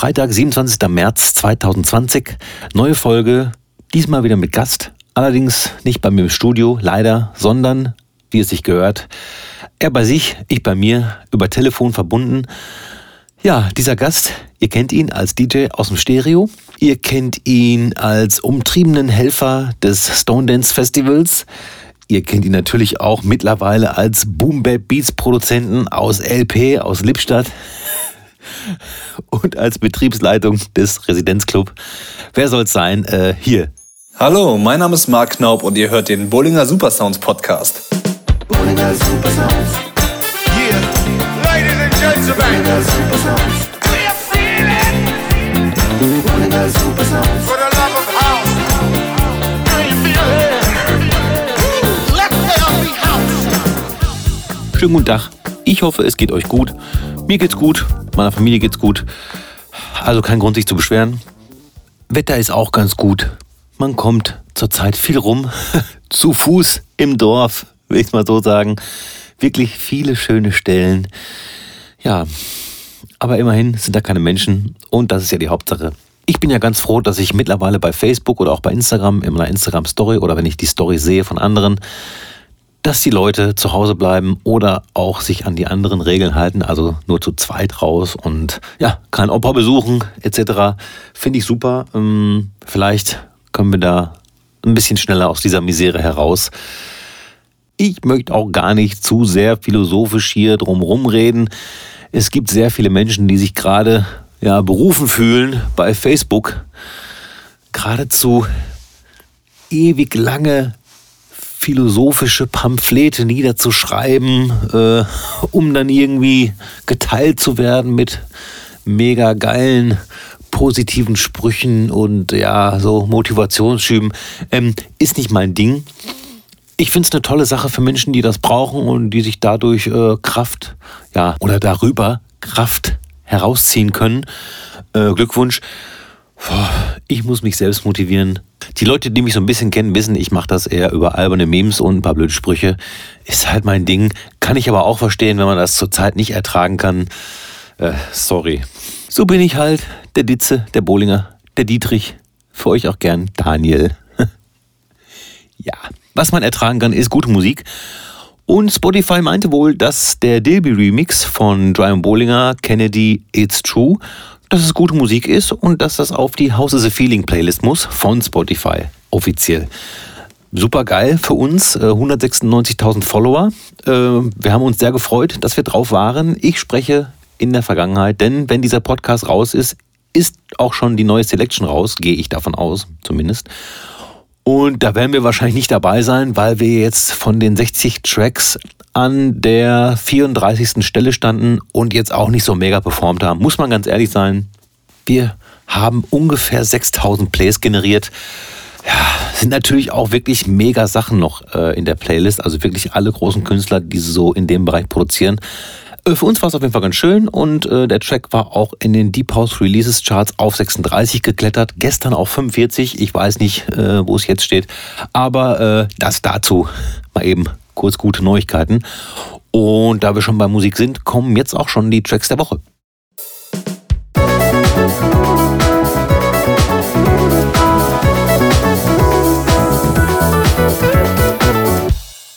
Freitag, 27. März 2020. Neue Folge, diesmal wieder mit Gast. Allerdings nicht bei mir im Studio, leider, sondern, wie es sich gehört, er bei sich, ich bei mir, über Telefon verbunden. Ja, dieser Gast, ihr kennt ihn als DJ aus dem Stereo. Ihr kennt ihn als umtriebenen Helfer des Stone Dance Festivals. Ihr kennt ihn natürlich auch mittlerweile als Boom Bap Beats Produzenten aus LP, aus Lippstadt und als Betriebsleitung des Residenzclub. Wer soll es sein? Äh, hier. Hallo, mein Name ist Marc Knaub und ihr hört den Bollinger Supersounds Podcast. Bollinger Supersounds. Yeah, ladies and gentlemen. Bollinger Supersounds. Bollinger Supersounds. For the love of house. Do you feel it? Let's the house. Schönen guten Tag. Ich hoffe, es geht euch gut. Mir geht's gut meiner Familie geht's gut. Also kein Grund, sich zu beschweren. Wetter ist auch ganz gut. Man kommt zurzeit viel rum. zu Fuß im Dorf, will ich mal so sagen. Wirklich viele schöne Stellen. Ja, aber immerhin sind da keine Menschen und das ist ja die Hauptsache. Ich bin ja ganz froh, dass ich mittlerweile bei Facebook oder auch bei Instagram in meiner Instagram Story oder wenn ich die Story sehe von anderen dass die Leute zu Hause bleiben oder auch sich an die anderen Regeln halten, also nur zu zweit raus und ja, kein Opa besuchen etc. Finde ich super. Ähm, vielleicht können wir da ein bisschen schneller aus dieser Misere heraus. Ich möchte auch gar nicht zu sehr philosophisch hier drumherum reden. Es gibt sehr viele Menschen, die sich gerade ja, berufen fühlen, bei Facebook geradezu ewig lange philosophische Pamphlete niederzuschreiben, äh, um dann irgendwie geteilt zu werden mit mega geilen positiven Sprüchen und ja, so Motivationsschüben, ähm, ist nicht mein Ding. Ich finde es eine tolle Sache für Menschen, die das brauchen und die sich dadurch äh, Kraft, ja, oder darüber Kraft herausziehen können. Äh, Glückwunsch. Ich muss mich selbst motivieren. Die Leute, die mich so ein bisschen kennen, wissen, ich mache das eher über alberne Memes und ein paar blöde Sprüche. Ist halt mein Ding. Kann ich aber auch verstehen, wenn man das zurzeit nicht ertragen kann. Äh, sorry. So bin ich halt. Der Ditze, der Bohlinger, der Dietrich. Für euch auch gern Daniel. ja, was man ertragen kann, ist gute Musik. Und Spotify meinte wohl, dass der Dilby Remix von Brian Bollinger, Kennedy, It's True dass es gute Musik ist und dass das auf die House is a Feeling Playlist muss von Spotify offiziell. Super geil für uns, 196.000 äh, Follower. Äh, wir haben uns sehr gefreut, dass wir drauf waren. Ich spreche in der Vergangenheit, denn wenn dieser Podcast raus ist, ist auch schon die neue Selection raus, gehe ich davon aus, zumindest. Und da werden wir wahrscheinlich nicht dabei sein, weil wir jetzt von den 60 Tracks an der 34. Stelle standen und jetzt auch nicht so mega performt haben. Muss man ganz ehrlich sein. Wir haben ungefähr 6000 Plays generiert. Ja, sind natürlich auch wirklich mega Sachen noch äh, in der Playlist. Also wirklich alle großen Künstler, die so in dem Bereich produzieren. Äh, für uns war es auf jeden Fall ganz schön und äh, der Track war auch in den Deep House Releases Charts auf 36 geklettert. Gestern auf 45. Ich weiß nicht, äh, wo es jetzt steht. Aber äh, das dazu mal eben kurz gute Neuigkeiten. Und da wir schon bei Musik sind, kommen jetzt auch schon die Tracks der Woche.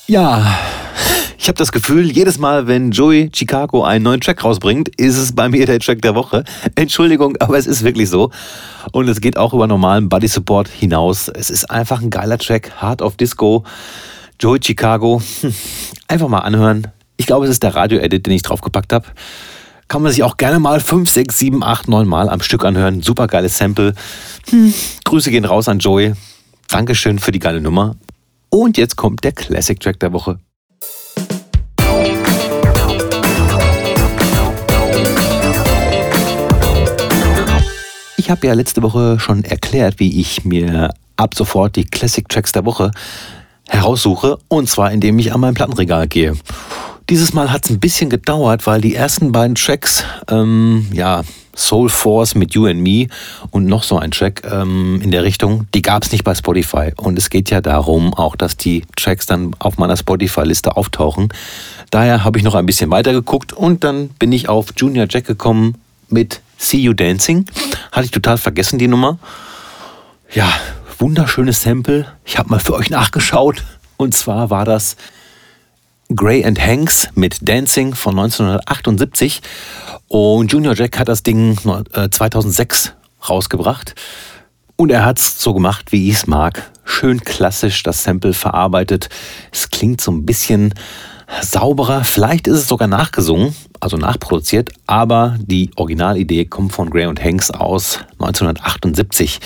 Ja, ich habe das Gefühl, jedes Mal, wenn Joey Chicago einen neuen Track rausbringt, ist es bei mir der Track der Woche. Entschuldigung, aber es ist wirklich so. Und es geht auch über normalen Body Support hinaus. Es ist einfach ein geiler Track, Heart of Disco. Joey Chicago. Hm, einfach mal anhören. Ich glaube, es ist der Radio-Edit, den ich draufgepackt habe. Kann man sich auch gerne mal 5, 6, 7, 8, 9 Mal am Stück anhören. Super geiles Sample. Hm, Grüße gehen raus an Joey. Dankeschön für die geile Nummer. Und jetzt kommt der Classic Track der Woche. Habe ja letzte Woche schon erklärt, wie ich mir ab sofort die Classic Tracks der Woche heraussuche, und zwar indem ich an mein Plattenregal gehe. Dieses Mal hat es ein bisschen gedauert, weil die ersten beiden Tracks, ähm, ja, Soul Force mit You and Me und noch so ein Track ähm, in der Richtung, die gab es nicht bei Spotify. Und es geht ja darum, auch dass die Tracks dann auf meiner Spotify-Liste auftauchen. Daher habe ich noch ein bisschen weiter geguckt und dann bin ich auf Junior Jack gekommen mit See You Dancing. Hatte ich total vergessen, die Nummer. Ja, wunderschönes Sample. Ich habe mal für euch nachgeschaut. Und zwar war das Gray and Hanks mit Dancing von 1978. Und Junior Jack hat das Ding 2006 äh, rausgebracht. Und er hat es so gemacht, wie ich es mag. Schön klassisch das Sample verarbeitet. Es klingt so ein bisschen sauberer. Vielleicht ist es sogar nachgesungen, also nachproduziert, aber die Originalidee kommt von Gray und Hanks aus 1978.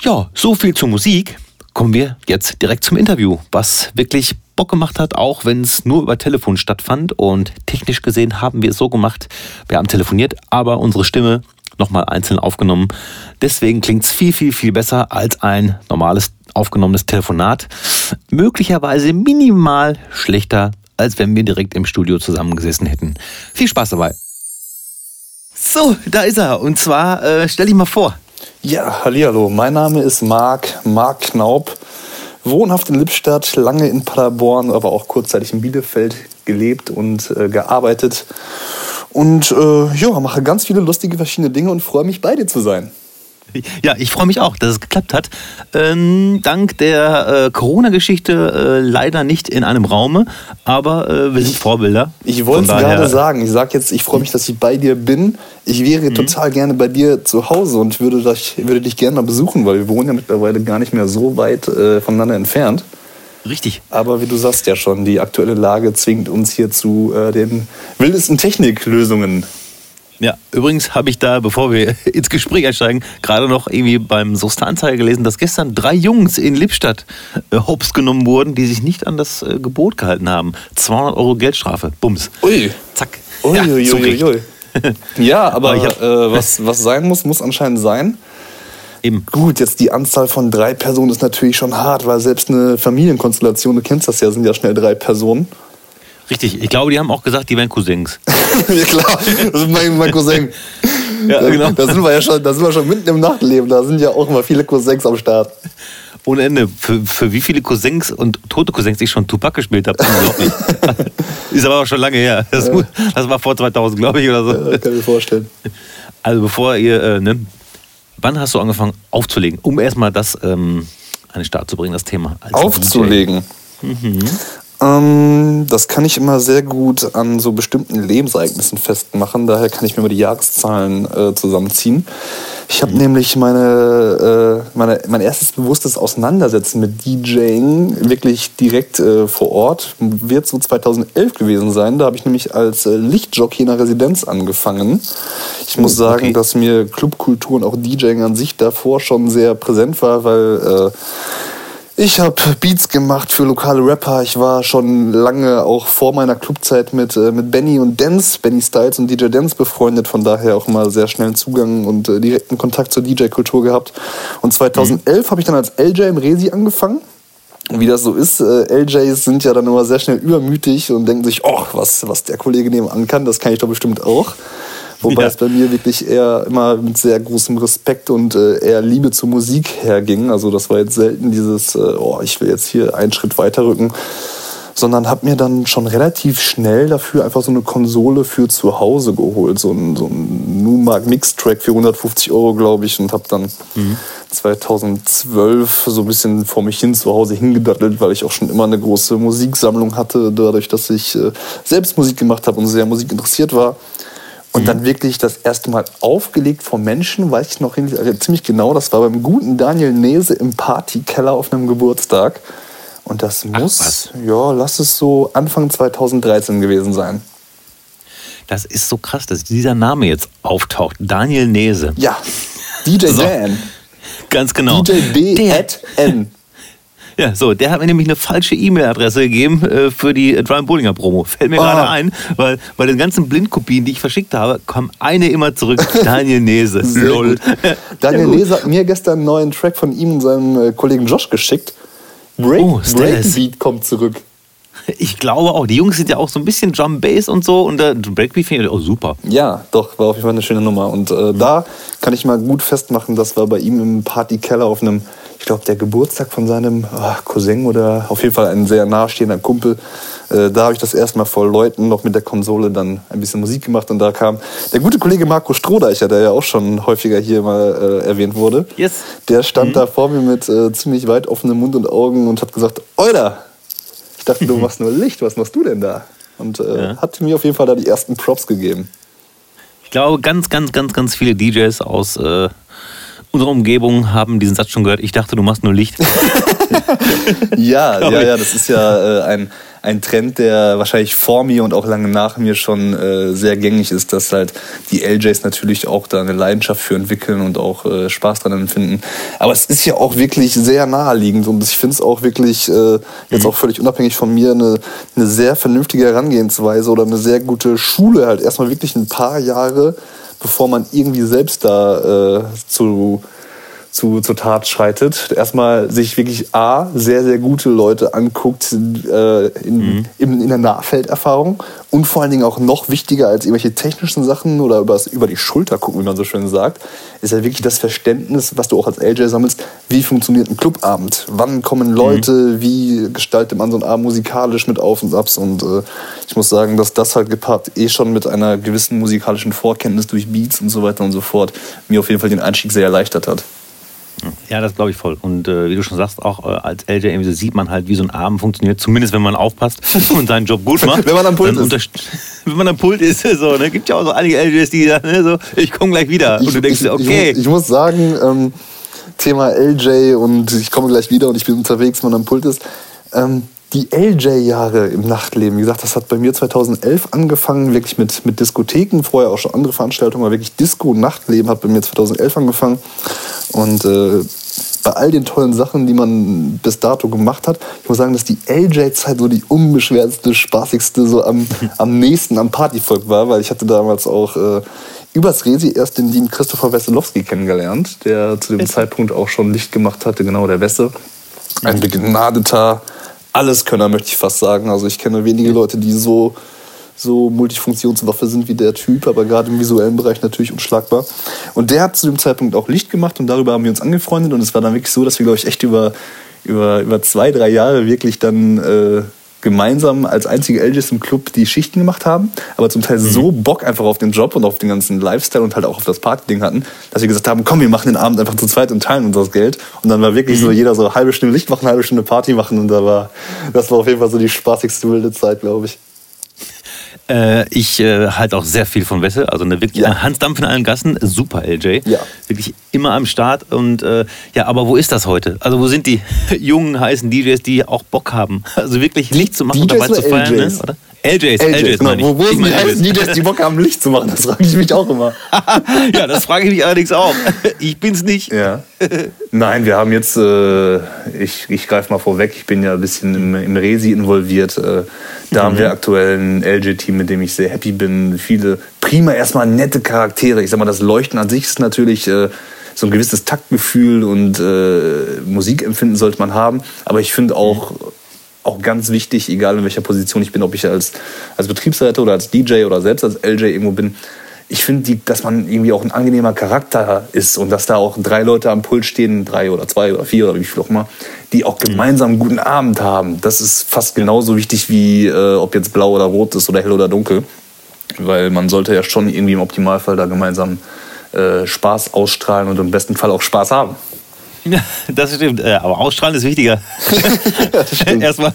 Ja, so viel zur Musik. Kommen wir jetzt direkt zum Interview, was wirklich Bock gemacht hat, auch wenn es nur über Telefon stattfand. Und technisch gesehen haben wir es so gemacht, wir haben telefoniert, aber unsere Stimme nochmal einzeln aufgenommen. Deswegen klingt es viel, viel, viel besser als ein normales aufgenommenes Telefonat. Möglicherweise minimal schlechter, als wenn wir direkt im Studio zusammengesessen hätten. Viel Spaß dabei. So, da ist er. Und zwar, äh, stell dich mal vor. Ja, hallo. Mein Name ist Marc, Marc Knaub. Wohnhaft in Lippstadt, lange in Paderborn, aber auch kurzzeitig in Bielefeld gelebt und äh, gearbeitet. Und äh, ja, mache ganz viele lustige verschiedene Dinge und freue mich bei dir zu sein. Ja, ich freue mich auch, dass es geklappt hat. Ähm, dank der äh, Corona-Geschichte äh, leider nicht in einem Raume, aber äh, wir sind Vorbilder. Ich wollte es gerade sagen. Ich sage jetzt, ich freue mich, dass ich bei dir bin. Ich wäre mhm. total gerne bei dir zu Hause und würde, dich, würde dich gerne mal besuchen, weil wir wohnen ja mittlerweile gar nicht mehr so weit äh, voneinander entfernt. Richtig. Aber wie du sagst ja schon, die aktuelle Lage zwingt uns hier zu äh, den wildesten Techniklösungen ja, übrigens habe ich da, bevor wir ins Gespräch einsteigen, gerade noch irgendwie beim Sostanzeiger gelesen, dass gestern drei Jungs in Lippstadt äh, hops genommen wurden, die sich nicht an das äh, Gebot gehalten haben. 200 Euro Geldstrafe. Bums. Ui. Zack. Ui, ja, ui, ui, ui. ja aber, aber hab, äh, was, was sein muss, muss anscheinend sein. Eben. Gut, jetzt die Anzahl von drei Personen ist natürlich schon hart, weil selbst eine Familienkonstellation, du kennst das ja, sind ja schnell drei Personen. Richtig, ich glaube, die haben auch gesagt, die wären Cousins. ja klar, das ist mein, mein Cousin. Ja, genau. Da sind wir ja schon, da sind wir schon mitten im Nachtleben, da sind ja auch immer viele Cousins am Start. Ohne Ende. Für, für wie viele Cousins und tote Cousins ich schon Tupac gespielt habe, unglaublich. ist aber auch schon lange her. Das, ja. das war vor 2000, glaube ich, oder so. Ja, kann ich mir vorstellen. Also bevor ihr, äh, ne, wann hast du angefangen aufzulegen? Um erstmal das ähm, an den Start zu bringen, das Thema. aufzulegen? Mhm. Ähm, das kann ich immer sehr gut an so bestimmten Lebensereignissen festmachen. Daher kann ich mir mal die Jahreszahlen äh, zusammenziehen. Ich habe mhm. nämlich meine, äh, meine, mein erstes bewusstes Auseinandersetzen mit DJing wirklich direkt äh, vor Ort. Wird so 2011 gewesen sein. Da habe ich nämlich als äh, Lichtjockey in der Residenz angefangen. Ich muss oh, sagen, okay. dass mir Clubkultur und auch DJing an sich davor schon sehr präsent war, weil äh, ich habe Beats gemacht für lokale Rapper. Ich war schon lange auch vor meiner Clubzeit mit, äh, mit Benny und Dance, Benny Styles und DJ Dance befreundet. Von daher auch immer sehr schnellen Zugang und äh, direkten Kontakt zur DJ-Kultur gehabt. Und 2011 mhm. habe ich dann als LJ im Resi angefangen. Wie das so ist, äh, LJs sind ja dann immer sehr schnell übermütig und denken sich, oh, was, was der Kollege nebenan kann, das kann ich doch bestimmt auch. Wobei es bei mir wirklich eher immer mit sehr großem Respekt und äh, eher Liebe zur Musik herging. Also das war jetzt selten dieses, äh, oh, ich will jetzt hier einen Schritt weiterrücken, sondern habe mir dann schon relativ schnell dafür einfach so eine Konsole für zu Hause geholt, so ein, so ein Numark Mix-Track für 150 Euro, glaube ich, und habe dann mhm. 2012 so ein bisschen vor mich hin zu Hause hingedattelt, weil ich auch schon immer eine große Musiksammlung hatte, dadurch, dass ich äh, selbst Musik gemacht habe und sehr Musik interessiert war. Und mhm. dann wirklich das erste Mal aufgelegt vom Menschen, weiß ich noch also ziemlich genau, das war beim guten Daniel Nese im Partykeller auf einem Geburtstag. Und das muss, ja, lass es so Anfang 2013 gewesen sein. Das ist so krass, dass dieser Name jetzt auftaucht. Daniel Nese. Ja, DJ so. Dan. Ganz genau. DJ D. at N. Ja, so, der hat mir nämlich eine falsche E-Mail-Adresse gegeben äh, für die Drum Bollinger Promo. Fällt mir oh. gerade ein, weil bei den ganzen Blindkopien, die ich verschickt habe, kam eine immer zurück. Daniel Nese. Lol. Daniel Nese hat mir gestern einen neuen Track von ihm und seinem äh, Kollegen Josh geschickt. Break, oh, Breakbeat kommt zurück. ich glaube auch, die Jungs sind ja auch so ein bisschen Drum Bass und so und äh, Breakbeat finde ich auch super. Ja, doch, war auf jeden Fall eine schöne Nummer. Und äh, mhm. da kann ich mal gut festmachen, das war bei ihm im Partykeller auf einem ich glaube, der Geburtstag von seinem oh, Cousin oder auf jeden Fall ein sehr nahestehender Kumpel. Äh, da habe ich das erste Mal vor Leuten noch mit der Konsole dann ein bisschen Musik gemacht und da kam der gute Kollege Marco Strohdeicher, der ja auch schon häufiger hier mal äh, erwähnt wurde. Yes. Der stand mhm. da vor mir mit äh, ziemlich weit offenem Mund und Augen und hat gesagt, Euler, dachte, du machst nur Licht, was machst du denn da? Und äh, ja. hat mir auf jeden Fall da die ersten Props gegeben. Ich glaube, ganz, ganz, ganz, ganz viele DJs aus äh, unserer Umgebung haben diesen Satz schon gehört. Ich dachte, du machst nur Licht. ja, ja, ja, das ist ja äh, ein, ein Trend, der wahrscheinlich vor mir und auch lange nach mir schon äh, sehr gängig ist, dass halt die LJs natürlich auch da eine Leidenschaft für entwickeln und auch äh, Spaß dran empfinden. Aber es ist ja auch wirklich sehr naheliegend und ich finde es auch wirklich, äh, jetzt mhm. auch völlig unabhängig von mir, eine, eine sehr vernünftige Herangehensweise oder eine sehr gute Schule, halt erstmal wirklich ein paar Jahre bevor man irgendwie selbst da äh, zu, zu, zur Tat schreitet. Erstmal sich wirklich A, sehr, sehr gute Leute anguckt äh, in, mhm. in, in der Nahfelderfahrung und vor allen Dingen auch noch wichtiger als irgendwelche technischen Sachen oder übers, über die Schulter gucken, wie man so schön sagt, ist ja wirklich das Verständnis, was du auch als LJ sammelst, wie funktioniert ein Clubabend, wann kommen Leute, mhm. wie gestaltet man so einen Abend musikalisch mit Auf und Abs und äh, ich muss sagen, dass das halt gepaart eh schon mit einer gewissen musikalischen Vorkenntnis durch Beats und so weiter und so fort mir auf jeden Fall den Einstieg sehr erleichtert hat. Ja, das glaube ich voll. Und äh, wie du schon sagst, auch äh, als LJ irgendwie sieht man halt, wie so ein Abend funktioniert, zumindest wenn man aufpasst und seinen Job gut macht. wenn man am Pult ist. Wenn man am Pult ist, so, ne? gibt ja auch so einige LJs, die sagen, ne, so, ich komme gleich wieder. Ich, und du denkst dir, okay. Ich, ich, muss sagen, ähm, Thema LJ und ich komme gleich wieder und ich bin unterwegs, wenn man am Pult ist. Ähm, die LJ-Jahre im Nachtleben, wie gesagt, das hat bei mir 2011 angefangen, wirklich mit, mit Diskotheken, vorher auch schon andere Veranstaltungen, aber wirklich Disco, Nachtleben hat bei mir 2011 angefangen. Und äh, bei all den tollen Sachen, die man bis dato gemacht hat, ich muss sagen, dass die LJ-Zeit so die unbeschwerteste, spaßigste, so am, am nächsten am Partyvolk war, weil ich hatte damals auch äh, übers Resi erst den lieben Christopher Wesselowski kennengelernt, der zu dem Zeitpunkt auch schon Licht gemacht hatte, genau, der Wesse. Ein begnadeter Alleskönner, möchte ich fast sagen. Also ich kenne wenige Leute, die so so Multifunktionswaffe sind wie der Typ, aber gerade im visuellen Bereich natürlich unschlagbar. Und der hat zu dem Zeitpunkt auch Licht gemacht und darüber haben wir uns angefreundet und es war dann wirklich so, dass wir, glaube ich, echt über, über, über zwei, drei Jahre wirklich dann äh, gemeinsam als einzige LGs im Club die Schichten gemacht haben, aber zum Teil mhm. so Bock einfach auf den Job und auf den ganzen Lifestyle und halt auch auf das Party-Ding hatten, dass wir gesagt haben, komm, wir machen den Abend einfach zu zweit und teilen uns das Geld. Und dann war wirklich mhm. so jeder so halbe Stunde Licht machen, halbe Stunde Party machen und da war, das war auf jeden Fall so die spaßigste wilde Zeit, glaube ich. Äh, ich äh, halte auch sehr viel von Wessel, also eine wirklich ja. Handdampf in allen Gassen, super LJ. Ja. Wirklich immer am Start und äh, ja, aber wo ist das heute? Also wo sind die jungen, heißen DJs, die auch Bock haben, also wirklich Licht zu machen DJs dabei zu feiern, ne? oder? LJs, LJs, LJs genau. Wo, wo sind die heißen DJs, die Bock haben, Licht zu machen? Das frage ich mich auch immer. ja, das frage ich mich allerdings auch. Ich bin's nicht. Ja. Nein, wir haben jetzt, äh, ich, ich greife mal vorweg, ich bin ja ein bisschen im, im Resi involviert. Äh, da mhm. haben wir aktuell ein LG-Team, mit dem ich sehr happy bin. Viele prima, erstmal nette Charaktere. Ich sag mal, das Leuchten an sich ist natürlich äh, so ein gewisses Taktgefühl und äh, Musikempfinden sollte man haben. Aber ich finde auch, mhm. Auch ganz wichtig, egal in welcher Position ich bin, ob ich als, als Betriebsleiter oder als DJ oder selbst als LJ irgendwo bin, ich finde, dass man irgendwie auch ein angenehmer Charakter ist und dass da auch drei Leute am Pult stehen, drei oder zwei oder vier oder wie viel auch immer, die auch gemeinsam einen guten Abend haben. Das ist fast genauso wichtig wie, äh, ob jetzt blau oder rot ist oder hell oder dunkel. Weil man sollte ja schon irgendwie im Optimalfall da gemeinsam äh, Spaß ausstrahlen und im besten Fall auch Spaß haben. Ja, das stimmt. Äh, aber ausstrahlen ist wichtiger. Erstmal,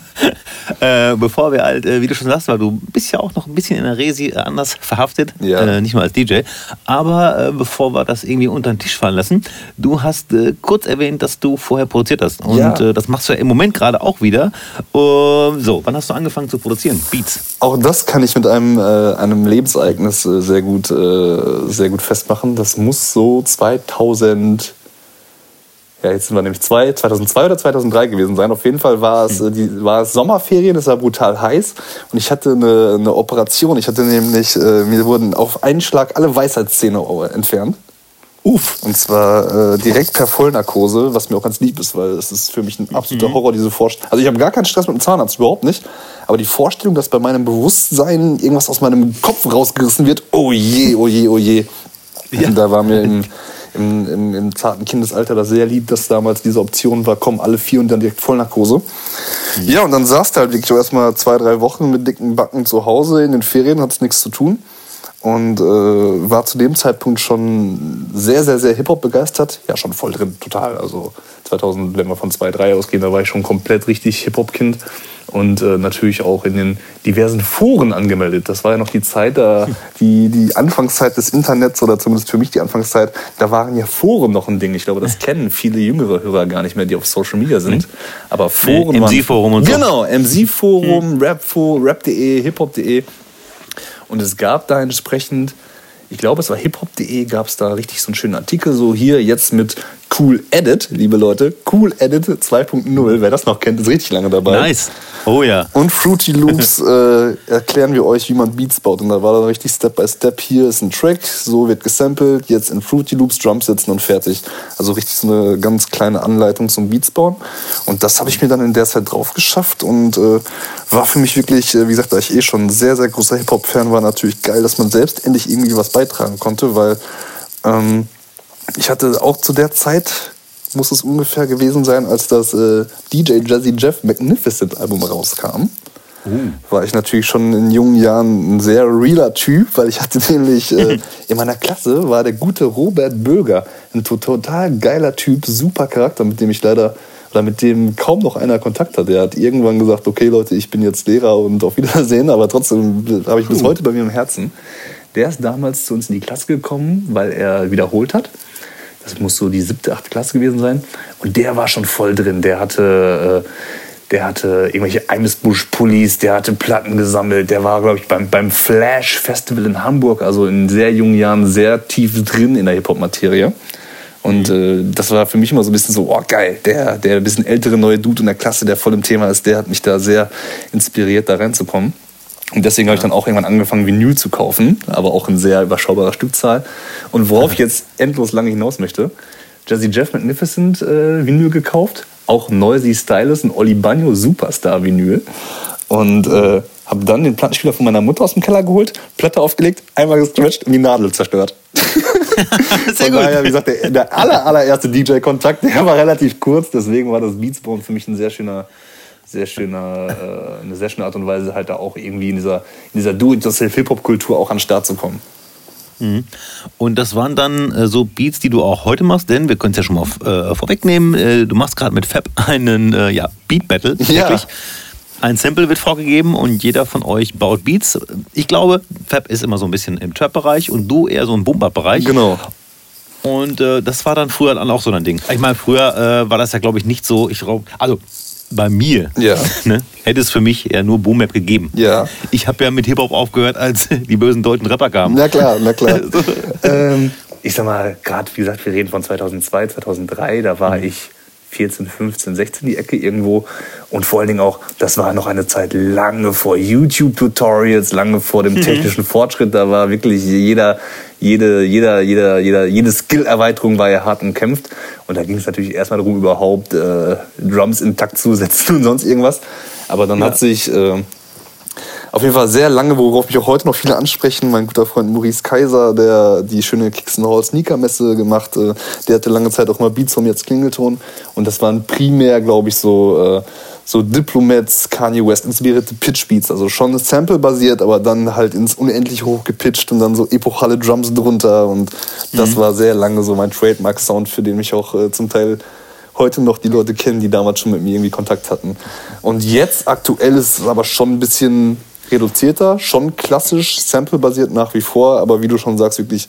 äh, bevor wir halt, äh, wie du schon sagst, weil du bist ja auch noch ein bisschen in der Resi äh, anders verhaftet, ja. äh, nicht mal als DJ. Aber äh, bevor wir das irgendwie unter den Tisch fallen lassen, du hast kurz erwähnt, dass du vorher produziert hast. Und ja. das machst du ja im Moment gerade auch wieder. so, wann hast du angefangen zu produzieren? Beats. Auch das kann ich mit einem, einem Lebensereignis sehr, gut, sehr gut festmachen. Das muss so 2000 ja, jetzt sind wir nämlich zwei, 2002 oder 2003 gewesen sein. Auf jeden Fall war es, mhm. die, war es Sommerferien, es war brutal heiß und ich hatte eine, eine Operation. Ich hatte nämlich, äh, mir wurden auf einen Schlag alle Weisheitszähne entfernt. Uff. Und zwar äh, direkt per Vollnarkose, was mir auch ganz lieb ist, weil es ist für mich ein absoluter mhm. Horror, diese Vorstellung. Also ich habe gar keinen Stress mit dem Zahnarzt, überhaupt nicht. Aber die Vorstellung, dass bei meinem Bewusstsein irgendwas aus meinem Kopf rausgerissen wird, oh je, oh je, oh je. Ja. Da war mir im, im, im, im, zarten Kindesalter das sehr lieb, dass damals diese Option war, komm, alle vier und dann direkt Vollnarkose. Ja, und dann saß du halt wirklich erstmal zwei, drei Wochen mit dicken Backen zu Hause in den Ferien, hat nichts zu tun und äh, war zu dem Zeitpunkt schon sehr, sehr, sehr Hip-Hop begeistert. Ja, schon voll drin, total. Also 2000, wenn wir von 2, 3 ausgehen, da war ich schon komplett richtig Hip-Hop-Kind und äh, natürlich auch in den diversen Foren angemeldet. Das war ja noch die Zeit, da, die, die Anfangszeit des Internets oder zumindest für mich die Anfangszeit, da waren ja Foren noch ein Ding. Ich glaube, das kennen viele jüngere Hörer gar nicht mehr, die auf Social Media sind. Aber Foren nee, MC-Forum und so. Genau, MC-Forum, hm. Rap.de, Rap Hip-Hop.de. Und es gab da entsprechend, ich glaube, es war hiphop.de, gab es da richtig so einen schönen Artikel, so hier jetzt mit Cool Edit, liebe Leute. Cool Edit 2.0, wer das noch kennt, ist richtig lange dabei. Nice. Oh ja. Und Fruity Loops äh, erklären wir euch, wie man Beats baut. Und da war dann richtig Step by Step. Hier ist ein Track, so wird gesampelt, jetzt in Fruity Loops Drums setzen und fertig. Also richtig so eine ganz kleine Anleitung zum Beats bauen. Und das habe ich mir dann in der Zeit drauf geschafft und äh, war für mich wirklich, äh, wie gesagt, da ich eh schon sehr, sehr großer Hip-Hop-Fan war, natürlich geil, dass man selbst endlich irgendwie was beitragen konnte, weil ähm, ich hatte auch zu der Zeit muss es ungefähr gewesen sein, als das äh, DJ Jazzy Jeff Magnificent Album rauskam. Uh. War ich natürlich schon in jungen Jahren ein sehr realer Typ, weil ich hatte nämlich äh, in meiner Klasse war der gute Robert Böger, ein total geiler Typ, super Charakter, mit dem ich leider oder mit dem kaum noch einer Kontakt hat. Der hat irgendwann gesagt, okay Leute, ich bin jetzt Lehrer und auf Wiedersehen, aber trotzdem habe ich bis heute bei mir im Herzen. Der ist damals zu uns in die Klasse gekommen, weil er wiederholt hat das muss so die siebte, achte Klasse gewesen sein. Und der war schon voll drin. Der hatte, äh, der hatte irgendwelche Eimsbusch-Pullis, der hatte Platten gesammelt. Der war, glaube ich, beim, beim Flash Festival in Hamburg, also in sehr jungen Jahren, sehr tief drin in der Hip-Hop-Materie. Und mhm. äh, das war für mich immer so ein bisschen so, oh geil, der, der ein bisschen ältere neue Dude in der Klasse, der voll im Thema ist, der hat mich da sehr inspiriert, da reinzukommen. Und deswegen habe ich dann auch irgendwann angefangen, Vinyl zu kaufen, aber auch in sehr überschaubarer Stückzahl. Und worauf ich jetzt endlos lange hinaus möchte, Jazzy Jeff Magnificent äh, Vinyl gekauft, auch Noisy Stylus und Oli Bagno Superstar Vinyl. Und äh, habe dann den Plattenspieler von meiner Mutter aus dem Keller geholt, Platte aufgelegt, einmal gestretched und die Nadel zerstört. Sehr Von gut. daher, wie gesagt, der, der aller, allererste DJ-Kontakt, der war relativ kurz, deswegen war das Beatsborn für mich ein sehr schöner sehr schöner, äh, eine sehr schöne Art und Weise, halt da auch irgendwie in dieser, in dieser Do-it-yourself-Hip-Hop-Kultur auch an den Start zu kommen. Mhm. Und das waren dann äh, so Beats, die du auch heute machst, denn wir können es ja schon mal äh, vorwegnehmen. Äh, du machst gerade mit Fab einen äh, ja, Beat-Battle. Ja. Ein Sample wird vorgegeben und jeder von euch baut Beats. Ich glaube, Fab ist immer so ein bisschen im Trap-Bereich und du eher so im Bumper-Bereich. Genau. Und äh, das war dann früher dann auch so ein Ding. Ich meine, früher äh, war das ja, glaube ich, nicht so. Ich, also bei mir ja. ne, hätte es für mich eher nur Boom Map gegeben. Ja. Ich habe ja mit Hip-Hop aufgehört, als die bösen deutschen Rapper kamen. Na klar, na klar. ähm, ich sag mal, gerade wie gesagt, wir reden von 2002, 2003, da war mhm. ich 14, 15, 16 die Ecke irgendwo. Und vor allen Dingen auch, das war noch eine Zeit lange vor YouTube-Tutorials, lange vor dem mhm. technischen Fortschritt. Da war wirklich jeder, jede, jeder, jeder, jeder, jede Skill-Erweiterung war ja hart umkämpft. Und da ging es natürlich erstmal darum, überhaupt äh, Drums intakt zu setzen und sonst irgendwas. Aber dann ja. hat sich äh, auf jeden Fall sehr lange, worauf mich auch heute noch viele ansprechen. Mein guter Freund Maurice Kaiser, der die schöne Kicks Hall Sneaker Messe gemacht, äh, der hatte lange Zeit auch mal Beats vom jetzt Klingelton. Und das waren primär, glaube ich, so, äh, so Diplomats, Kanye West inspirierte Pitch Beats. Also schon Sample-basiert, aber dann halt ins unendlich hoch gepitcht und dann so epochale Drums drunter. Und das mhm. war sehr lange so mein Trademark-Sound, für den mich auch äh, zum Teil heute noch die Leute kennen, die damals schon mit mir irgendwie Kontakt hatten. Und jetzt aktuell ist es aber schon ein bisschen reduzierter, schon klassisch, samplebasiert nach wie vor, aber wie du schon sagst, wirklich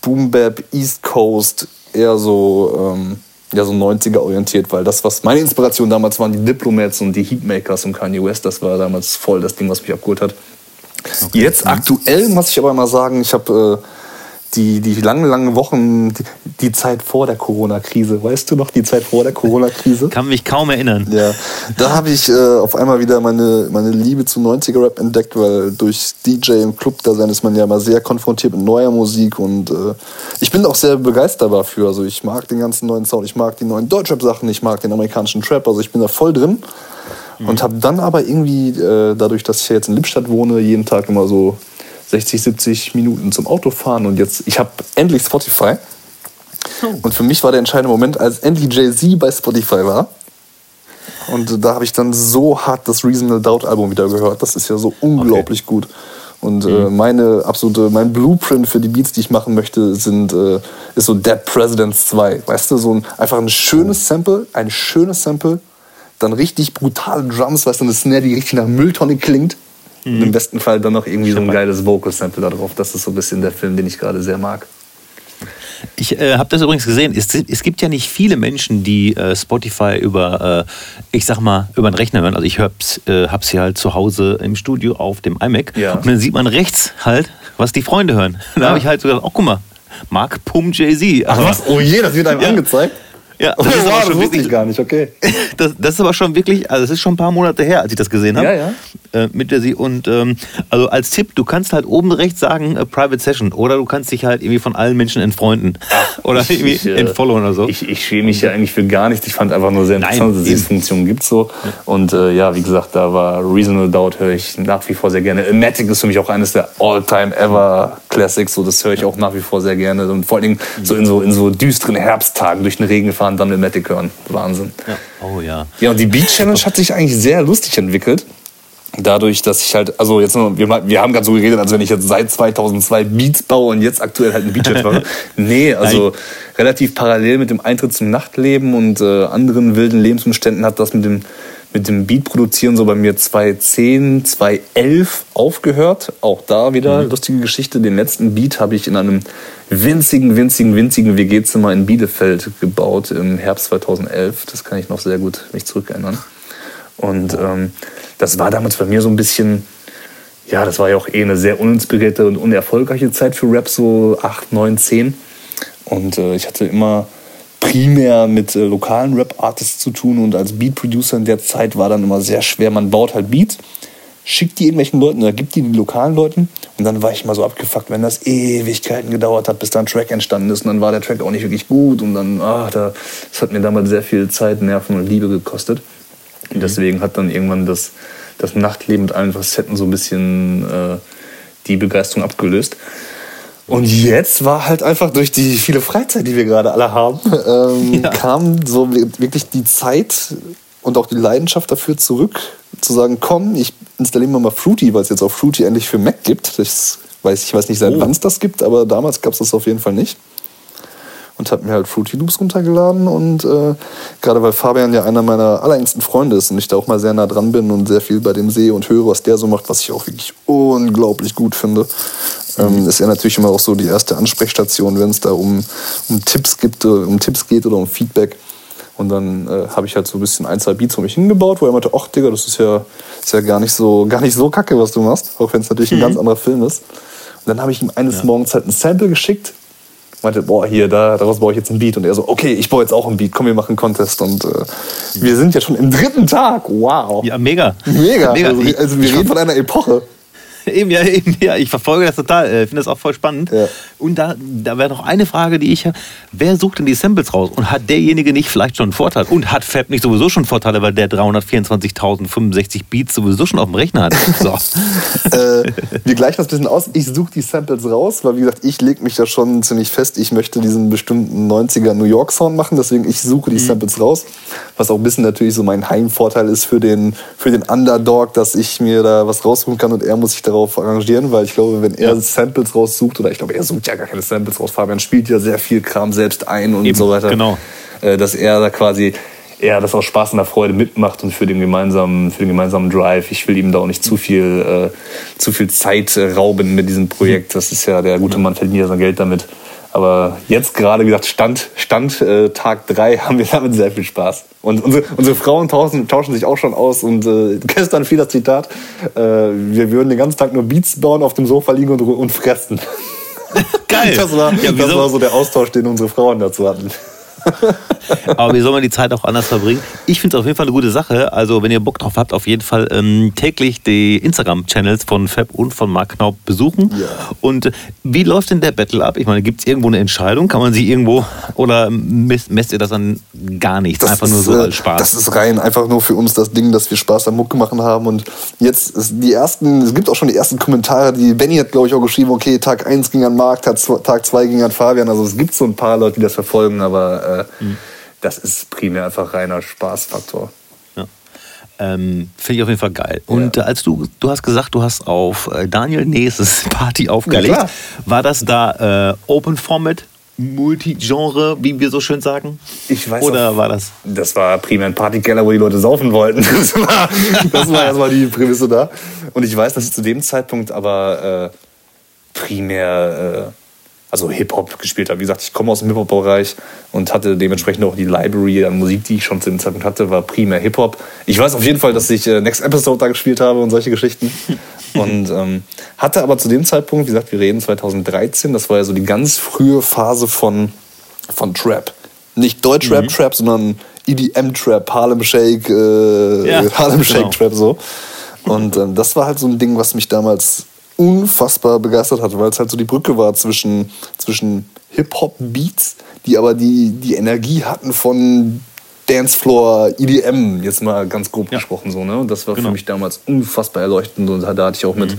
Boom Bap, East Coast, eher so, ähm, ja, so 90er orientiert, weil das, was meine Inspiration damals waren, die Diplomats und die Heatmakers und Kanye West, das war damals voll das Ding, was mich abgeholt hat. Okay. Jetzt mhm. aktuell muss ich aber mal sagen, ich habe äh, die, die langen, langen Wochen, die, die Zeit vor der Corona-Krise, weißt du noch, die Zeit vor der Corona-Krise? Kann mich kaum erinnern. Ja, da habe ich äh, auf einmal wieder meine, meine Liebe zu 90er-Rap entdeckt, weil durch DJ im Club da sein ist man ja mal sehr konfrontiert mit neuer Musik und äh, ich bin auch sehr begeistert dafür. Also ich mag den ganzen neuen Sound, ich mag die neuen Deutschrap-Sachen, ich mag den amerikanischen Trap, also ich bin da voll drin. Mhm. Und habe dann aber irgendwie, äh, dadurch, dass ich jetzt in Lippstadt wohne, jeden Tag immer so 60, 70 Minuten zum Autofahren und jetzt, ich habe endlich Spotify. Oh. Und für mich war der entscheidende Moment, als endlich Jay-Z bei Spotify war. Und da habe ich dann so hart das Reasonable Doubt Album wieder gehört. Das ist ja so unglaublich okay. gut. Und äh, mhm. äh, meine absolute, mein Blueprint für die Beats, die ich machen möchte, sind, äh, ist so Dead Presidents 2. Weißt du, so ein, einfach ein schönes Sample, ein schönes Sample, dann richtig brutale Drums, weißt du, eine Snare, die richtig nach Mülltonne klingt. Mhm. Und im besten Fall dann noch irgendwie so ein geiles Vocal-Sample da drauf. Das ist so ein bisschen der Film, den ich gerade sehr mag. Ich äh, habe das übrigens gesehen. Es, es, gibt ja nicht viele Menschen, die äh, Spotify über, äh, ich sag mal, über den Rechner hören. Also ich hab's, äh, hab's hier halt zu Hause im Studio auf dem iMac. Ja. Und dann sieht man rechts halt, was die Freunde hören. Da ja. habe ich halt so gedacht, oh guck mal, Mark Pum Jay-Z. Ach was? Oh je, das wird einem ja. angezeigt? Ja, das, oh, ist wow, das wusste ich gar nicht, okay. Das, das, ist aber schon wirklich, also das ist schon ein paar Monate her, als ich das gesehen habe. Ja, ja. Äh, mit der sie und ähm, also als Tipp, du kannst halt oben rechts sagen äh, Private Session oder du kannst dich halt irgendwie von allen Menschen entfreunden oder ich, irgendwie ich, äh, entfollowen oder so. Ich, ich schäme mich ja eigentlich für gar nichts. Ich fand einfach nur sehr interessant, dass es diese Funktion gibt so. Und äh, ja, wie gesagt, da war Reasonable Doubt höre ich nach wie vor sehr gerne. Matic ist für mich auch eines der All-Time Ever Classics. So, das höre ich auch nach wie vor sehr gerne. Und vor allen Dingen so in so in so düsteren Herbsttagen durch den Regen fahren, dann mit Matic hören. Wahnsinn. Ja. Oh ja. Ja, und die Beat Challenge hat sich eigentlich sehr lustig entwickelt dadurch, dass ich halt, also jetzt, wir, wir haben gerade so geredet, als wenn ich jetzt seit 2002 Beats baue und jetzt aktuell halt ein Beatchat mache. nee, also Nein. relativ parallel mit dem Eintritt zum Nachtleben und äh, anderen wilden Lebensumständen hat das mit dem, mit dem Beat-Produzieren so bei mir 2010, 2011 aufgehört. Auch da wieder mhm. lustige Geschichte. Den letzten Beat habe ich in einem winzigen, winzigen, winzigen WG-Zimmer in Bielefeld gebaut im Herbst 2011. Das kann ich noch sehr gut mich zurückerinnern. Und ähm, das war damals bei mir so ein bisschen, ja, das war ja auch eh eine sehr uninspirierte und unerfolgreiche Zeit für Rap, so 8, 9, 10. Und äh, ich hatte immer primär mit äh, lokalen Rap-Artists zu tun und als Beat-Producer in der Zeit war dann immer sehr schwer. Man baut halt Beats, schickt die irgendwelchen Leuten oder gibt die den lokalen Leuten und dann war ich mal so abgefuckt, wenn das Ewigkeiten gedauert hat, bis da ein Track entstanden ist und dann war der Track auch nicht wirklich gut und dann, ach, da, das hat mir damals sehr viel Zeit, Nerven und Liebe gekostet. Und deswegen hat dann irgendwann das, das Nachtleben mit allen Facetten so ein bisschen äh, die Begeisterung abgelöst. Und jetzt war halt einfach durch die viele Freizeit, die wir gerade alle haben, ähm, ja. kam so wirklich die Zeit und auch die Leidenschaft dafür zurück, zu sagen, komm, ich installiere mal Fruity, weil es jetzt auch Fruity endlich für Mac gibt. Das weiß, ich weiß nicht, seit oh. wann es das gibt, aber damals gab es das auf jeden Fall nicht und habe mir halt Fruity Loops runtergeladen und äh, gerade weil Fabian ja einer meiner allerengsten Freunde ist und ich da auch mal sehr nah dran bin und sehr viel bei dem sehe und höre, was der so macht, was ich auch wirklich unglaublich gut finde, ähm, mhm. ist er natürlich immer auch so die erste Ansprechstation, wenn es da um, um Tipps gibt, äh, um Tipps geht oder um Feedback. Und dann äh, habe ich halt so ein bisschen ein, zwei Beats für mich hingebaut, wo er meinte, ach Digga, das ist ja, ist ja gar, nicht so, gar nicht so kacke, was du machst, auch wenn es natürlich mhm. ein ganz anderer Film ist. Und dann habe ich ihm eines ja. Morgens halt ein Sample geschickt, meinte, boah, hier, da, daraus baue ich jetzt ein Beat. Und er so, okay, ich baue jetzt auch ein Beat, komm, wir machen einen Contest. Und äh, wir sind ja schon im dritten Tag. Wow. Ja, mega. Mega. mega. Also, also wir reden von einer Epoche. Eben, ja, eben, ja, ich verfolge das total, äh, finde das auch voll spannend. Ja. Und da, da wäre noch eine Frage, die ich habe. Wer sucht denn die Samples raus? Und hat derjenige nicht vielleicht schon einen Vorteil? Und hat Fab nicht sowieso schon Vorteile, weil der 324.065 Beats sowieso schon auf dem Rechner hat? So. äh, wir gleichen das ein bisschen aus. Ich suche die Samples raus, weil wie gesagt, ich lege mich da schon ziemlich fest. Ich möchte diesen bestimmten 90er New York Sound machen, deswegen ich suche die mhm. Samples raus. Was auch ein bisschen natürlich so mein Heimvorteil ist für den, für den Underdog, dass ich mir da was raussuchen kann und er muss sich darauf darauf arrangieren, weil ich glaube, wenn er ja. Samples raussucht, oder ich glaube, er sucht ja gar keine Samples raus, Fabian spielt ja sehr viel Kram selbst ein und Eben, so weiter. Genau. Äh, dass er da quasi er das aus Spaß und der Freude mitmacht und für den gemeinsamen, für den gemeinsamen Drive. Ich will ihm da auch nicht zu viel, äh, zu viel Zeit äh, rauben mit diesem Projekt. Das ist ja, der gute Mann verdient ja sein Geld damit. Aber jetzt gerade, wie gesagt, Stand, Stand äh, Tag 3 haben wir damit sehr viel Spaß. Und unsere, unsere Frauen tauschen, tauschen sich auch schon aus. Und äh, gestern fiel das Zitat, äh, wir würden den ganzen Tag nur Beats bauen, auf dem Sofa liegen und, und fressen. Geil. Das, war, ja, das war so der Austausch, den unsere Frauen dazu hatten. Aber wie soll man die Zeit auch anders verbringen? Ich finde es auf jeden Fall eine gute Sache. Also, wenn ihr Bock drauf habt, auf jeden Fall ähm, täglich die Instagram-Channels von Fab und von Mark Knaub besuchen. Ja. Und wie läuft denn der Battle ab? Ich meine, gibt es irgendwo eine Entscheidung? Kann man sie irgendwo oder messt, messt ihr das dann gar nichts? Das einfach ist, nur so als Spaß? Das ist rein einfach nur für uns das Ding, dass wir Spaß am Mucke machen haben. Und jetzt die ersten, es gibt auch schon die ersten Kommentare, die Benny hat, glaube ich, auch geschrieben, okay, Tag 1 ging an Marc, Tag 2 ging an Fabian. Also es gibt so ein paar Leute, die das verfolgen, aber äh, mhm das ist primär einfach reiner Spaßfaktor. Ja. Ähm, Finde ich auf jeden Fall geil. Und ja. Äh, als du, du hast gesagt, du hast auf äh, Daniel Nees Party aufgelegt, ja, war das da äh, Open Format? Multigenre, wie wir so schön sagen? Ich weiß Oder auch, war das? Das war primär ein Partykeller, wo die Leute saufen wollten. Das war, das war erstmal die Prämisse da. Und ich weiß, dass ich zu dem Zeitpunkt aber äh, primär äh, also Hip-Hop gespielt habe. Wie gesagt, ich komme aus dem Hip-Hop-Bereich und hatte dementsprechend auch die Library an Musik, die ich schon zu dem Zeitpunkt hatte, war primär Hip-Hop. Ich weiß auf jeden Fall, dass ich äh, Next Episode da gespielt habe und solche Geschichten. und ähm, hatte aber zu dem Zeitpunkt, wie gesagt, wir reden 2013, das war ja so die ganz frühe Phase von, von Trap. Nicht Deutsch-Rap-Trap, mhm. sondern EDM-Trap, Harlem Shake, äh, ja, Harlem Shake Trap so. Und ähm, das war halt so ein Ding, was mich damals unfassbar begeistert hat, weil es halt so die Brücke war zwischen, zwischen Hip-Hop-Beats, die aber die, die Energie hatten von Dancefloor, EDM, jetzt mal ganz grob ja. gesprochen so. Ne? Und das war genau. für mich damals unfassbar erleuchtend und da hatte ich auch mit, mhm.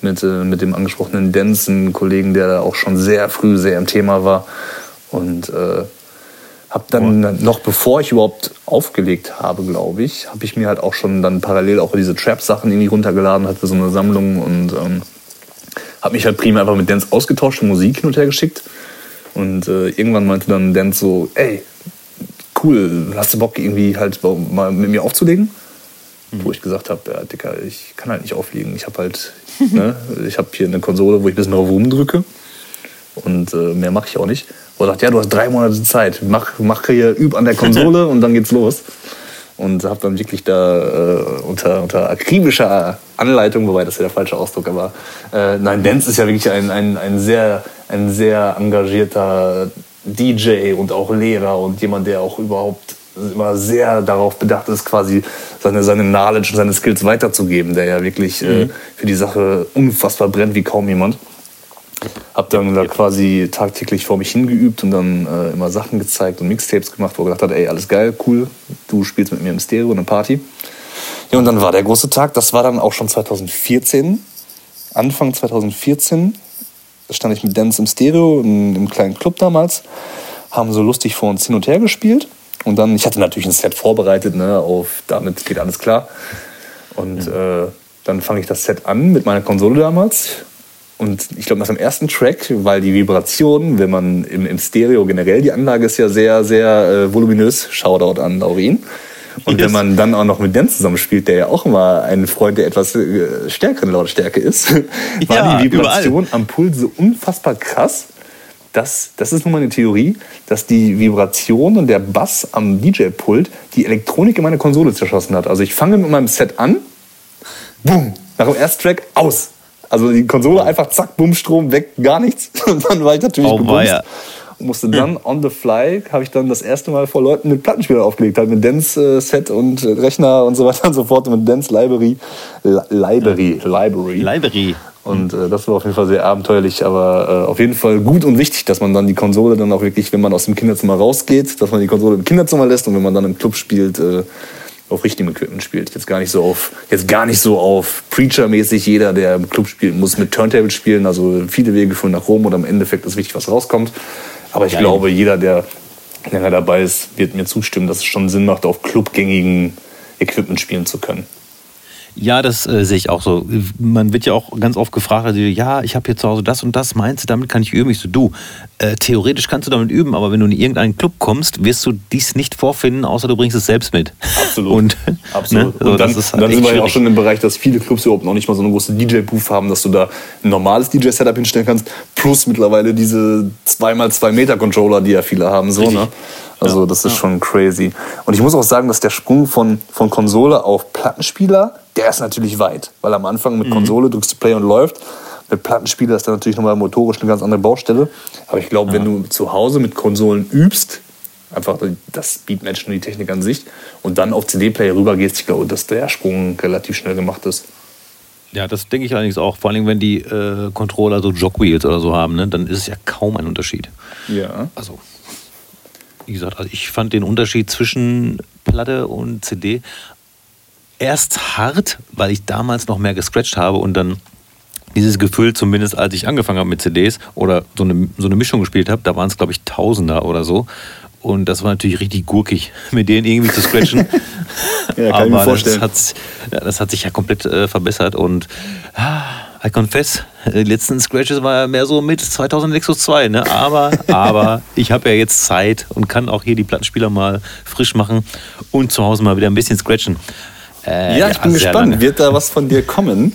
mit, äh, mit dem angesprochenen Dance einen Kollegen, der da auch schon sehr früh sehr im Thema war. Und äh, habe dann oh. noch bevor ich überhaupt aufgelegt habe, glaube ich, habe ich mir halt auch schon dann parallel auch diese Trap-Sachen irgendwie runtergeladen, hatte so eine Sammlung und ähm, habe mich halt prima einfach mit Dance ausgetauscht und Musik hin und her geschickt. Und äh, irgendwann meinte dann Dance so, ey, cool, hast du Bock irgendwie halt mal mit mir aufzulegen? Mhm. Wo ich gesagt habe, ja, Dicker, ich kann halt nicht auflegen. Ich habe halt, ne, ich habe hier eine Konsole, wo ich ein bisschen drauf rumdrücke. Und äh, mehr mache ich auch nicht. Wo er sagt, ja, du hast drei Monate Zeit, mach, mach hier, üb an der Konsole und dann geht's los. Und habe dann wirklich da äh, unter, unter akribischer Anleitung, wobei das ist ja der falsche Ausdruck, aber äh, nein, Dance ist ja wirklich ein, ein, ein, sehr, ein sehr engagierter DJ und auch Lehrer und jemand, der auch überhaupt immer sehr darauf bedacht ist, quasi seine, seine Knowledge und seine Skills weiterzugeben, der ja wirklich äh, mhm. äh, für die Sache unfassbar brennt wie kaum jemand. Hab dann da quasi tagtäglich vor mich hingeübt und dann äh, immer Sachen gezeigt und Mixtapes gemacht, wo er gesagt hat, ey, alles geil, cool, du spielst mit mir im Stereo eine Party. Ja, und dann war der große Tag, das war dann auch schon 2014, Anfang 2014, da stand ich mit Dance im Stereo, in, im kleinen Club damals, haben so lustig vor uns hin und her gespielt. Und dann, ich hatte natürlich ein Set vorbereitet, ne, auf damit geht alles klar. Und mhm. äh, dann fange ich das Set an mit meiner Konsole damals und ich glaube, nach dem ersten Track, weil die Vibration, wenn man im, im Stereo generell, die Anlage ist ja sehr, sehr äh, voluminös, Shoutout an Laurin. Und yes. wenn man dann auch noch mit Dan zusammenspielt, der ja auch immer ein Freund der etwas äh, stärkeren Lautstärke ist, war ja, die Vibration überall. am Puls so unfassbar krass. dass, das ist nun mal eine Theorie, dass die Vibration und der Bass am DJ-Pult die Elektronik in meiner Konsole zerschossen hat. Also ich fange mit meinem Set an, boom, nach dem ersten Track aus. Also die Konsole einfach zack, bumm, Strom weg, gar nichts. Und dann war ich natürlich oh, gebumst. Und musste dann on the fly, habe ich dann das erste Mal vor Leuten mit Plattenspieler aufgelegt, halt mit Dance-Set und Rechner und so weiter und so fort und mit Dance Library. Library. Library. Library. Und äh, das war auf jeden Fall sehr abenteuerlich, aber äh, auf jeden Fall gut und wichtig, dass man dann die Konsole dann auch wirklich, wenn man aus dem Kinderzimmer rausgeht, dass man die Konsole im Kinderzimmer lässt und wenn man dann im Club spielt, äh, auf richtigem Equipment spielt. Jetzt gar nicht so auf, jetzt gar nicht so auf Preacher-mäßig. Jeder, der im Club spielt, muss mit Turntable spielen. Also viele Wege führen nach Rom oder im Endeffekt ist wichtig, was rauskommt. Aber ich ja, glaube, jeder, der länger dabei ist, wird mir zustimmen, dass es schon Sinn macht, auf clubgängigen Equipment spielen zu können. Ja, das äh, sehe ich auch so. Man wird ja auch ganz oft gefragt, also, ja, ich habe hier zu Hause das und das, meinst du, damit kann ich üben? Ich so, du, äh, theoretisch kannst du damit üben, aber wenn du in irgendeinen Club kommst, wirst du dies nicht vorfinden, außer du bringst es selbst mit. Absolut. Und, Absolut. Ne? und dann, halt dann sind wir ja auch schon im Bereich, dass viele Clubs überhaupt noch nicht mal so eine große DJ-Booth haben, dass du da ein normales DJ-Setup hinstellen kannst, plus mittlerweile diese 2x2 Meter-Controller, die ja viele haben. So, ne? Also ja, das ist ja. schon crazy. Und ich muss auch sagen, dass der Sprung von, von Konsole auf Plattenspieler, der ist natürlich weit. Weil am Anfang mit mhm. Konsole drückst du Play und läuft. Mit Plattenspieler ist dann natürlich nochmal motorisch eine ganz andere Baustelle. Aber ich glaube, wenn du zu Hause mit Konsolen übst, einfach das Beatmatchen und die Technik an sich und dann auf CD-Player rübergehst, ich glaube, dass der Sprung relativ schnell gemacht ist. Ja, das denke ich allerdings auch. Vor allem, wenn die äh, Controller so Jogwheels oder so haben, ne, dann ist es ja kaum ein Unterschied. Ja. Also, wie gesagt, also ich fand den Unterschied zwischen Platte und CD erst hart, weil ich damals noch mehr gescratcht habe und dann dieses Gefühl, zumindest als ich angefangen habe mit CDs oder so eine, so eine Mischung gespielt habe, da waren es, glaube ich, Tausender oder so. Und das war natürlich richtig gurkig, mit denen irgendwie zu scratchen. ja, kann Aber vorstellen. Das hat, das hat sich ja komplett äh, verbessert. Und ah, I confess, die letzten Scratches war ja mehr so mit 2000 Nexus 2. Ne? Aber, aber ich habe ja jetzt Zeit und kann auch hier die Plattenspieler mal frisch machen und zu Hause mal wieder ein bisschen scratchen. Äh, ja, ich ja, bin gespannt. Lange. Wird da was von dir kommen?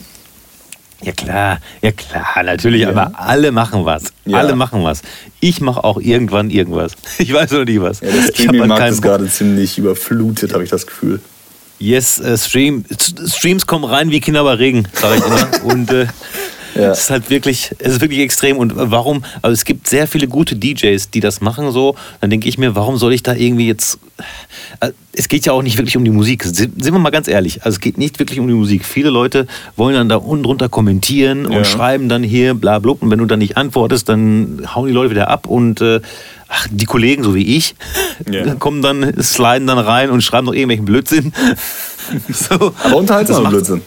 Ja klar, ja klar, natürlich, ja. aber alle machen was. Ja. Alle machen was. Ich mache auch irgendwann irgendwas. Ich weiß noch nie was. Ja, der Streaming-Markt halt ist gerade ziemlich überflutet, habe ich das Gefühl. Yes, äh, Stream, Streams kommen rein wie Kinder bei Regen, sage ich immer. Und äh, ja. Es ist halt wirklich, es ist wirklich extrem. Und warum? Also es gibt sehr viele gute DJs, die das machen so. Dann denke ich mir, warum soll ich da irgendwie jetzt. Äh, es geht ja auch nicht wirklich um die Musik. Sind wir mal ganz ehrlich. Also es geht nicht wirklich um die Musik. Viele Leute wollen dann da unten drunter kommentieren und ja. schreiben dann hier bla bla. Und wenn du dann nicht antwortest, dann hauen die Leute wieder ab und äh, ach, die Kollegen, so wie ich, yeah. kommen dann, sliden dann rein und schreiben noch irgendwelchen Blödsinn. so. Aber unterhaltsamer Blödsinn.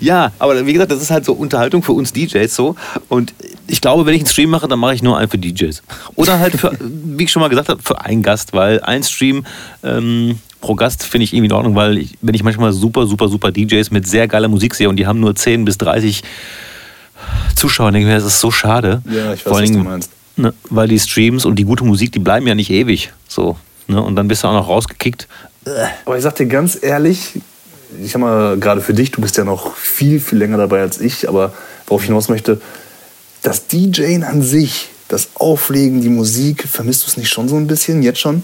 Ja, aber wie gesagt, das ist halt so Unterhaltung für uns DJs so. Und ich glaube, wenn ich einen Stream mache, dann mache ich nur einen für DJs. Oder halt für, wie ich schon mal gesagt habe, für einen Gast, weil ein Stream ähm, pro Gast finde ich irgendwie in Ordnung, weil ich, wenn ich manchmal super, super, super DJs mit sehr geiler Musik sehe und die haben nur 10 bis 30 Zuschauer, denke ich mir, das ist so schade. Ja, ich weiß, Vor was du meinst. Ne, weil die Streams und die gute Musik, die bleiben ja nicht ewig. So, ne? Und dann bist du auch noch rausgekickt. Aber ich sag dir ganz ehrlich, ich sag mal, gerade für dich, du bist ja noch viel, viel länger dabei als ich, aber worauf ich hinaus möchte, das DJing an sich, das Auflegen, die Musik, vermisst du es nicht schon so ein bisschen, jetzt schon?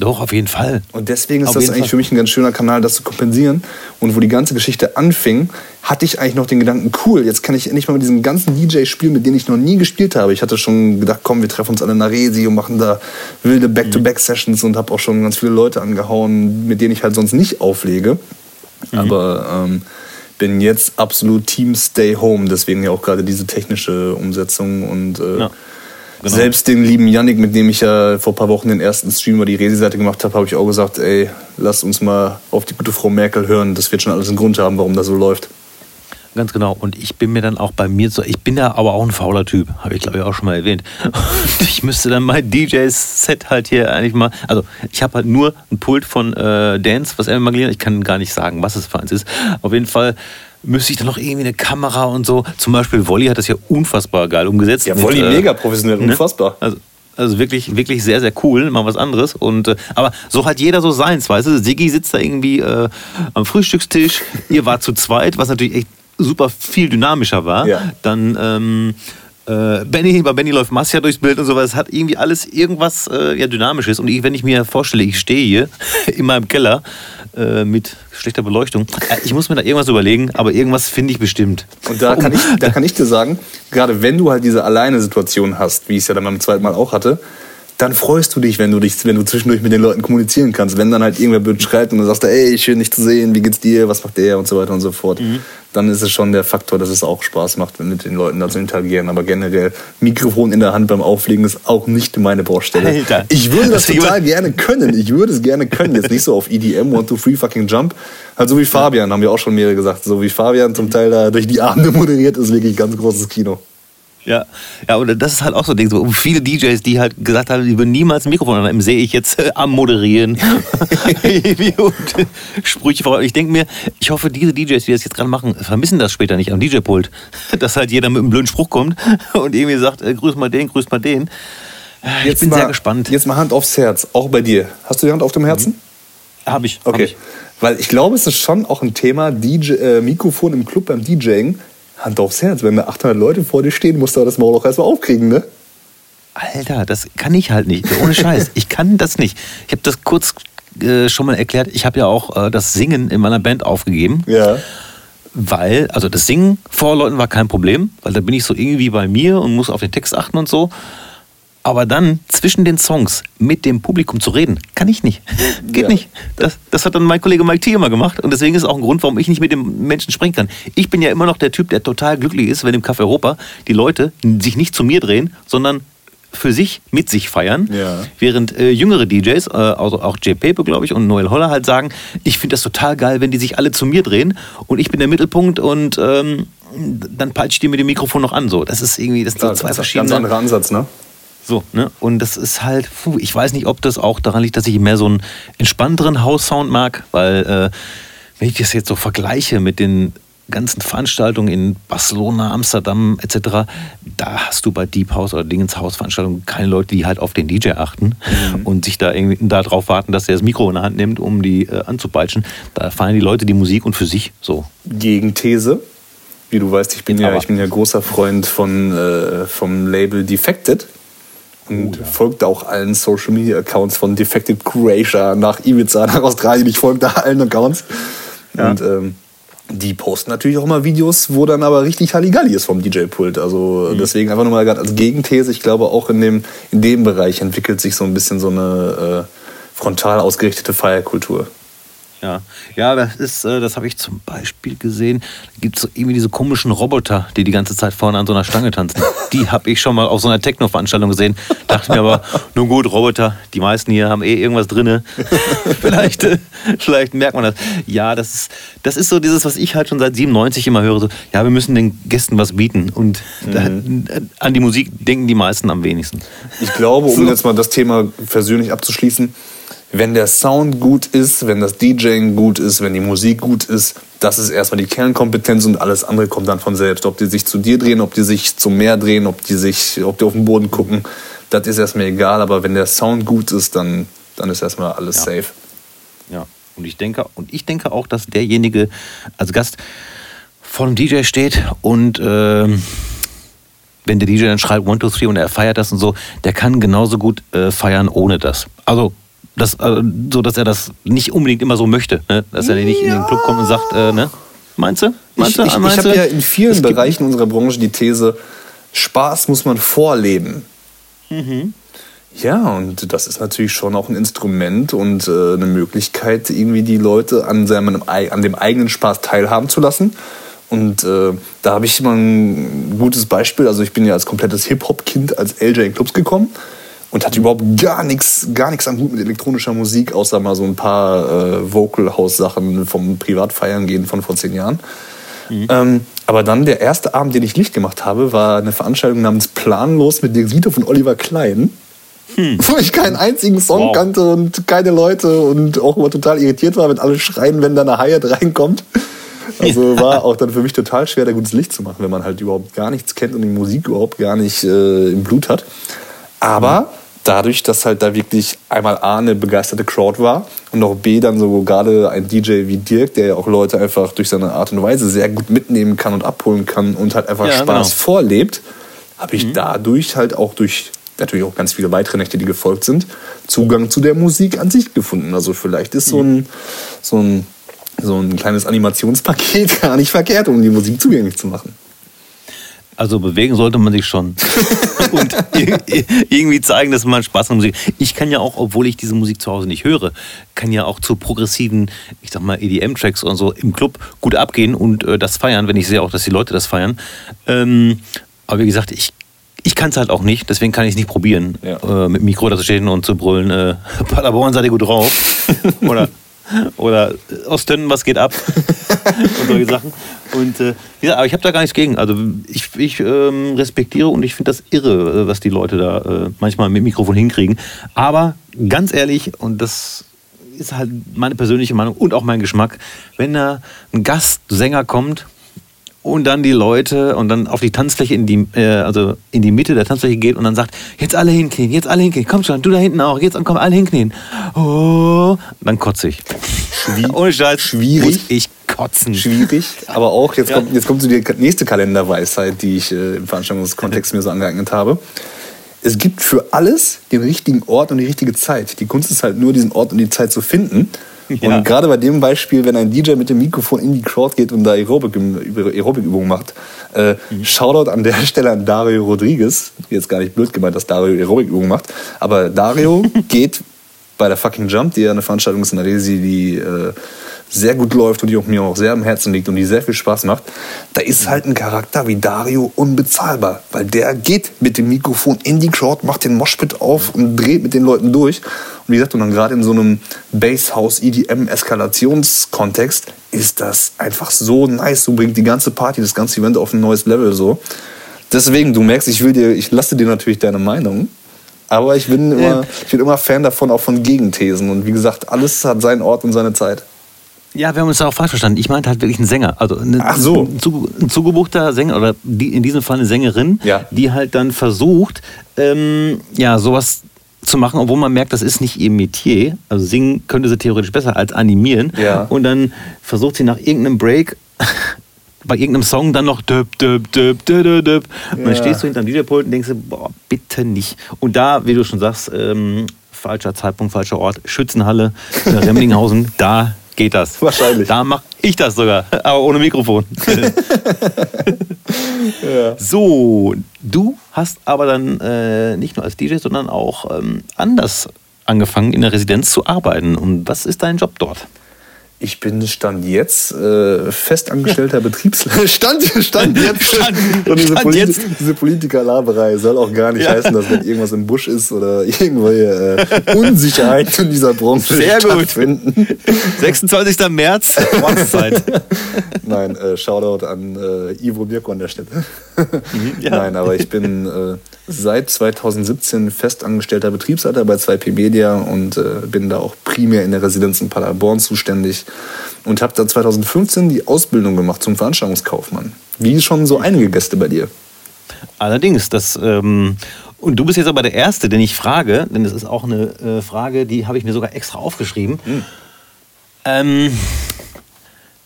Doch, auf jeden Fall. Und deswegen ist auf das eigentlich Fall. für mich ein ganz schöner Kanal, das zu kompensieren. Und wo die ganze Geschichte anfing, hatte ich eigentlich noch den Gedanken, cool, jetzt kann ich endlich mal mit diesen ganzen DJs spielen, mit denen ich noch nie gespielt habe. Ich hatte schon gedacht, komm, wir treffen uns alle in Naresi und machen da wilde Back-to-Back-Sessions und habe auch schon ganz viele Leute angehauen, mit denen ich halt sonst nicht auflege. Mhm. Aber ähm, bin jetzt absolut Team Stay Home, deswegen ja auch gerade diese technische Umsetzung und äh, ja, genau. selbst den lieben Yannick, mit dem ich ja vor ein paar Wochen den ersten Stream über die Resi-Seite gemacht habe, habe ich auch gesagt, ey, lass uns mal auf die gute Frau Merkel hören, das wird schon alles einen Grund haben, warum das so läuft. Ganz genau. Und ich bin mir dann auch bei mir so, ich bin ja aber auch ein fauler Typ, habe ich glaube ich auch schon mal erwähnt. Und ich müsste dann mein DJ-Set halt hier eigentlich mal, also ich habe halt nur ein Pult von äh, Dance, was er immer gelernt Ich kann gar nicht sagen, was es für eins ist. Auf jeden Fall müsste ich dann noch irgendwie eine Kamera und so. Zum Beispiel Wolli hat das ja unfassbar geil umgesetzt. Ja, Wolli äh, mega professionell, ne? unfassbar. Also, also wirklich, wirklich sehr, sehr cool, mal was anderes. Und, äh, aber so hat jeder so seins, weißt du? Siggi sitzt da irgendwie äh, am Frühstückstisch, ihr wart zu zweit, was natürlich echt super viel dynamischer war. Ja. Dann ähm, äh, Benny, bei Benny läuft Massia durchs Bild und sowas. Es hat irgendwie alles irgendwas äh, ja, Dynamisches. Und ich, wenn ich mir vorstelle, ich stehe hier in meinem Keller äh, mit schlechter Beleuchtung, äh, ich muss mir da irgendwas überlegen, aber irgendwas finde ich bestimmt. Und da kann, ich, da kann ich dir sagen, gerade wenn du halt diese alleine Situation hast, wie ich es ja dann beim zweiten Mal auch hatte, dann freust du dich, wenn du dich, wenn du zwischendurch mit den Leuten kommunizieren kannst. Wenn dann halt irgendwer blöd schreit und du sagst, ey, schön dich zu sehen, wie geht's dir, was macht der und so weiter und so fort. Mhm. Dann ist es schon der Faktor, dass es auch Spaß macht, mit den Leuten da zu interagieren. Aber generell, Mikrofon in der Hand beim Auflegen ist auch nicht meine Baustelle. Alter. Ich würde das total gerne können. Ich würde es gerne können. Jetzt nicht so auf EDM, One, Two, Three, Fucking Jump. Halt so wie Fabian, haben wir auch schon mehrere gesagt. So wie Fabian zum Teil da durch die Abende moderiert, ist wirklich ganz großes Kino. Ja, ja, und das ist halt auch so ein Ding. So viele DJs, die halt gesagt haben, die würden niemals ein Mikrofon haben, sehe ich jetzt äh, am Moderieren. und Sprüche vor. Ich denke mir, ich hoffe, diese DJs, die das jetzt gerade machen, vermissen das später nicht am DJ-Pult. Dass halt jeder mit einem blöden Spruch kommt und irgendwie sagt, äh, grüß mal den, grüß mal den. Ich jetzt bin mal, sehr gespannt. Jetzt mal Hand aufs Herz, auch bei dir. Hast du die Hand auf dem Herzen? Mhm. Habe ich. Okay. Hab ich. Weil ich glaube, es ist schon auch ein Thema, DJ, äh, Mikrofon im Club beim DJing Hand aufs Herz, wenn da 800 Leute vor dir stehen, musst du das Maul auch erstmal aufkriegen, ne? Alter, das kann ich halt nicht. Ohne Scheiß. ich kann das nicht. Ich habe das kurz äh, schon mal erklärt. Ich habe ja auch äh, das Singen in meiner Band aufgegeben. Ja. weil, also das Singen vor Leuten war kein Problem, weil da bin ich so irgendwie bei mir und muss auf den Text achten und so. Aber dann zwischen den Songs mit dem Publikum zu reden, kann ich nicht. Geht ja. nicht. Das, das, hat dann mein Kollege Mike T immer gemacht. Und deswegen ist es auch ein Grund, warum ich nicht mit dem Menschen sprechen kann. Ich bin ja immer noch der Typ, der total glücklich ist, wenn im Café Europa die Leute sich nicht zu mir drehen, sondern für sich mit sich feiern. Ja. Während äh, jüngere DJs, äh, also auch Jay Pepe, glaube ich, und Noel Holler halt sagen, ich finde das total geil, wenn die sich alle zu mir drehen und ich bin der Mittelpunkt und ähm, dann ich die mit dem Mikrofon noch an. So, das ist irgendwie, das sind so zwei verschiedene. Ganz anderer Ansatz, ne? So, ne? Und das ist halt, puh, ich weiß nicht, ob das auch daran liegt, dass ich mehr so einen entspannteren House-Sound mag, weil äh, wenn ich das jetzt so vergleiche mit den ganzen Veranstaltungen in Barcelona, Amsterdam etc., da hast du bei Deep House oder Dingens House Veranstaltungen keine Leute, die halt auf den DJ achten mhm. und sich da irgendwie darauf warten, dass er das Mikro in der Hand nimmt, um die äh, anzupeitschen. Da feiern die Leute die Musik und für sich so. Gegenthese. Wie du weißt, ich bin, ja, ich bin ja großer Freund von, äh, vom Label Defected und oh, ja. folgt auch allen Social Media Accounts von Defected Croatia nach Ibiza, nach Australien. Ich folge da allen Accounts. Ja. Und ähm, die posten natürlich auch mal Videos, wo dann aber richtig Halligalli ist vom DJ-Pult. Also mhm. deswegen einfach nur mal gerade als Gegenthese. Ich glaube, auch in dem, in dem Bereich entwickelt sich so ein bisschen so eine äh, frontal ausgerichtete Feierkultur. Ja, ja, das ist, äh, das habe ich zum Beispiel gesehen. Da gibt es so irgendwie diese komischen Roboter, die die ganze Zeit vorne an so einer Stange tanzen. Die habe ich schon mal auf so einer Techno-Veranstaltung gesehen. Dachte mir aber, nun gut, Roboter, die meisten hier haben eh irgendwas drin. vielleicht, äh, vielleicht merkt man das. Ja, das ist, das ist so dieses, was ich halt schon seit 97 immer höre. So, ja, wir müssen den Gästen was bieten. Und mhm. da, an die Musik denken die meisten am wenigsten. Ich glaube, um so. jetzt mal das Thema persönlich abzuschließen, wenn der Sound gut ist, wenn das DJing gut ist, wenn die Musik gut ist, das ist erstmal die Kernkompetenz und alles andere kommt dann von selbst. Ob die sich zu dir drehen, ob die sich zum Meer drehen, ob die sich, ob die auf den Boden gucken, das ist erstmal egal. Aber wenn der Sound gut ist, dann, dann ist erstmal alles ja. safe. Ja, und ich denke, und ich denke auch, dass derjenige als Gast vor dem DJ steht und äh, wenn der DJ dann schreibt 1, 2, 3 und er feiert das und so, der kann genauso gut äh, feiern ohne das. Also das, äh, so dass er das nicht unbedingt immer so möchte. Ne? Dass er nicht in den Club kommt und sagt, äh, ne? Meinst du? Meinst ich, ich, ich habe ja in vielen Bereichen unserer Branche die These, Spaß muss man vorleben. Mhm. Ja, und das ist natürlich schon auch ein Instrument und äh, eine Möglichkeit, irgendwie die Leute an, seinem, an dem eigenen Spaß teilhaben zu lassen. Und äh, da habe ich immer ein gutes Beispiel. Also ich bin ja als komplettes Hip-Hop-Kind als LJ in Clubs gekommen und hat überhaupt gar nichts gar nichts am Hut mit elektronischer Musik, außer mal so ein paar äh, Vocal House Sachen vom Privatfeiern gehen von vor zehn Jahren. Mhm. Ähm, aber dann der erste Abend, den ich Licht gemacht habe, war eine Veranstaltung namens Planlos mit Dirk von Oliver Klein. Hm. Wo ich keinen einzigen Song wow. kannte und keine Leute und auch immer total irritiert war, wenn alle schreien, wenn da eine Hi-Hat reinkommt. Also war auch dann für mich total schwer, da gutes Licht zu machen, wenn man halt überhaupt gar nichts kennt und die Musik überhaupt gar nicht äh, im Blut hat. Aber dadurch, dass halt da wirklich einmal A, eine begeisterte Crowd war und auch B, dann so gerade ein DJ wie Dirk, der ja auch Leute einfach durch seine Art und Weise sehr gut mitnehmen kann und abholen kann und halt einfach ja, Spaß genau. vorlebt, habe ich mhm. dadurch halt auch durch natürlich auch ganz viele weitere Nächte, die gefolgt sind, Zugang zu der Musik an sich gefunden. Also vielleicht ist so ein, so ein, so ein kleines Animationspaket gar nicht verkehrt, um die Musik zugänglich zu machen. Also bewegen sollte man sich schon. und irgendwie zeigen, dass man Spaß an Musik. Ich kann ja auch, obwohl ich diese Musik zu Hause nicht höre, kann ja auch zu progressiven, ich sag mal, EDM-Tracks und so im Club gut abgehen und äh, das feiern, wenn ich sehe auch, dass die Leute das feiern. Ähm, aber wie gesagt, ich ich kann es halt auch nicht, deswegen kann ich es nicht probieren, ja. äh, mit Mikro da zu stehen und zu brüllen, äh, Paderborn seid ihr gut drauf. Oder oder Osten, was geht ab? und solche Sachen. Und äh, ja, aber ich habe da gar nichts gegen. Also ich, ich ähm, respektiere und ich finde das irre, äh, was die Leute da äh, manchmal mit Mikrofon hinkriegen. Aber ganz ehrlich, und das ist halt meine persönliche Meinung und auch mein Geschmack, wenn da ein Gastsänger kommt, und dann die Leute und dann auf die Tanzfläche in die, äh, also in die Mitte der Tanzfläche geht und dann sagt, jetzt alle hinknien, jetzt alle hinknien, komm schon, du da hinten auch, jetzt komm alle hinknien. Oh, dann kotze ich. Schwierig. Ohne Scheiß. Schwierig. Muss ich kotzen. Schwierig, aber auch, jetzt, ja. kommt, jetzt kommt so die nächste Kalenderweisheit, die ich äh, im Veranstaltungskontext mir so angeeignet habe. Es gibt für alles den richtigen Ort und die richtige Zeit. Die Kunst ist halt nur, diesen Ort und die Zeit zu finden. Ja. Und gerade bei dem Beispiel, wenn ein DJ mit dem Mikrofon in die Crowd geht und da Aerobic-Übungen Aerobic macht, äh, mhm. Shoutout an der Stelle an Dario Rodriguez. Jetzt gar nicht blöd gemeint, dass Dario Aerobic-Übungen macht, aber Dario geht bei der Fucking Jump, die ja eine Veranstaltung ist in Resi, die äh, sehr gut läuft und die auch mir auch sehr am Herzen liegt und die sehr viel Spaß macht, da ist halt ein Charakter wie Dario unbezahlbar, weil der geht mit dem Mikrofon in die Crowd, macht den Moshpit auf und dreht mit den Leuten durch. Und wie gesagt, und dann gerade in so einem Basshouse EDM Eskalationskontext ist das einfach so nice. Du bringst die ganze Party, das ganze Event auf ein neues Level so. Deswegen, du merkst, ich will dir, ich lasse dir natürlich deine Meinung. Aber ich bin immer, ich bin immer Fan davon, auch von Gegenthesen. Und wie gesagt, alles hat seinen Ort und seine Zeit. Ja, wir haben uns da auch falsch verstanden. Ich meinte halt wirklich einen Sänger. Also eine, Ach so. ein, ein zugebuchter Sänger oder die, in diesem Fall eine Sängerin, ja. die halt dann versucht, ähm, ja, sowas zu machen, obwohl man merkt, das ist nicht ihr Metier. Also singen könnte sie theoretisch besser als animieren. Ja. Und dann versucht sie nach irgendeinem Break bei irgendeinem Song dann noch döp, döp, döp, döp, döp, döp. Und dann stehst du hinterm DJ-Pult und denkst boah, bitte nicht. Und da, wie du schon sagst, ähm, falscher Zeitpunkt, falscher Ort, Schützenhalle, äh, Remlinghausen, da geht das. Wahrscheinlich. Da mache ich das sogar, aber ohne Mikrofon. ja. So, du hast aber dann äh, nicht nur als DJ, sondern auch ähm, anders angefangen, in der Residenz zu arbeiten. Und was ist dein Job dort? Ich bin Stand jetzt äh, festangestellter Betriebsleiter. Stand, stand jetzt. Stand, und diese, stand Polit jetzt. diese Politikerlaberei soll auch gar nicht ja. heißen, dass wenn irgendwas im Busch ist oder irgendwelche äh, Unsicherheiten in dieser Branche Sehr stattfinden. Gut. 26. März, Ortszeit. Nein, äh, Shoutout an äh, Ivo Mirko an der Stelle. Mhm, ja. Nein, aber ich bin äh, seit 2017 festangestellter Betriebsleiter bei 2P Media und äh, bin da auch primär in der Residenz in Paderborn zuständig und habe da 2015 die Ausbildung gemacht zum Veranstaltungskaufmann. Wie schon so einige Gäste bei dir. Allerdings, das. Ähm und du bist jetzt aber der Erste, den ich frage, denn das ist auch eine äh, Frage, die habe ich mir sogar extra aufgeschrieben. Hm. Ähm,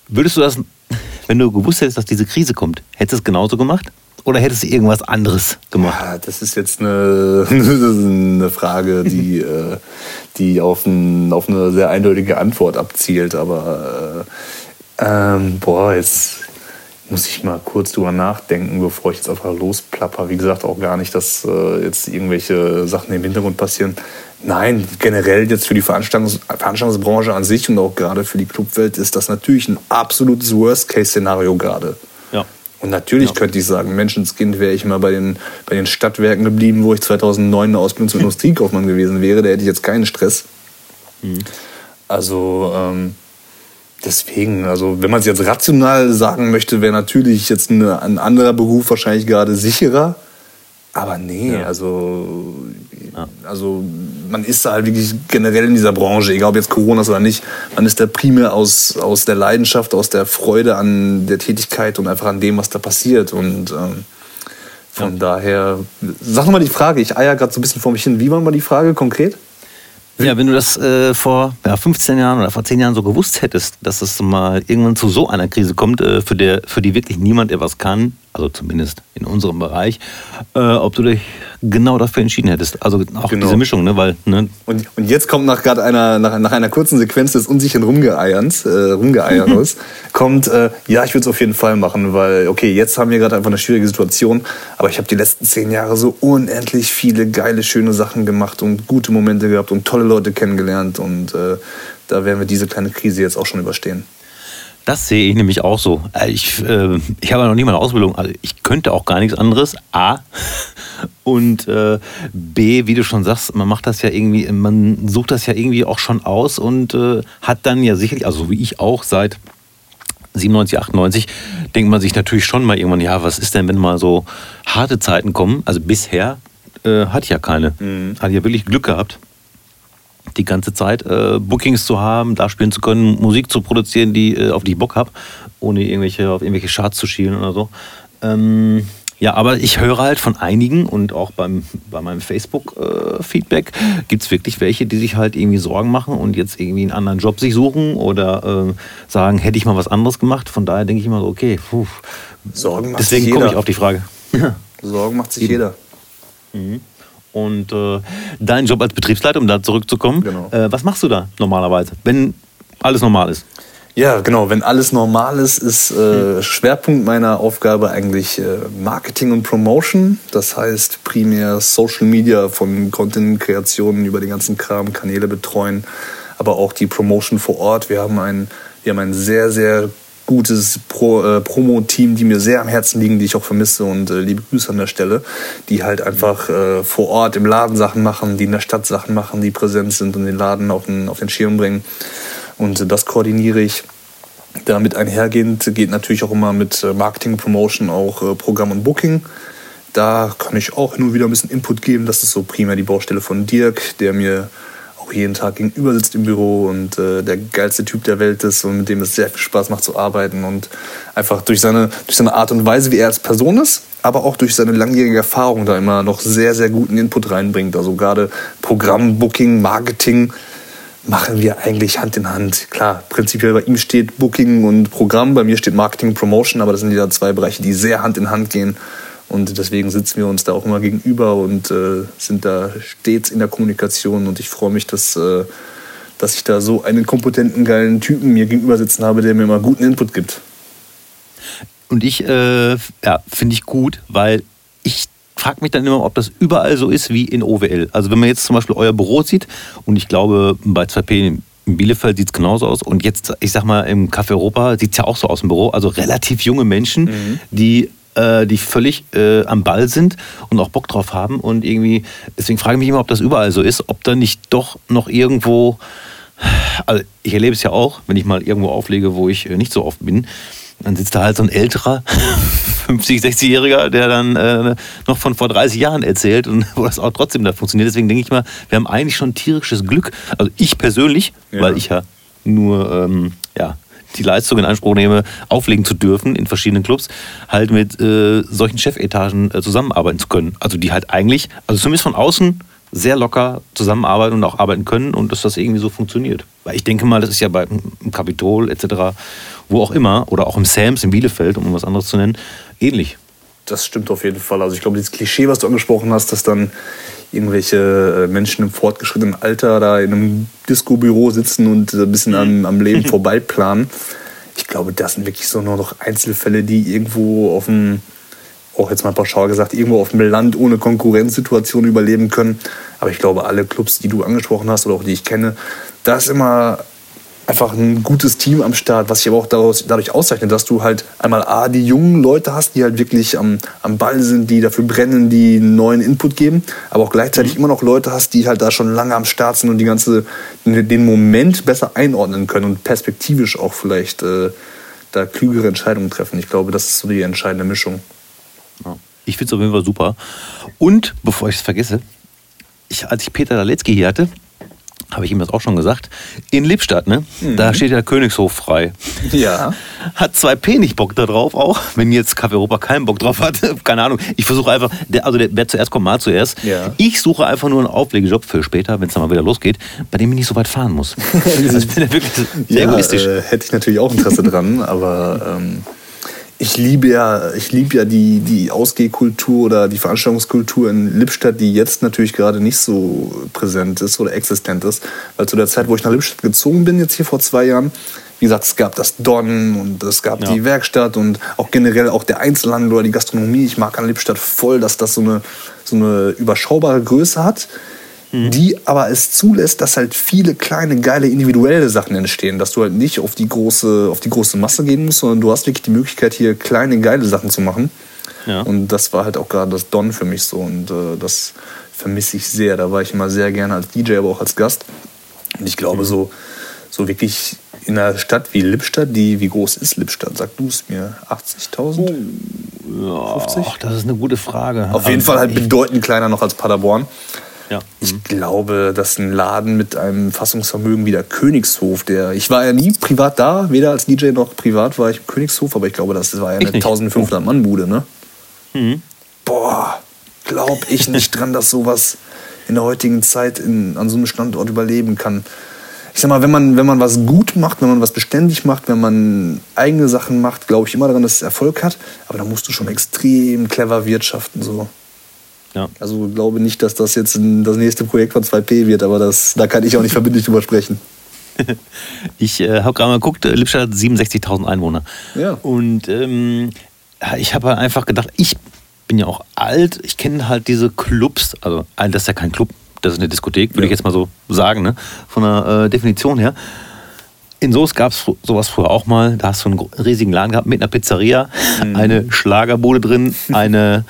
würdest du das, wenn du gewusst hättest, dass diese Krise kommt, hättest du es genauso gemacht? Oder hättest du irgendwas anderes gemacht? Ja, das ist jetzt eine, eine Frage, die, äh, die auf, ein, auf eine sehr eindeutige Antwort abzielt. Aber äh, ähm, boah, jetzt muss ich mal kurz drüber nachdenken, bevor ich jetzt einfach losplapper. Wie gesagt, auch gar nicht, dass äh, jetzt irgendwelche Sachen im Hintergrund passieren. Nein, generell jetzt für die Veranstaltungs Veranstaltungsbranche an sich und auch gerade für die Clubwelt ist das natürlich ein absolutes Worst-Case-Szenario gerade. Ja. Und natürlich ja. könnte ich sagen, Menschenskind wäre ich mal bei den, bei den Stadtwerken geblieben, wo ich 2009 eine Ausbildung zum Industriekaufmann gewesen wäre. Da hätte ich jetzt keinen Stress. Mhm. Also ähm, deswegen, also wenn man es jetzt rational sagen möchte, wäre natürlich jetzt eine, ein anderer Beruf wahrscheinlich gerade sicherer. Aber nee, ja. also, ja. also man ist da halt wirklich generell in dieser Branche, egal ob jetzt Corona ist oder nicht, man ist da primär aus, aus der Leidenschaft, aus der Freude an der Tätigkeit und einfach an dem, was da passiert. Und ähm, von ja. daher, sag nochmal die Frage, ich eier gerade so ein bisschen vor mich hin. Wie war mal die Frage konkret? Ja, wenn du das äh, vor ja, 15 Jahren oder vor 10 Jahren so gewusst hättest, dass es mal irgendwann zu so einer Krise kommt, äh, für, der, für die wirklich niemand etwas kann, also zumindest in unserem Bereich, äh, ob du dich genau dafür entschieden hättest. Also auch genau. diese Mischung, ne? Weil, ne? Und, und jetzt kommt nach gerade einer, nach, nach einer kurzen Sequenz des unsicheren Rumgeeierns, äh, Rumgeeierns, kommt, äh, ja, ich würde es auf jeden Fall machen, weil, okay, jetzt haben wir gerade einfach eine schwierige Situation, aber ich habe die letzten zehn Jahre so unendlich viele geile, schöne Sachen gemacht und gute Momente gehabt und tolle Leute kennengelernt und äh, da werden wir diese kleine Krise jetzt auch schon überstehen. Das sehe ich nämlich auch so. Äh, ich, äh, ich habe noch nie mal eine Ausbildung, also ich könnte auch gar nichts anderes. A. Und äh, B, wie du schon sagst, man macht das ja irgendwie, man sucht das ja irgendwie auch schon aus und äh, hat dann ja sicherlich, also wie ich auch seit 97, 98, denkt man sich natürlich schon mal irgendwann, ja, was ist denn, wenn mal so harte Zeiten kommen? Also bisher äh, hatte ich ja keine. Mhm. Hatte ja wirklich Glück gehabt die ganze Zeit äh, Bookings zu haben, da spielen zu können, Musik zu produzieren, die, äh, auf die ich Bock habe, ohne irgendwelche, auf irgendwelche Charts zu schielen oder so. Ähm, ja, aber ich höre halt von einigen und auch beim, bei meinem Facebook-Feedback äh, gibt es wirklich welche, die sich halt irgendwie Sorgen machen und jetzt irgendwie einen anderen Job sich suchen oder äh, sagen, hätte ich mal was anderes gemacht. Von daher denke ich immer so, okay, puh. Sorgen macht Deswegen komme ich auf die Frage. Sorgen macht sich jeder. Mhm. Und äh, dein Job als Betriebsleiter, um da zurückzukommen, genau. äh, was machst du da normalerweise? Wenn alles normal ist. Ja, genau. Wenn alles normal ist, ist äh, Schwerpunkt meiner Aufgabe eigentlich äh, Marketing und Promotion. Das heißt primär Social Media von Content-Kreationen über den ganzen Kram, Kanäle betreuen, aber auch die Promotion vor Ort. Wir haben ein, wir haben ein sehr, sehr gutes Pro, äh, Promo-Team, die mir sehr am Herzen liegen, die ich auch vermisse und äh, liebe Grüße an der Stelle, die halt einfach äh, vor Ort im Laden Sachen machen, die in der Stadt Sachen machen, die präsent sind und den Laden auf den, auf den Schirm bringen. Und das koordiniere ich. Damit einhergehend geht natürlich auch immer mit äh, Marketing, Promotion auch äh, Programm und Booking. Da kann ich auch nur wieder ein bisschen Input geben. Das ist so primär die Baustelle von Dirk, der mir auch jeden Tag gegenüber sitzt im Büro und äh, der geilste Typ der Welt ist und mit dem es sehr viel Spaß macht zu arbeiten und einfach durch seine, durch seine Art und Weise, wie er als Person ist, aber auch durch seine langjährige Erfahrung da immer noch sehr, sehr guten Input reinbringt. Also gerade Programm, Booking, Marketing, machen wir eigentlich Hand in Hand. Klar, prinzipiell bei ihm steht Booking und Programm, bei mir steht Marketing und Promotion, aber das sind ja zwei Bereiche, die sehr Hand in Hand gehen. Und deswegen sitzen wir uns da auch immer gegenüber und äh, sind da stets in der Kommunikation. Und ich freue mich, dass, äh, dass ich da so einen kompetenten, geilen Typen mir gegenüber sitzen habe, der mir immer guten Input gibt. Und ich äh, ja, finde ich gut, weil ich frage mich dann immer, ob das überall so ist wie in OWL. Also wenn man jetzt zum Beispiel euer Büro sieht und ich glaube bei 2P in Bielefeld sieht es genauso aus. Und jetzt, ich sag mal, im Café Europa sieht es ja auch so aus im Büro. Also relativ junge Menschen, mhm. die, äh, die völlig äh, am Ball sind und auch Bock drauf haben. Und irgendwie, deswegen frage ich mich immer, ob das überall so ist, ob da nicht doch noch irgendwo, also ich erlebe es ja auch, wenn ich mal irgendwo auflege, wo ich äh, nicht so oft bin, dann sitzt da halt so ein älterer, 50, 60-Jähriger, der dann äh, noch von vor 30 Jahren erzählt und wo das auch trotzdem da funktioniert. Deswegen denke ich mal, wir haben eigentlich schon tierisches Glück. Also ich persönlich, ja. weil ich ja nur ähm, ja, die Leistung in Anspruch nehme, auflegen zu dürfen in verschiedenen Clubs, halt mit äh, solchen Chefetagen äh, zusammenarbeiten zu können. Also die halt eigentlich, also zumindest von außen sehr locker zusammenarbeiten und auch arbeiten können und dass das irgendwie so funktioniert. Weil ich denke mal, das ist ja beim Kapitol etc., wo auch immer, oder auch im Sams in Bielefeld, um was anderes zu nennen, ähnlich. Das stimmt auf jeden Fall. Also ich glaube, dieses Klischee, was du angesprochen hast, dass dann irgendwelche äh, Menschen im fortgeschrittenen Alter da in einem Disco-Büro sitzen und ein bisschen am, am Leben vorbeiplanen. Ich glaube, das sind wirklich so nur noch Einzelfälle, die irgendwo auf dem auch jetzt mal pauschal gesagt, irgendwo auf dem Land ohne Konkurrenzsituation überleben können. Aber ich glaube, alle Clubs, die du angesprochen hast oder auch die ich kenne, da ist immer einfach ein gutes Team am Start, was sich aber auch daraus, dadurch auszeichnet, dass du halt einmal A, die jungen Leute hast, die halt wirklich am, am Ball sind, die dafür brennen, die neuen Input geben, aber auch gleichzeitig mhm. immer noch Leute hast, die halt da schon lange am Start sind und die ganze, den Moment besser einordnen können und perspektivisch auch vielleicht äh, da klügere Entscheidungen treffen. Ich glaube, das ist so die entscheidende Mischung. Ich finde es auf jeden Fall super. Und, bevor ich es vergesse, ich, als ich Peter Daletzky hier hatte, habe ich ihm das auch schon gesagt, in Lippstadt, ne? Mhm. Da steht der Königshof frei. Ja. Hat 2P nicht Bock da drauf auch, wenn jetzt Café Europa keinen Bock drauf hat. Keine Ahnung. Ich versuche einfach, der, also der, wer zuerst kommt, mal zuerst. Ja. Ich suche einfach nur einen Auflegejob für später, wenn es dann mal wieder losgeht, bei dem ich nicht so weit fahren muss. das bin ja wirklich sehr ja, egoistisch. Äh, hätte ich natürlich auch Interesse dran, aber ähm, ich liebe ja, ich liebe ja die, die Ausgehkultur oder die Veranstaltungskultur in Lippstadt, die jetzt natürlich gerade nicht so präsent ist oder existent ist. Weil zu der Zeit, wo ich nach Lippstadt gezogen bin, jetzt hier vor zwei Jahren, wie gesagt, es gab das Don und es gab ja. die Werkstatt und auch generell auch der Einzelhandel oder die Gastronomie. Ich mag an Lippstadt voll, dass das so eine, so eine überschaubare Größe hat mhm. die aber es zulässt, dass halt viele kleine, geile, individuelle Sachen entstehen. Dass du halt nicht auf die große, auf die große Masse gehen musst, sondern du hast wirklich die Möglichkeit, hier kleine, geile Sachen zu machen. Ja. Und das war halt auch gerade das Don für mich so. Und äh, das vermisse ich sehr. Da war ich immer sehr gerne als DJ, aber auch als Gast. Und ich glaube, mhm. so, so wirklich in einer Stadt wie Lippstadt, die, wie groß ist Lippstadt? Sag du es mir. 80.000? Ja, 50? das ist eine gute Frage. Auf jeden also Fall halt bedeutend kleiner noch als Paderborn. Ja. Ich mhm. glaube, dass ein Laden mit einem Fassungsvermögen wie der Königshof, der ich war ja nie privat da, weder als DJ noch privat war ich im Königshof, aber ich glaube, das war ja eine 1500 Mann Bude, ne? Mhm. Boah, glaube ich nicht dran, dass sowas in der heutigen Zeit in, an so einem Standort überleben kann. Ich sag mal, wenn man, wenn man was gut macht, wenn man was beständig macht, wenn man eigene Sachen macht, glaube ich immer daran, dass es Erfolg hat. Aber da musst du schon extrem clever wirtschaften. So. Ja. Also glaube nicht, dass das jetzt das nächste Projekt von 2P wird, aber das, da kann ich auch nicht verbindlich drüber sprechen. ich äh, habe gerade mal geguckt, äh, Lippstadt hat 67.000 Einwohner. Ja. Und ähm, ich habe halt einfach gedacht, ich bin ja auch alt, ich kenne halt diese Clubs, also das ist ja kein Club, das ist eine Diskothek, würde ja. ich jetzt mal so sagen, ne? von der äh, Definition her. In Soos gab es sowas früher auch mal. Da hast du einen riesigen Laden gehabt mit einer Pizzeria, mhm. eine Schlagerbude drin, eine,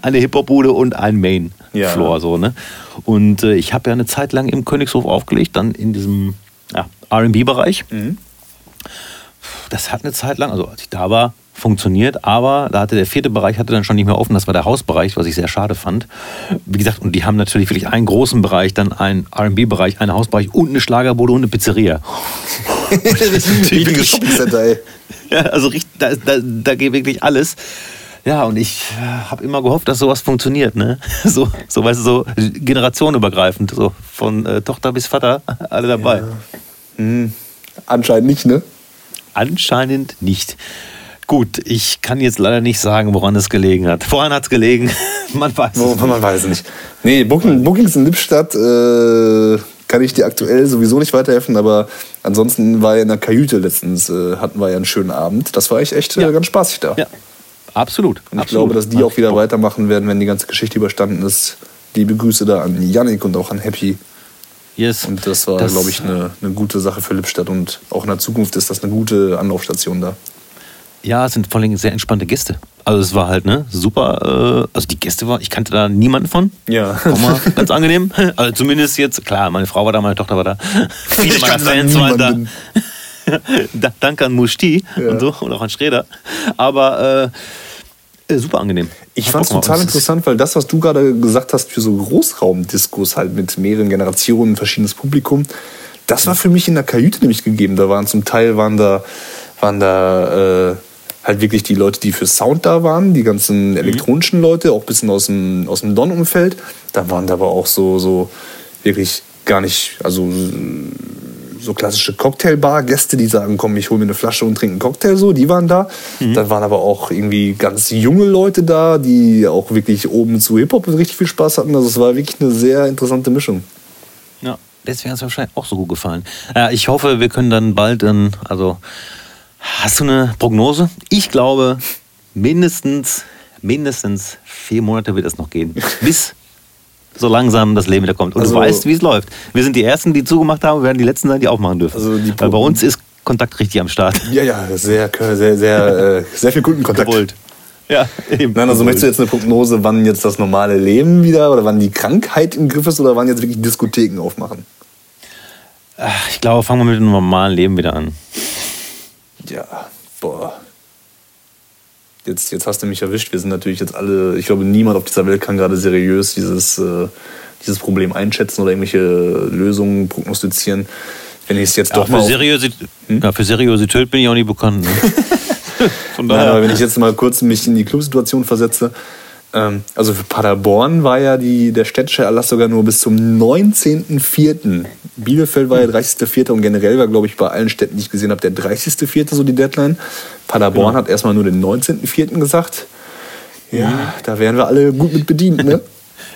eine Hip-Hop-Bude und ein Main-Floor. Ja. So, ne? Und äh, ich habe ja eine Zeit lang im Königshof aufgelegt, dann in diesem ja, RB-Bereich. Mhm. Das hat eine Zeit lang, also als ich da war, funktioniert, aber da hatte der vierte Bereich hatte dann schon nicht mehr offen, das war der Hausbereich, was ich sehr schade fand. Wie gesagt, und die haben natürlich wirklich einen großen Bereich, dann einen R&B-Bereich, einen Hausbereich und eine Schlagerbude und eine Pizzeria. Richtiges Shoppingcenter, ey. Ja, also da, da, da geht wirklich alles. Ja, und ich äh, habe immer gehofft, dass sowas funktioniert, ne? So, so weißt du, so generationenübergreifend, so von äh, Tochter bis Vater, alle dabei. Ja. Hm. Anscheinend nicht, ne? Anscheinend nicht. Gut, ich kann jetzt leider nicht sagen, woran es gelegen hat. Woran hat es gelegen? man weiß es nicht. Man weiß es nicht. Nee, Booking, Bookings in Lippstadt äh, kann ich dir aktuell sowieso nicht weiterhelfen, aber ansonsten war ja in der Kajüte letztens, äh, hatten wir ja einen schönen Abend. Das war echt, echt äh, ja. ganz spaßig da. Ja, absolut. Und ich absolut. glaube, dass die auch wieder weitermachen werden, wenn die ganze Geschichte überstanden ist. Liebe Grüße da an Yannick und auch an Happy. Yes. Und das war, glaube ich, eine, eine gute Sache für Lippstadt und auch in der Zukunft ist das eine gute Anlaufstation da. Ja, es sind vor allem sehr entspannte Gäste. Also es war halt ne super. Äh, also die Gäste waren, ich kannte da niemanden von. Ja. Mal, ganz angenehm. Also zumindest jetzt, klar, meine Frau war da, meine Tochter war da. Viele meiner Fans waren da. Danke an Musti ja. und so und auch an Schreder. Aber äh, äh super angenehm. Ich fand es total interessant, weil das, was du gerade gesagt hast, für so Großraumdiskos halt mit mehreren Generationen, verschiedenes Publikum, das war für mich in der Kajüte nämlich gegeben. Da waren zum Teil waren da, waren da äh, halt wirklich die Leute, die für Sound da waren, die ganzen mhm. elektronischen Leute, auch ein bisschen aus dem, aus dem Don-Umfeld. Da waren da aber auch so, so wirklich gar nicht, also so klassische Cocktailbar-Gäste, die sagen, komm, ich hole mir eine Flasche und trinke einen Cocktail, so, die waren da. Mhm. Dann waren aber auch irgendwie ganz junge Leute da, die auch wirklich oben zu Hip-Hop richtig viel Spaß hatten. Also es war wirklich eine sehr interessante Mischung. Ja, deswegen hat es wahrscheinlich auch so gut gefallen. Ja, ich hoffe, wir können dann bald dann, also Hast du eine Prognose? Ich glaube, mindestens, mindestens vier Monate wird es noch gehen. Bis so langsam das Leben wieder kommt. Und also, du weißt, wie es läuft. Wir sind die Ersten, die zugemacht haben, wir werden die Letzten sein, die aufmachen dürfen. Also Weil bei uns ist Kontakt richtig am Start. Ja, ja, sehr, sehr, sehr, äh, sehr viel Kundenkontakt. Gewollt. Ja, eben. Nein, also möchtest du jetzt eine Prognose, wann jetzt das normale Leben wieder oder wann die Krankheit im Griff ist oder wann jetzt wirklich Diskotheken aufmachen? Ich glaube, fangen wir mit dem normalen Leben wieder an ja, boah. Jetzt, jetzt hast du mich erwischt. Wir sind natürlich jetzt alle, ich glaube, niemand auf dieser Welt kann gerade seriös dieses, äh, dieses Problem einschätzen oder irgendwelche Lösungen prognostizieren. Wenn ich es jetzt ja, doch mal. Für, Seriosität, hm? ja, für Seriosität bin ich auch nicht bekannt. Ne? Von daher. Nein, aber wenn ich jetzt mal kurz mich in die Clubsituation versetze, also für Paderborn war ja die, der städtische Erlass sogar nur bis zum 19.04. Bielefeld war ja 30.04. und generell war, glaube ich, bei allen Städten, die ich gesehen habe, der 30.04. so die Deadline. Paderborn genau. hat erstmal nur den 19.04. gesagt. Ja, mhm. da wären wir alle gut mit bedient, ne?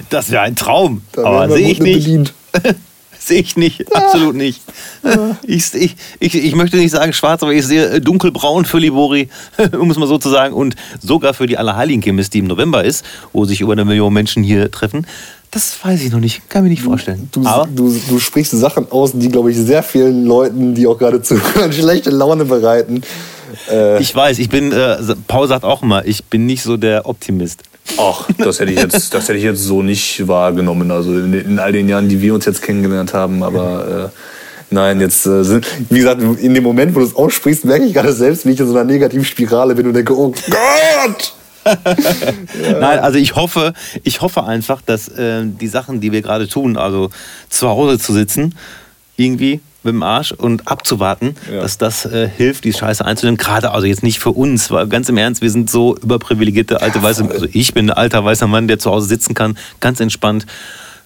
Das wäre ein Traum, da aber sehe ich nicht. sehe ich nicht, ja. absolut nicht. Ja. Ich, ich, ich, ich, möchte nicht sagen schwarz, aber ich sehe dunkelbraun für Libori, um es mal so zu sagen, und sogar für die Allerheiligen-Chemis, die im November ist, wo sich über eine Million Menschen hier treffen. Das weiß ich noch nicht, kann mir nicht vorstellen. Du, du, du sprichst Sachen aus, die, glaube ich, sehr vielen Leuten, die auch gerade zuhören, schlechte Laune bereiten. Äh ich weiß, ich bin, äh, Paul sagt auch immer, ich bin nicht so der Optimist. Ach, das hätte ich jetzt, das hätte ich jetzt so nicht wahrgenommen. Also in, in all den Jahren, die wir uns jetzt kennengelernt haben, aber äh, nein, jetzt äh, sind, wie gesagt, in dem Moment, wo du es aussprichst, merke ich gerade selbst, wie ich in so einer negativen Spirale bin und denke, oh Gott! Nein, also ich hoffe, ich hoffe einfach, dass äh, die Sachen, die wir gerade tun, also zu Hause zu sitzen, irgendwie mit dem Arsch und abzuwarten, ja. dass das äh, hilft, die Scheiße einzunehmen. Gerade also jetzt nicht für uns, weil ganz im Ernst, wir sind so überprivilegierte alte ja, weiße, also ich bin ein alter weißer Mann, der zu Hause sitzen kann, ganz entspannt,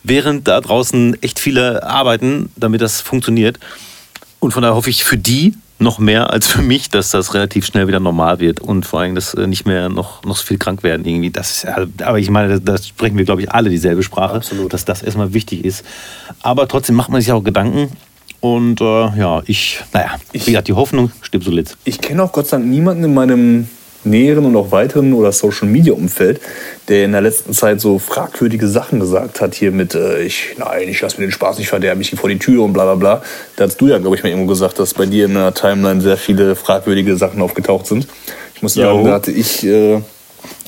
während da draußen echt viele arbeiten, damit das funktioniert. Und von daher hoffe ich für die noch mehr als für mich, dass das relativ schnell wieder normal wird und vor allem, dass äh, nicht mehr noch, noch so viel krank werden irgendwie. Das ist, aber ich meine, da sprechen wir, glaube ich, alle dieselbe Sprache, Absolut. dass das erstmal wichtig ist. Aber trotzdem macht man sich auch Gedanken, Und äh, ja, ich, naja, ich, wie gesagt, die Hoffnung stirbt zuletzt. Ich kenne auch Gott sei Dank niemanden in meinem näheren und auch weiteren oder Social Media Umfeld, der in der letzten Zeit so fragwürdige Sachen gesagt hat, hier mit, äh, ich, nein, ich lasse mir den Spaß nicht verderben, ich gehe vor die Tür und bla bla bla. Da hast du ja, glaube ich, mal irgendwo gesagt, dass bei dir in der Timeline sehr viele fragwürdige Sachen aufgetaucht sind. Ich muss sagen, jo. da hatte ich äh,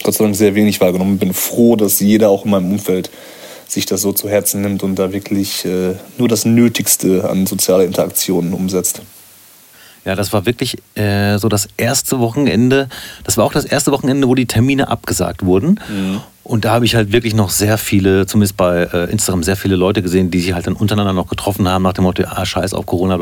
Gott sei Dank sehr wenig wahrgenommen. Bin froh, dass jeder auch in meinem Umfeld sich das so zu Herzen nimmt und da wirklich äh, nur das Nötigste an sozialer Interaktionen umsetzt. Ja, das war wirklich äh, so das erste Wochenende. Das war auch das erste Wochenende, wo die Termine abgesagt wurden. Mhm. Und da habe ich halt wirklich noch sehr viele, zumindest bei äh, Instagram, sehr viele Leute gesehen, die sich halt dann untereinander noch getroffen haben nach dem Motto, ah, scheiß auf Corona,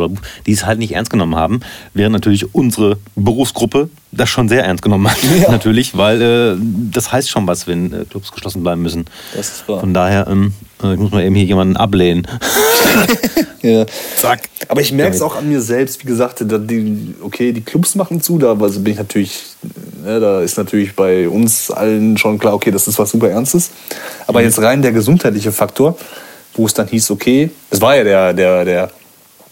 die es halt nicht ernst genommen haben. Während natürlich unsere Berufsgruppe das schon sehr ernst genommen hat. Ja. natürlich, weil äh, das heißt schon was, wenn äh, Clubs geschlossen bleiben müssen. Das ist wahr. Von daher ähm, äh, ich muss mal eben hier jemanden ablehnen. ja. Zack. Aber ich merke es auch an mir selbst, wie gesagt, die, okay, die Clubs machen zu, da also bin ich natürlich, ne, da ist natürlich bei uns allen schon klar, okay, das ist was super Ernstes. Aber mhm. jetzt rein der gesundheitliche Faktor, wo es dann hieß, okay, das war ja der, der, der,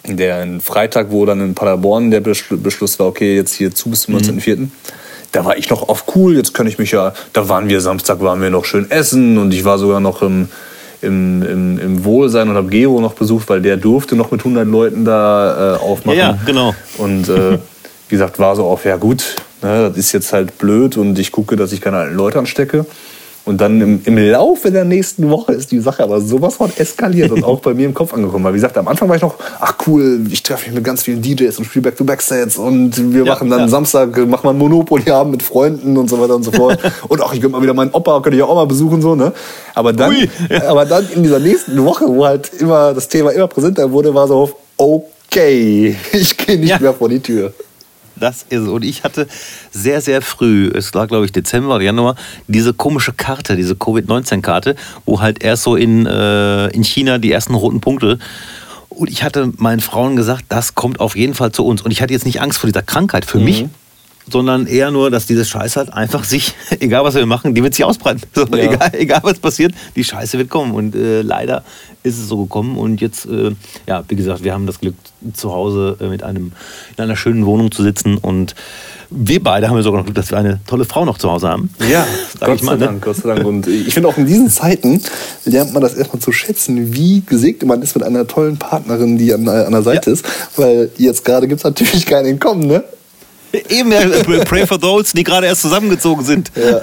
der Freitag, wo dann in Paderborn der Beschluss war, okay, jetzt hier zu bis zum 19.04. Mhm. Da war ich noch auf cool, jetzt kann ich mich ja, da waren wir Samstag, waren wir noch schön essen und ich war sogar noch im, im, im, im Wohlsein und habe Gero noch besucht, weil der durfte noch mit 100 Leuten da äh, aufmachen. Ja, genau. Und äh, wie gesagt, war so auf, ja gut, ne, das ist jetzt halt blöd und ich gucke, dass ich keine alten Leute anstecke. Und dann im, im Laufe der nächsten Woche ist die Sache aber sowas von eskaliert und auch bei mir im Kopf angekommen. Weil wie gesagt, am Anfang war ich noch, ach cool, ich treffe mich mit ganz vielen DJs und spiele Back-to-Back-Sets und wir ja, machen dann ja. Samstag, machen wir Monopoly haben mit Freunden und so weiter und so fort. und auch, ich könnte mal wieder meinen Opa, könnte ich auch mal besuchen, so, ne? Aber dann, ja. aber dann in dieser nächsten Woche, wo halt immer das Thema immer präsenter wurde, war so auf, okay, ich gehe nicht mehr vor die Tür. Das ist Und ich hatte sehr, sehr früh, es war glaube ich Dezember oder Januar, diese komische Karte, diese Covid-19-Karte, wo halt erst so in, äh, in China die ersten roten Punkte. Und ich hatte meinen Frauen gesagt, das kommt auf jeden Fall zu uns. Und ich hatte jetzt nicht Angst vor dieser Krankheit für mhm. mich, sondern eher nur, dass diese Scheiße halt einfach sich, egal was wir machen, die wird sich ausbreiten. So, ja. egal, egal was passiert, die Scheiße wird kommen. Und äh, leider ist es so gekommen. Und jetzt, äh, ja, wie gesagt, wir haben das Glück, zu Hause äh, mit einem, in einer schönen Wohnung zu sitzen. Und wir beide haben ja sogar noch Glück, dass wir eine tolle Frau noch zu Hause haben. Ja, Gott sei mal, ne? Dank, Gott sei Dank. Und ich finde auch in diesen Zeiten lernt man das erstmal zu schätzen, wie gesegnet man ist mit einer tollen Partnerin, die an, an der Seite ja. ist. Weil jetzt gerade gibt es natürlich kein Entkommen, ne? Eben, ja, Pray for those, die gerade erst zusammengezogen sind. Ja.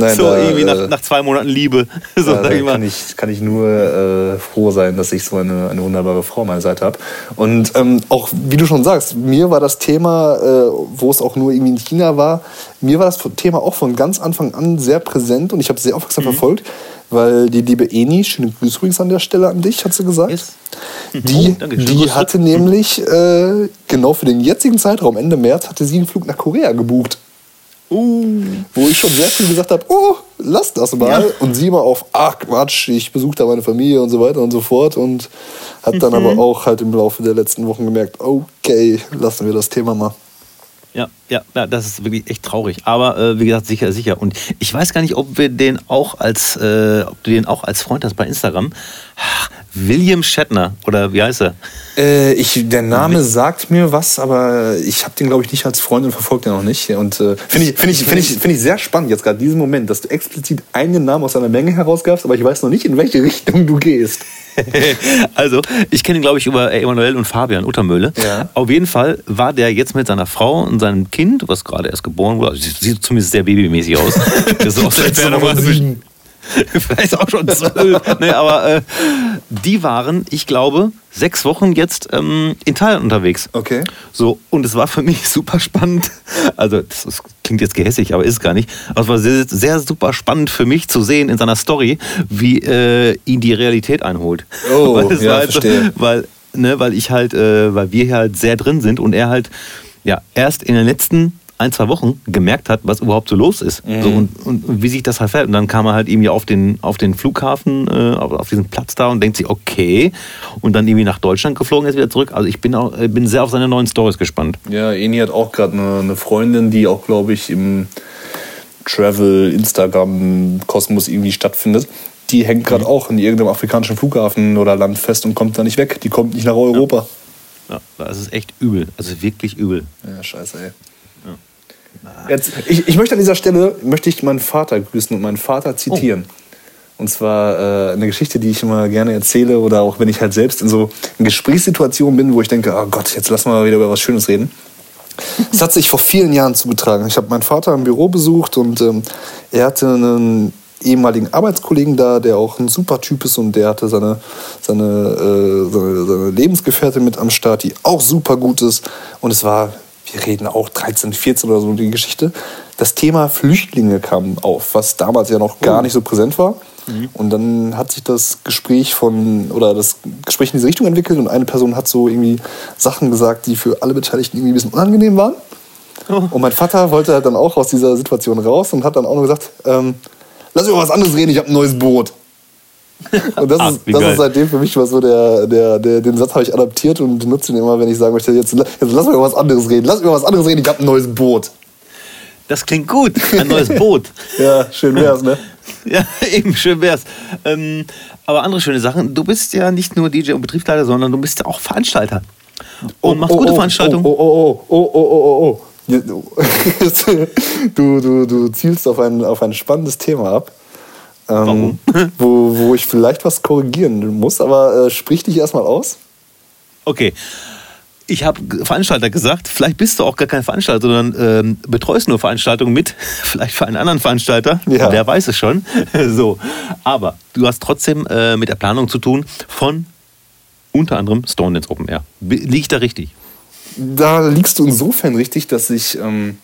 Nein, so da, irgendwie nach, äh, nach, zwei Monaten Liebe. So, da, ich kann, ich, kann ich nur äh, froh sein, dass ich so eine, eine wunderbare Frau an meiner Seite habe. Und ähm, auch, wie du schon sagst, mir war das Thema, äh, wo es auch nur irgendwie in China war, mir war das Thema auch von ganz Anfang an sehr präsent und ich habe es sehr aufmerksam mhm. verfolgt weil die liebe Eni, schöne Grüße übrigens an der Stelle an dich, hat sie gesagt. Yes. Die, oh, die hatte nämlich äh, genau für den jetzigen Zeitraum, Ende März, hatte sie einen Flug nach Korea gebucht. Uh. Wo ich schon sehr früh gesagt habe, oh, lass das mal. Ja. Und sie mal auf, ach Quatsch, ich besuche da meine Familie und so weiter und so fort. Und hat dann mhm. aber auch halt im Laufe der letzten Wochen gemerkt, okay, lassen wir das Thema mal. Ja, ja, ja, das ist wirklich echt traurig. Aber äh, wie gesagt, sicher, sicher. Und ich weiß gar nicht, ob wir den auch als, äh, ob du den auch als Freund hast bei Instagram. William Shatner oder wie heißt er? Äh, ich, der Name sagt mir was, aber ich habe den glaube ich nicht als Freund und verfolge den noch nicht. Und äh, finde ich, finde ich, finde ich, finde ich sehr spannend jetzt gerade diesen Moment, dass du explizit einen Namen aus einer Menge herausgabst, aber ich weiß noch nicht, in welche Richtung du gehst. also, ich kenne ihn, glaube ich, über Emanuel und Fabian Uttermöhle. Ja. Auf jeden Fall war der jetzt mit seiner Frau und seinem Kind, was gerade erst geboren wurde, also sieht zumindest sehr babymäßig aus. das ist aus der Entfernung Vielleicht auch schon zwölf. nee, aber äh, die waren, ich glaube, sechs Wochen jetzt ähm, in Thailand unterwegs. Okay. So, und es war für mich super spannend. Also, das, das klingt jetzt gehässig, aber ist gar nicht. Aber es war sehr, sehr, super spannend für mich zu sehen in seiner Story, wie äh, ihn die Realität einholt. Oh, ja, halt verstehe. Weil, ne, weil ich halt, äh, weil wir hier halt sehr drin sind und er halt ja erst in den letzten ein, zwei Wochen gemerkt hat, was überhaupt so los ist. Mhm. So, und, und, wie sich das halt fällt. Und dann kam er halt irgendwie auf den, auf den Flughafen, äh, auf, auf, diesen Platz da und denkt sich, okay. Und dann irgendwie nach Deutschland geflogen, ist wieder zurück. Also ich bin, auch, äh, bin sehr auf seine neuen Stories gespannt. Ja, Eni hat auch gerade eine, eine Freundin, die auch, glaube ich, im Travel, Instagram, Kosmos irgendwie stattfindet. Die hängt gerade mhm. auch in irgendeinem afrikanischen Flughafen oder Land fest und kommt da nicht weg. Die kommt nicht nach Europa. Ja. Ja, das ist echt übel. Also wirklich übel. Ja, scheiße, ey. Jetzt, ich, ich möchte an dieser Stelle möchte ich meinen Vater grüßen und meinen Vater zitieren. Oh. Und zwar äh, eine Geschichte, die ich immer gerne erzähle oder auch wenn ich halt selbst in so Gesprächssituationen bin, wo ich denke, oh Gott, jetzt lass mal wieder über was Schönes reden. Es hat sich vor vielen Jahren zugetragen. Ich habe meinen Vater im Büro besucht und ähm, er hatte einen ehemaligen Arbeitskollegen da, der auch ein super Typ ist und der hatte seine, seine, äh, seine, seine Lebensgefährtin mit am Start, die auch super gut ist. Und es war, wir reden auch 13, 14 oder so die Geschichte. Das Thema Flüchtlinge kam auf, was damals ja noch gar oh. nicht so präsent war. Mhm. Und dann hat sich das Gespräch von, oder das Gespräch in diese Richtung entwickelt und eine Person hat so irgendwie Sachen gesagt, die für alle Beteiligten irgendwie ein bisschen unangenehm waren. Oh. Und mein Vater wollte halt dann auch aus dieser Situation raus und hat dann auch noch gesagt, ähm, lass über was anderes reden, ich habe ein neues Boot. Und das, Ach, ist, das ist seitdem für mich was so der, der, der den Satz habe ich adaptiert und benutze ihn immer, wenn ich sagen möchte, jetzt, jetzt lass über was anderes reden, lass über was anderes reden, ich habe ein neues Boot. Das klingt gut, ein neues Boot. ja, schön wär's, ne? Ja, eben, schön wär's. Ähm, aber andere schöne Sachen. Du bist ja nicht nur DJ und Betriebsleiter, sondern du bist ja auch Veranstalter. Und oh, machst oh, gute oh, Veranstaltungen. Oh, oh, oh, oh, oh, oh, oh. Du, du, du zielst auf ein, auf ein spannendes Thema ab. Ähm, wo, wo ich vielleicht was korrigieren muss, aber äh, sprich dich erstmal aus. Okay ich habe Veranstalter gesagt, vielleicht bist du auch gar kein Veranstalter, sondern ähm, betreust nur Veranstaltungen mit, vielleicht für einen anderen Veranstalter, ja. wer weiß es schon. so, aber du hast trotzdem äh, mit der Planung zu tun von unter anderem Stone Dance Open Air. Liegt da richtig? Da liegst du insofern richtig, dass ich ähm,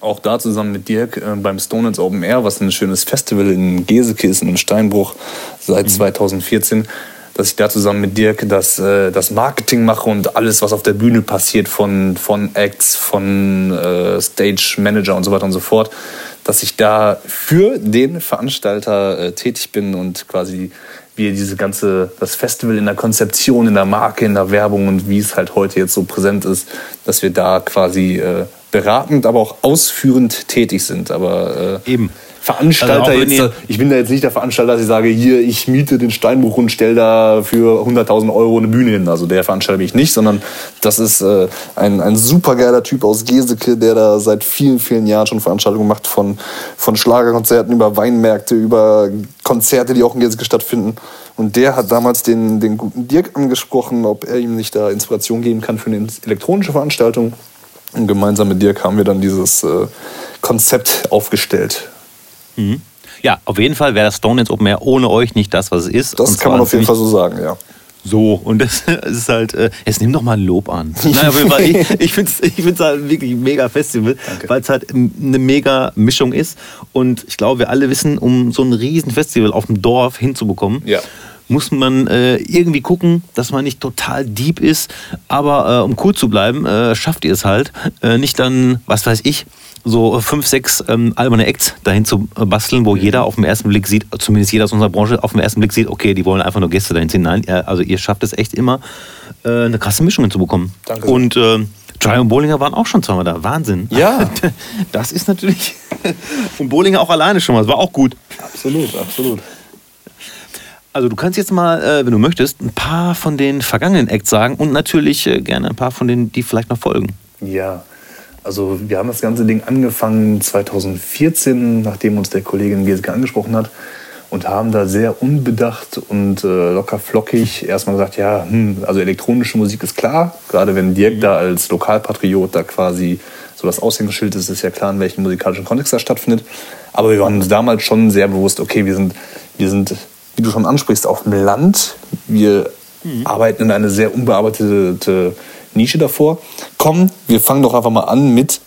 auch da zusammen mit Dirk äh, beim Stone Dance Open Air, was ein schönes Festival in Geseke ist, in Steinbruch seit mhm. 2014, dass ich da zusammen mit Dirk das, äh, das Marketing mache und alles, was auf der Bühne passiert, von, von Acts, von äh, Stage Manager und so weiter und so fort, dass ich da für den Veranstalter äh, tätig bin und quasi wir diese ganze, das Festival in der Konzeption, in der Marke, in der Werbung und wie es halt heute jetzt so präsent ist, dass wir da quasi äh, beratend, aber auch ausführend tätig sind. Aber äh, eben. Veranstalter also jetzt, ich bin da jetzt nicht der Veranstalter, dass ich sage, hier, ich miete den Steinbruch und stelle da für 100.000 Euro eine Bühne hin. Also der Veranstalter bin ich nicht, sondern das ist äh, ein, ein supergeiler Typ aus Geseke, der da seit vielen, vielen Jahren schon Veranstaltungen macht, von, von Schlagerkonzerten über Weinmärkte, über Konzerte, die auch in Geseke stattfinden. Und der hat damals den, den guten Dirk angesprochen, ob er ihm nicht da Inspiration geben kann für eine elektronische Veranstaltung. Und gemeinsam mit Dirk haben wir dann dieses äh, Konzept aufgestellt. Mhm. Ja, auf jeden Fall wäre das Stone Open Air ohne euch nicht das, was es ist. Das kann man auf jeden Fall so sagen, ja. So, und das ist halt, äh, jetzt nimm doch mal ein Lob an. Nein, auf jeden Fall, ich, ich finde es ich find's halt wirklich ein mega Festival, weil es halt eine mega Mischung ist. Und ich glaube, wir alle wissen, um so ein riesen Festival auf dem Dorf hinzubekommen, ja. Muss man äh, irgendwie gucken, dass man nicht total deep ist. Aber äh, um cool zu bleiben, äh, schafft ihr es halt. Äh, nicht dann, was weiß ich, so fünf, sechs ähm, alberne Acts dahin zu äh, basteln, wo mhm. jeder auf den ersten Blick sieht, zumindest jeder aus unserer Branche auf den ersten Blick sieht, okay, die wollen einfach nur Gäste dahin ziehen. Nein, also ihr schafft es echt immer, äh, eine krasse Mischung hinzubekommen. Danke. Und äh, Dry und Bollinger waren auch schon zweimal da. Wahnsinn. Ja. Das ist natürlich. und Bollinger auch alleine schon mal. Das war auch gut. Absolut, absolut. Also du kannst jetzt mal, äh, wenn du möchtest, ein paar von den vergangenen Acts sagen und natürlich äh, gerne ein paar von denen, die vielleicht noch folgen. Ja, also wir haben das ganze Ding angefangen 2014, nachdem uns der Kollege in Geseke angesprochen hat und haben da sehr unbedacht und äh, locker flockig erstmal gesagt, ja, hm, also elektronische Musik ist klar, gerade wenn Dirk da als Lokalpatriot da quasi so das Aushängeschild ist, ist ja klar, in welchem musikalischen Kontext das stattfindet. Aber wir waren uns damals schon sehr bewusst, okay, wir sind, wir sind, wie du schon ansprichst, auf dem Land. Wir mhm. arbeiten in eine sehr unbearbeitete Nische davor. Komm, wir fangen doch einfach mal an mit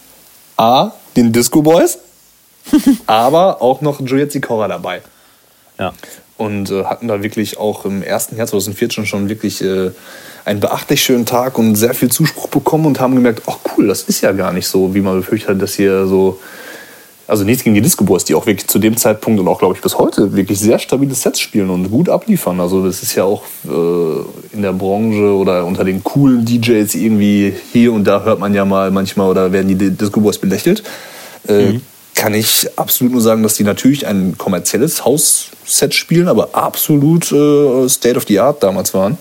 A, den Disco Boys, aber auch noch Juliet Sikora dabei. Ja. Und äh, hatten da wirklich auch im ersten Jahr 2014 schon wirklich äh, einen beachtlich schönen Tag und sehr viel Zuspruch bekommen und haben gemerkt, ach cool, das ist ja gar nicht so, wie man befürchtet hat, dass hier so also nichts gegen die Disco Boys, die auch wirklich zu dem Zeitpunkt und auch, glaube ich, bis heute wirklich sehr stabile Sets spielen und gut abliefern. Also das ist ja auch äh, in der Branche oder unter den coolen DJs irgendwie hier und da hört man ja mal manchmal oder werden die Disco Boys belächelt. Äh, mhm. Kann ich absolut nur sagen, dass die natürlich ein kommerzielles Hausset spielen, aber absolut äh, State of the Art damals waren.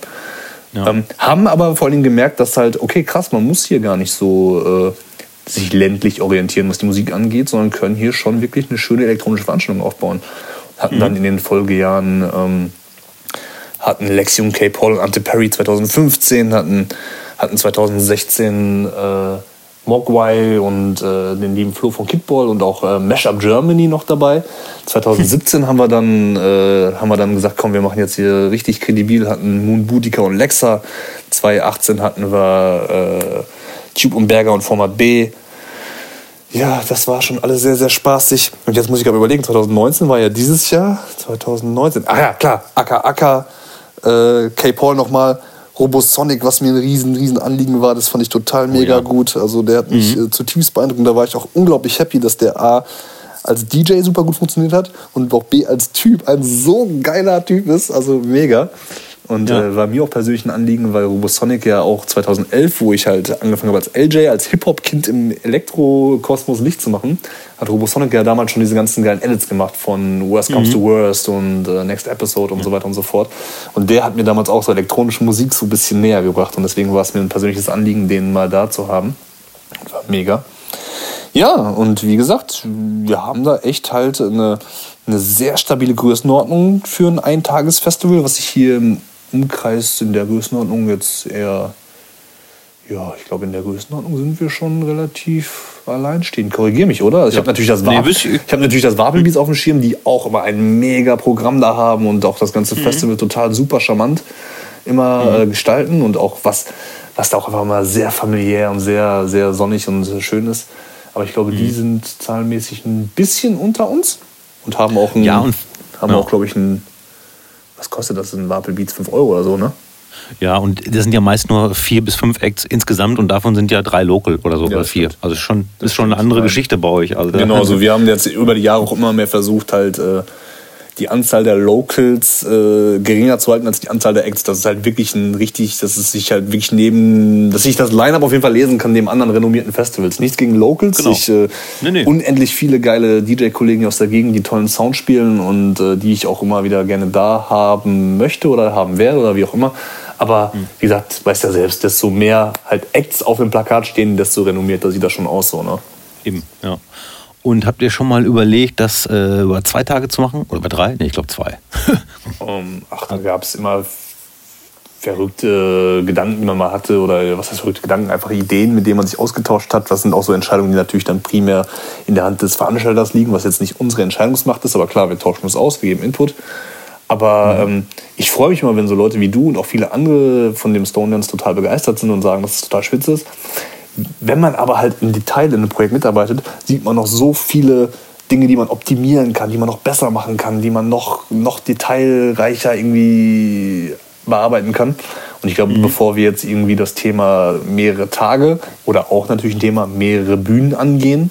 Ja. Ähm, haben aber vor allem gemerkt, dass halt, okay, krass, man muss hier gar nicht so äh, sich ländlich orientieren, was die Musik angeht, sondern können hier schon wirklich eine schöne elektronische Veranstaltung aufbauen. Hatten mhm. dann in den Folgejahren ähm, hatten Lexium K. Paul und Ante Perry 2015, hatten, hatten 2016 äh, Mogwai und äh, den lieben Flo von Kidball und auch äh, Mashup Germany noch dabei. 2017 haben wir dann äh, haben wir dann gesagt, komm, wir machen jetzt hier richtig kredibil, hatten Moon Boutica und Lexa. 2018 hatten wir äh, Tube und Berger und Format B. Ja, das war schon alles sehr, sehr spaßig. Und jetzt muss ich gerade überlegen, 2019 war ja dieses Jahr. 2019. Ah ja, klar, Aka Aka, äh, K-Paul nochmal. Robosonic, was mir ein riesen, riesen Anliegen war, das fand ich total mega oh, ja. gut. Also der hat mich mhm. äh, zutiefst beeindruckt und da war ich auch unglaublich happy, dass der A als DJ super gut funktioniert hat und auch B als Typ ein so geiler Typ ist, also mega. Und ja. äh, war mir auch persönlich ein Anliegen, weil Robosonic ja auch 2011, wo ich halt angefangen habe als LJ, als Hip-Hop-Kind im Elektro-Kosmos Licht zu machen, hat Robosonic ja damals schon diese ganzen geilen Edits gemacht von Worst Comes mhm. to Worst und äh, Next Episode und so weiter und so fort. Und der hat mir damals auch so elektronische Musik so ein bisschen näher gebracht und deswegen war es mir ein persönliches Anliegen, den mal da zu haben. War mega. Ja, und wie gesagt, wir haben da echt halt eine, eine sehr stabile Größenordnung für ein Eintagesfestival, was ich hier im Umkreis in der Größenordnung jetzt eher, ja, ich glaube, in der Größenordnung sind wir schon relativ alleinstehend. Korrigiere mich, oder? Also ich ja. habe natürlich das, Wab nee, ich natürlich das Wabelbeats auf dem Schirm, die auch immer ein mega Programm da haben und auch das ganze mhm. Festival total super charmant immer mhm. äh, gestalten und auch was, was da auch einfach mal sehr familiär und sehr, sehr sonnig und sehr schön ist. Aber ich glaube, mhm. die sind zahlenmäßig ein bisschen unter uns und haben auch, ein, ja, und, haben ja. auch glaube ich, ein was kostet das in Wapel Beats? 5 Euro oder so, ne? Ja, und das sind ja meist nur vier bis fünf Acts insgesamt und davon sind ja drei Local oder so, ja, oder vier. Stimmt. Also schon, das ist schon eine andere Geschichte bei euch. Also genau, also wir haben jetzt über die Jahre auch immer mehr versucht, halt äh, die Anzahl der Locals äh, geringer zu halten als die Anzahl der Acts. Das ist halt wirklich ein richtig, dass es sich halt wirklich neben, dass ich das Line-Up auf jeden Fall lesen kann neben anderen renommierten Festivals. Nichts gegen Locals. Genau. Ich, äh, nee, nee. Unendlich viele geile DJ-Kollegen aus der Gegend, die tollen Sound spielen und äh, die ich auch immer wieder gerne da haben möchte oder haben werde oder wie auch immer. Aber mhm. wie gesagt, weißt ja selbst, desto mehr halt Acts auf dem Plakat stehen, desto renommierter sieht das schon aus, so, ne? Eben, ja. Und habt ihr schon mal überlegt, das äh, über zwei Tage zu machen? Oder über drei? Nee, ich glaube zwei. um, ach, da gab es immer verrückte Gedanken, die man mal hatte. Oder was heißt verrückte Gedanken? Einfach Ideen, mit denen man sich ausgetauscht hat. Das sind auch so Entscheidungen, die natürlich dann primär in der Hand des Veranstalters liegen, was jetzt nicht unsere Entscheidungsmacht ist. Aber klar, wir tauschen uns aus, wir geben Input. Aber mhm. ähm, ich freue mich immer, wenn so Leute wie du und auch viele andere von dem Stone Dance total begeistert sind und sagen, dass es total spitze ist. Wenn man aber halt im Detail in einem Projekt mitarbeitet, sieht man noch so viele Dinge, die man optimieren kann, die man noch besser machen kann, die man noch, noch detailreicher irgendwie bearbeiten kann. Und ich glaube, mhm. bevor wir jetzt irgendwie das Thema mehrere Tage oder auch natürlich ein Thema mehrere Bühnen angehen,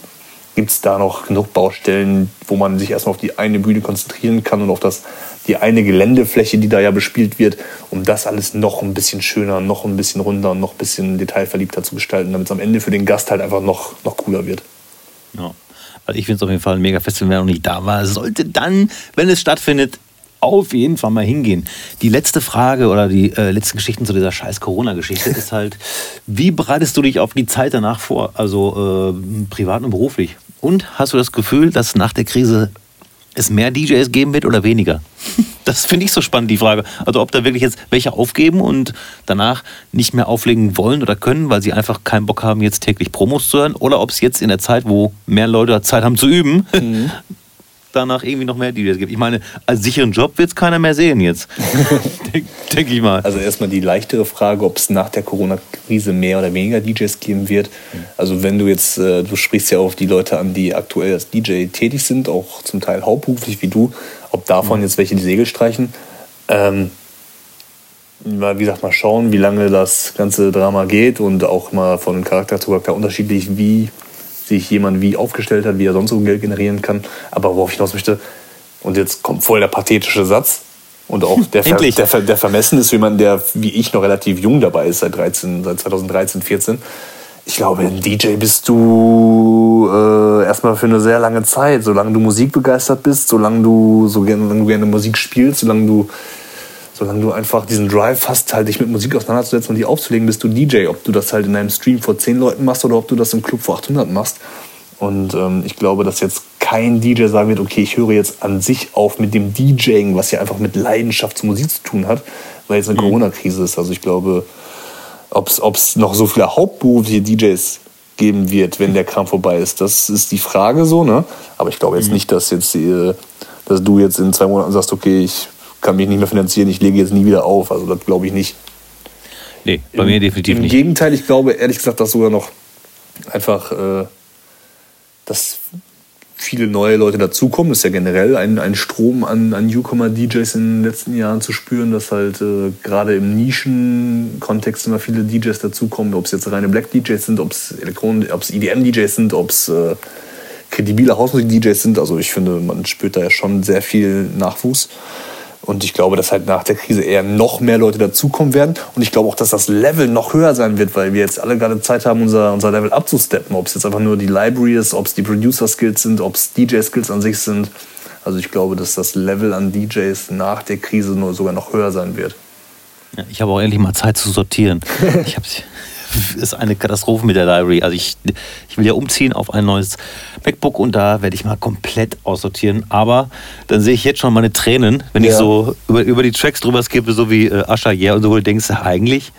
gibt es da noch genug Baustellen, wo man sich erstmal auf die eine Bühne konzentrieren kann und auf das die eine Geländefläche, die da ja bespielt wird, um das alles noch ein bisschen schöner, noch ein bisschen runder und noch ein bisschen detailverliebter zu gestalten, damit es am Ende für den Gast halt einfach noch, noch cooler wird. Ja. Also ich finde es auf jeden Fall ein mega Festival, wer noch nicht da war, sollte dann, wenn es stattfindet, auf jeden Fall mal hingehen. Die letzte Frage oder die äh, letzten Geschichten zu dieser scheiß Corona-Geschichte ist halt, wie bereitest du dich auf die Zeit danach vor, also äh, privat und beruflich? Und hast du das Gefühl, dass nach der Krise es mehr DJs geben wird oder weniger? Das finde ich so spannend, die Frage. Also ob da wirklich jetzt welche aufgeben und danach nicht mehr auflegen wollen oder können, weil sie einfach keinen Bock haben, jetzt täglich Promos zu hören, oder ob es jetzt in der Zeit, wo mehr Leute Zeit haben zu üben, mhm danach irgendwie noch mehr DJs gibt. Ich meine, als sicheren Job wird es keiner mehr sehen jetzt. Denke denk ich mal. Also erstmal die leichtere Frage, ob es nach der Corona-Krise mehr oder weniger DJs geben wird. Also wenn du jetzt, äh, du sprichst ja auf die Leute an, die aktuell als DJ tätig sind, auch zum Teil hauptberuflich wie du, ob davon mhm. jetzt welche die Segel streichen. Ähm, wie gesagt, mal schauen, wie lange das ganze Drama geht und auch mal von Charakter zu Charakter unterschiedlich, wie sich jemand wie aufgestellt hat, wie er sonst so Geld generieren kann. Aber worauf ich hinaus möchte, und jetzt kommt voll der pathetische Satz, und auch der, Ver, der, der Vermessen ist jemand, der wie ich noch relativ jung dabei ist, seit, 13, seit 2013, 14. Ich glaube, ein DJ bist du äh, erstmal für eine sehr lange Zeit. Solange du Musik begeistert bist, solange du, so gerne, solange du gerne Musik spielst, solange du solange du einfach diesen Drive hast, halt dich mit Musik auseinanderzusetzen und die aufzulegen, bist du DJ. Ob du das halt in einem Stream vor 10 Leuten machst oder ob du das im Club vor 800 machst. Und ähm, ich glaube, dass jetzt kein DJ sagen wird, okay, ich höre jetzt an sich auf mit dem DJing, was ja einfach mit Leidenschaft zur Musik zu tun hat, weil jetzt eine mhm. Corona-Krise ist. Also ich glaube, ob es noch so viele hauptberufliche DJs geben wird, wenn der Kram vorbei ist, das ist die Frage so, ne? Aber ich glaube jetzt mhm. nicht, dass jetzt äh, dass du jetzt in zwei Monaten sagst, okay, ich kann mich nicht mehr finanzieren, ich lege jetzt nie wieder auf. Also das glaube ich nicht. Nee, bei Im, mir definitiv im nicht. Im Gegenteil, ich glaube ehrlich gesagt, dass sogar noch einfach, äh, dass viele neue Leute dazukommen. Das ist ja generell ein, ein Strom an, an Newcomer-DJs in den letzten Jahren zu spüren, dass halt äh, gerade im Nischen-Kontext immer viele DJs dazukommen, ob es jetzt reine Black-DJs sind, ob es Elektron, ob es EDM-DJs sind, ob es äh, kredibile Hausmusik-DJs sind. Also ich finde, man spürt da ja schon sehr viel Nachwuchs. Und ich glaube, dass halt nach der Krise eher noch mehr Leute dazukommen werden. Und ich glaube auch, dass das Level noch höher sein wird, weil wir jetzt alle gerade Zeit haben, unser, unser Level abzusteppen. Ob es jetzt einfach nur die Library ist, ob es die Producer-Skills sind, ob es DJ-Skills an sich sind. Also ich glaube, dass das Level an DJs nach der Krise nur sogar noch höher sein wird. Ja, ich habe auch endlich mal Zeit zu sortieren. ich habe ist eine Katastrophe mit der Library. Also ich, ich will ja umziehen auf ein neues MacBook und da werde ich mal komplett aussortieren. Aber dann sehe ich jetzt schon meine Tränen, wenn ja. ich so über, über die Tracks drüber skippe, so wie äh, Asha Yeah und so, wo du denkst, eigentlich,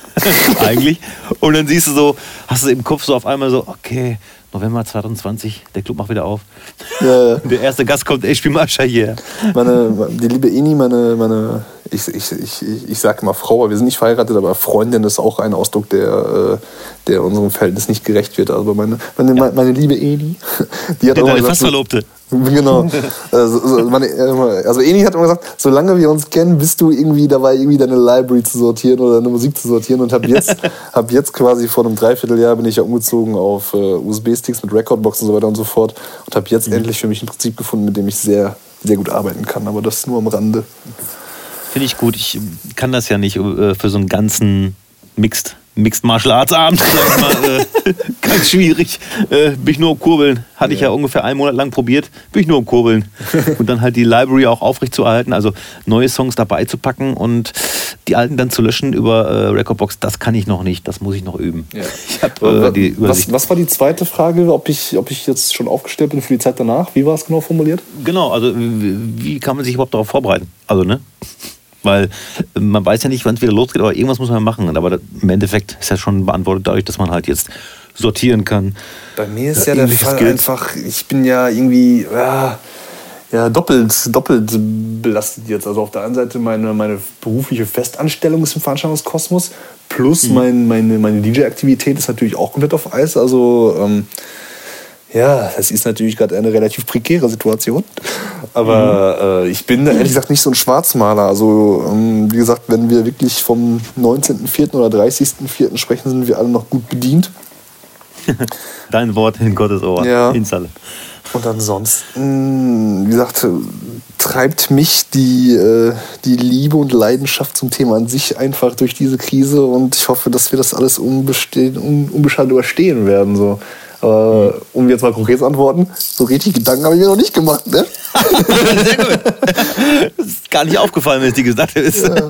eigentlich. Und dann siehst du so, hast du im Kopf so auf einmal so, okay, November 2020, der Club macht wieder auf. Ja, ja. Der erste Gast kommt, ich spiele Mascha hier. Meine, die liebe Eni, meine, meine ich, ich, ich, ich sage immer Frau, aber wir sind nicht verheiratet, aber Freundin ist auch ein Ausdruck, der, äh, der unserem Verhältnis nicht gerecht wird. Also meine, meine, meine, meine liebe Eni, die hat auch gesagt, fast Verlobte. Genau. Also, meine, also Eni hat immer gesagt, solange wir uns kennen, bist du irgendwie dabei, irgendwie deine Library zu sortieren oder deine Musik zu sortieren. Und habe jetzt, hab jetzt quasi vor einem Dreivierteljahr bin ich ja umgezogen auf äh, USB-Sticks mit Recordboxen und so weiter und so fort. Und habe jetzt mhm. endlich für mich ein Prinzip gefunden, mit dem ich sehr, sehr gut arbeiten kann. Aber das nur am Rande. Finde ich gut. Ich kann das ja nicht äh, für so einen ganzen Mixed Mixed Martial Arts Abend, ich mal, äh, ganz schwierig. Äh, bin ich nur um Kurbeln. Hatte ja. ich ja ungefähr einen Monat lang probiert. Bin ich nur um Kurbeln. und dann halt die Library auch aufrechtzuerhalten, also neue Songs dabei zu packen und die alten dann zu löschen über äh, Recordbox, das kann ich noch nicht. Das muss ich noch üben. Ja. Hab, äh, was, was, war die zweite Frage, ob ich, ob ich jetzt schon aufgestellt bin für die Zeit danach? Wie war es genau formuliert? Genau, also wie, wie kann man sich überhaupt darauf vorbereiten? Also, ne? Weil man weiß ja nicht, wann es wieder losgeht, aber irgendwas muss man machen. Aber im Endeffekt ist ja schon beantwortet dadurch, dass man halt jetzt sortieren kann. Bei mir ist ja, ja der Fall Skills. einfach, ich bin ja irgendwie ja, ja, doppelt, doppelt belastet jetzt. Also auf der einen Seite meine, meine berufliche Festanstellung ist im Veranstaltungskosmos, plus mhm. mein, meine, meine DJ-Aktivität ist natürlich auch komplett auf Eis. Also ähm, ja, das ist natürlich gerade eine relativ prekäre Situation. Aber mhm. äh, ich bin ehrlich gesagt nicht so ein Schwarzmaler. Also, ähm, wie gesagt, wenn wir wirklich vom 19.04. oder 30.04. sprechen, sind wir alle noch gut bedient. Dein Wort in Gottes Ohr. Ja. Insalle. Und ansonsten, wie gesagt, treibt mich die, äh, die Liebe und Leidenschaft zum Thema an sich einfach durch diese Krise und ich hoffe, dass wir das alles unbeschadet überstehen werden. So. Äh, um jetzt mal konkret zu antworten, so richtig Gedanken habe ich mir noch nicht gemacht. Ne? Sehr gut. Das ist gar nicht aufgefallen, wenn es dir gesagt ist. Ja.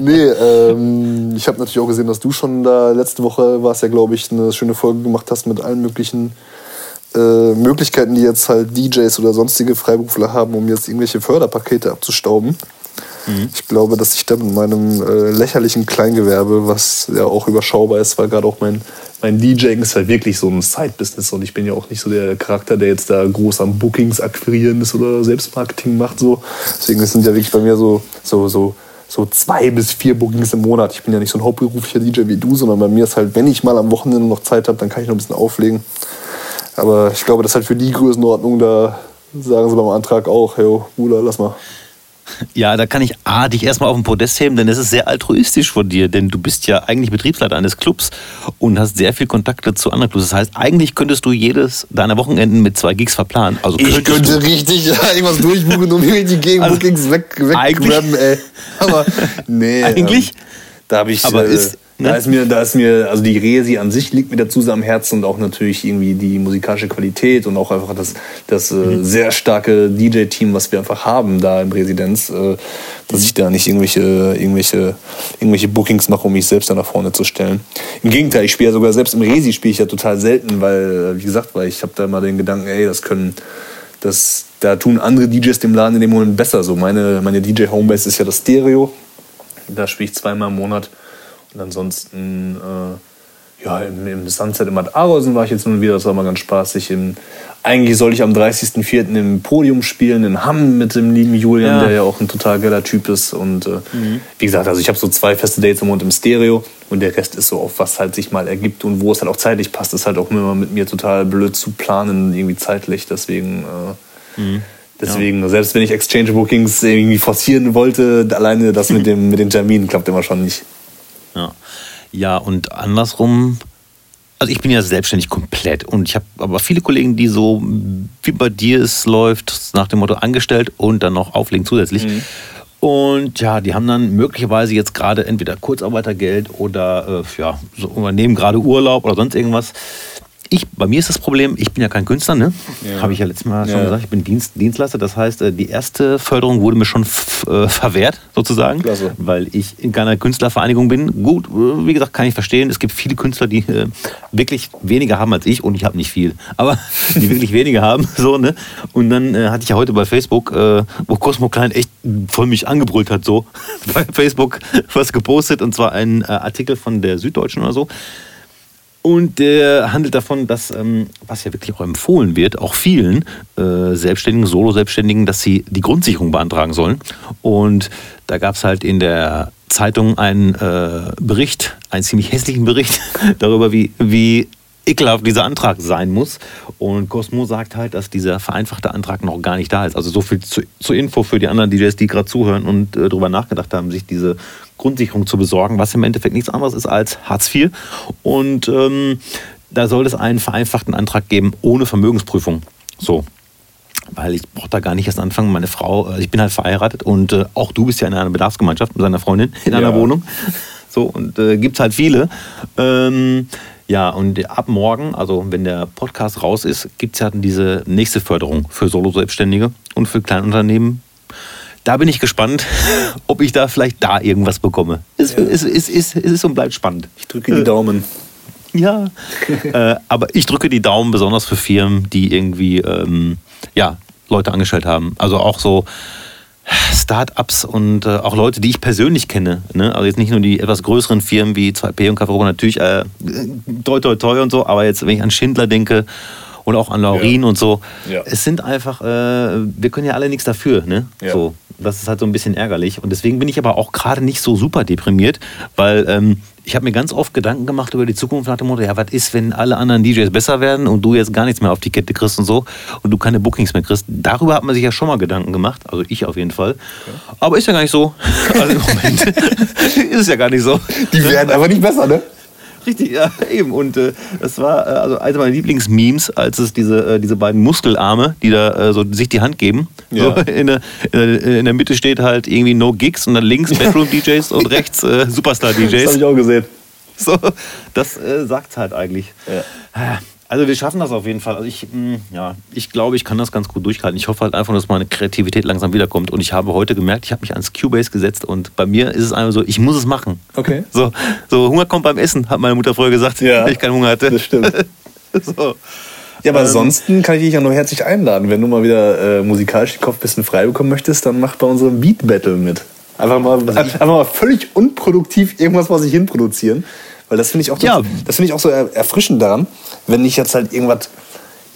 Nee, ähm, ich habe natürlich auch gesehen, dass du schon da letzte Woche war es ja, glaube ich, eine schöne Folge gemacht hast mit allen möglichen äh, Möglichkeiten, die jetzt halt DJs oder sonstige Freiberufler haben, um jetzt irgendwelche Förderpakete abzustauben. Mhm. Ich glaube, dass ich da mit meinem äh, lächerlichen Kleingewerbe, was ja auch überschaubar ist, weil gerade auch mein, mein DJing ist halt wirklich so ein Side-Business und ich bin ja auch nicht so der Charakter, der jetzt da groß am Bookings akquirieren ist oder Selbstmarketing macht. So. Deswegen sind ja wirklich bei mir so, so, so, so zwei bis vier Bookings im Monat. Ich bin ja nicht so ein hauptberuflicher DJ wie du, sondern bei mir ist halt, wenn ich mal am Wochenende noch Zeit habe, dann kann ich noch ein bisschen auflegen. Aber ich glaube, das ist halt für die Größenordnung, da sagen sie beim Antrag auch, hey, Bruder, lass mal. Ja, da kann ich A, dich erstmal auf den Podest heben, denn das ist sehr altruistisch von dir, denn du bist ja eigentlich Betriebsleiter eines Clubs und hast sehr viel Kontakte zu anderen Clubs. Das heißt, eigentlich könntest du jedes deiner Wochenenden mit zwei Gigs verplanen. Also ich könnte du. richtig ja, irgendwas durchbuchen und mir die Gegenbookings also, weg, weggrabben, ey. Aber nee. Eigentlich? Ähm, da habe ich. Aber äh, ist, Da ist mir, da ist mir, also die Resi an sich liegt mir dazu sehr am Herzen und auch natürlich irgendwie die musikalische Qualität und auch einfach das, das äh, mhm. sehr starke DJ-Team, was wir einfach haben da im Residenz, äh, dass ich da nicht irgendwelche, irgendwelche, irgendwelche Bookings mache, um mich selbst da nach vorne zu stellen. Im Gegenteil, ich spiele ja sogar selbst im Resi spiele ich ja total selten, weil, wie gesagt, weil ich habe da mal den Gedanken, ey, das können, das, da tun andere DJs dem Laden in dem Moment besser. So meine, meine DJ Homebase ist ja das Stereo. Da spiele ich zweimal im Monat. Und ansonsten, äh, ja, im, im Sunset im Bad Arolsen war ich jetzt nun wieder, das war mal ganz spaßig. Im, eigentlich sollte ich am 30.04. im Podium spielen, in Hamm mit dem lieben Julian, ja. der ja auch ein total geiler Typ ist. Und äh, mhm. wie gesagt, also ich habe so zwei feste Dates im Monat im Stereo und der Rest ist so auf was halt sich mal ergibt und wo es halt auch zeitlich passt, ist halt auch immer mit mir total blöd zu planen, irgendwie zeitlich. Deswegen. Äh, mhm. Deswegen, ja. selbst wenn ich Exchange Bookings irgendwie forcieren wollte, alleine das mit, dem, mit den Terminen klappt immer schon nicht. Ja. ja, und andersrum, also ich bin ja selbstständig komplett und ich habe aber viele Kollegen, die so wie bei dir es läuft, nach dem Motto angestellt und dann noch auflegen zusätzlich. Mhm. Und ja, die haben dann möglicherweise jetzt gerade entweder Kurzarbeitergeld oder äh, ja, so übernehmen gerade Urlaub oder sonst irgendwas ich, bei mir ist das Problem, ich bin ja kein Künstler, ne? Ja. Habe ich ja letztes Mal schon ja. gesagt, ich bin Dienst, Dienstleister. Das heißt, äh, die erste Förderung wurde mir schon äh, verwehrt, sozusagen, Klasse. weil ich in keiner Künstlervereinigung bin. Gut, äh, wie gesagt, kann ich verstehen. Es gibt viele Künstler, die äh, wirklich weniger haben als ich und ich habe nicht viel, aber die wirklich weniger haben. So, ne? Und dann äh, hatte ich ja heute bei Facebook, wo Cosmo Klein echt voll mich angebrüllt hat, so bei Facebook was gepostet und zwar ein Artikel von der Süddeutschen oder so und der handelt davon, dass, ähm, was ja wirklich auch empfohlen wird, auch vielen äh, Selbstständigen, Solo-Selbstständigen, dass sie die Grundsicherung beantragen sollen. Und da gab es halt in der Zeitung einen äh, Bericht, einen ziemlich hässlichen Bericht darüber, wie, wie ekelhaft dieser Antrag sein muss. Und Cosmo sagt halt, dass dieser vereinfachte Antrag noch gar nicht da ist. Also so viel zu, zur Info für die anderen DJs, die gerade zuhören und äh, darüber nachgedacht haben, sich diese Grundsicherung zu besorgen, was im Endeffekt nichts anderes ist als Hartz IV. Und ähm, da soll es einen vereinfachten Antrag geben ohne Vermögensprüfung. So. Weil ich brauche da gar nicht erst anfangen. Meine Frau, äh, ich bin halt verheiratet und äh, auch du bist ja in einer Bedarfsgemeinschaft mit seiner Freundin in ja. einer Wohnung. So, und äh, gibt es halt viele. Ähm, ja, und ab morgen, also wenn der Podcast raus ist, gibt es ja diese nächste Förderung für Solo-Selbstständige und für Kleinunternehmen. Da bin ich gespannt, ob ich da vielleicht da irgendwas bekomme. Es, ja. es, es, es, ist und bleibt spannend. Ich drücke die Daumen. Ja, äh, aber ich drücke die Daumen besonders für Firmen, die irgendwie ähm, ja, Leute angestellt haben. Also auch so Start-ups und äh, auch Leute, die ich persönlich kenne. Ne? Also jetzt nicht nur die etwas größeren Firmen wie 2P und Café natürlich äh, toi toi toi und so, aber jetzt, wenn ich an Schindler denke und auch an Laurin ja. und so, ja. es sind einfach, äh, wir können ja alle nichts dafür. Ne? Ja. So das ist halt so ein bisschen ärgerlich. Und deswegen bin ich aber auch gerade nicht so super deprimiert, weil ähm, ich habe mir ganz oft Gedanken gemacht über die Zukunft nach dem Motto, ja, was ist, wenn alle anderen DJs besser werden und du jetzt gar nichts mehr auf die Kette kriegst und so und du keine Bookings mehr kriegst. Darüber hat man sich ja schon mal Gedanken gemacht, also ich auf jeden Fall. Aber ist ja gar nicht so. Also im Moment ist es ja gar nicht so. Die werden einfach nicht besser, ne? Richtig, ja, eben. Und äh, das war äh, also eines meiner Lieblingsmemes, als es diese, äh, diese beiden Muskelarme, die da äh, so sich die Hand geben. Ja. So in, der, in, der, Mitte steht halt irgendwie No Gigs und dann links Bedroom-DJs und rechts äh, Superstar-DJs. Das habe ich auch gesehen. So, das äh, sagt halt eigentlich. Ja. Also wir schaffen das auf jeden Fall. Also ich, mh, hm, ja, ich glaube, ich kann das ganz gut durchhalten. Ich hoffe halt einfach, dass meine Kreativität langsam wiederkommt. Und ich habe heute gemerkt, ich habe mich ans Cubase gesetzt und bei mir ist es einfach so, ich muss es machen. Okay. So, so Hunger kommt beim Essen, hat meine Mutter früher gesagt, ja, weil ich keinen Hunger hatte. Das stimmt. so. Ja, aber ähm, ansonsten kann ich dich ja nur herzlich einladen. Wenn du mal wieder äh, musikalisch den Kopf ein bisschen frei bekommen möchtest, dann mach bei unserem Beat Battle mit. Einfach mal, einfach mal völlig unproduktiv irgendwas vor sich hin produzieren. Weil das finde ich auch, ja. das finde ich auch so erfrischend daran, wenn ich jetzt halt irgendwas,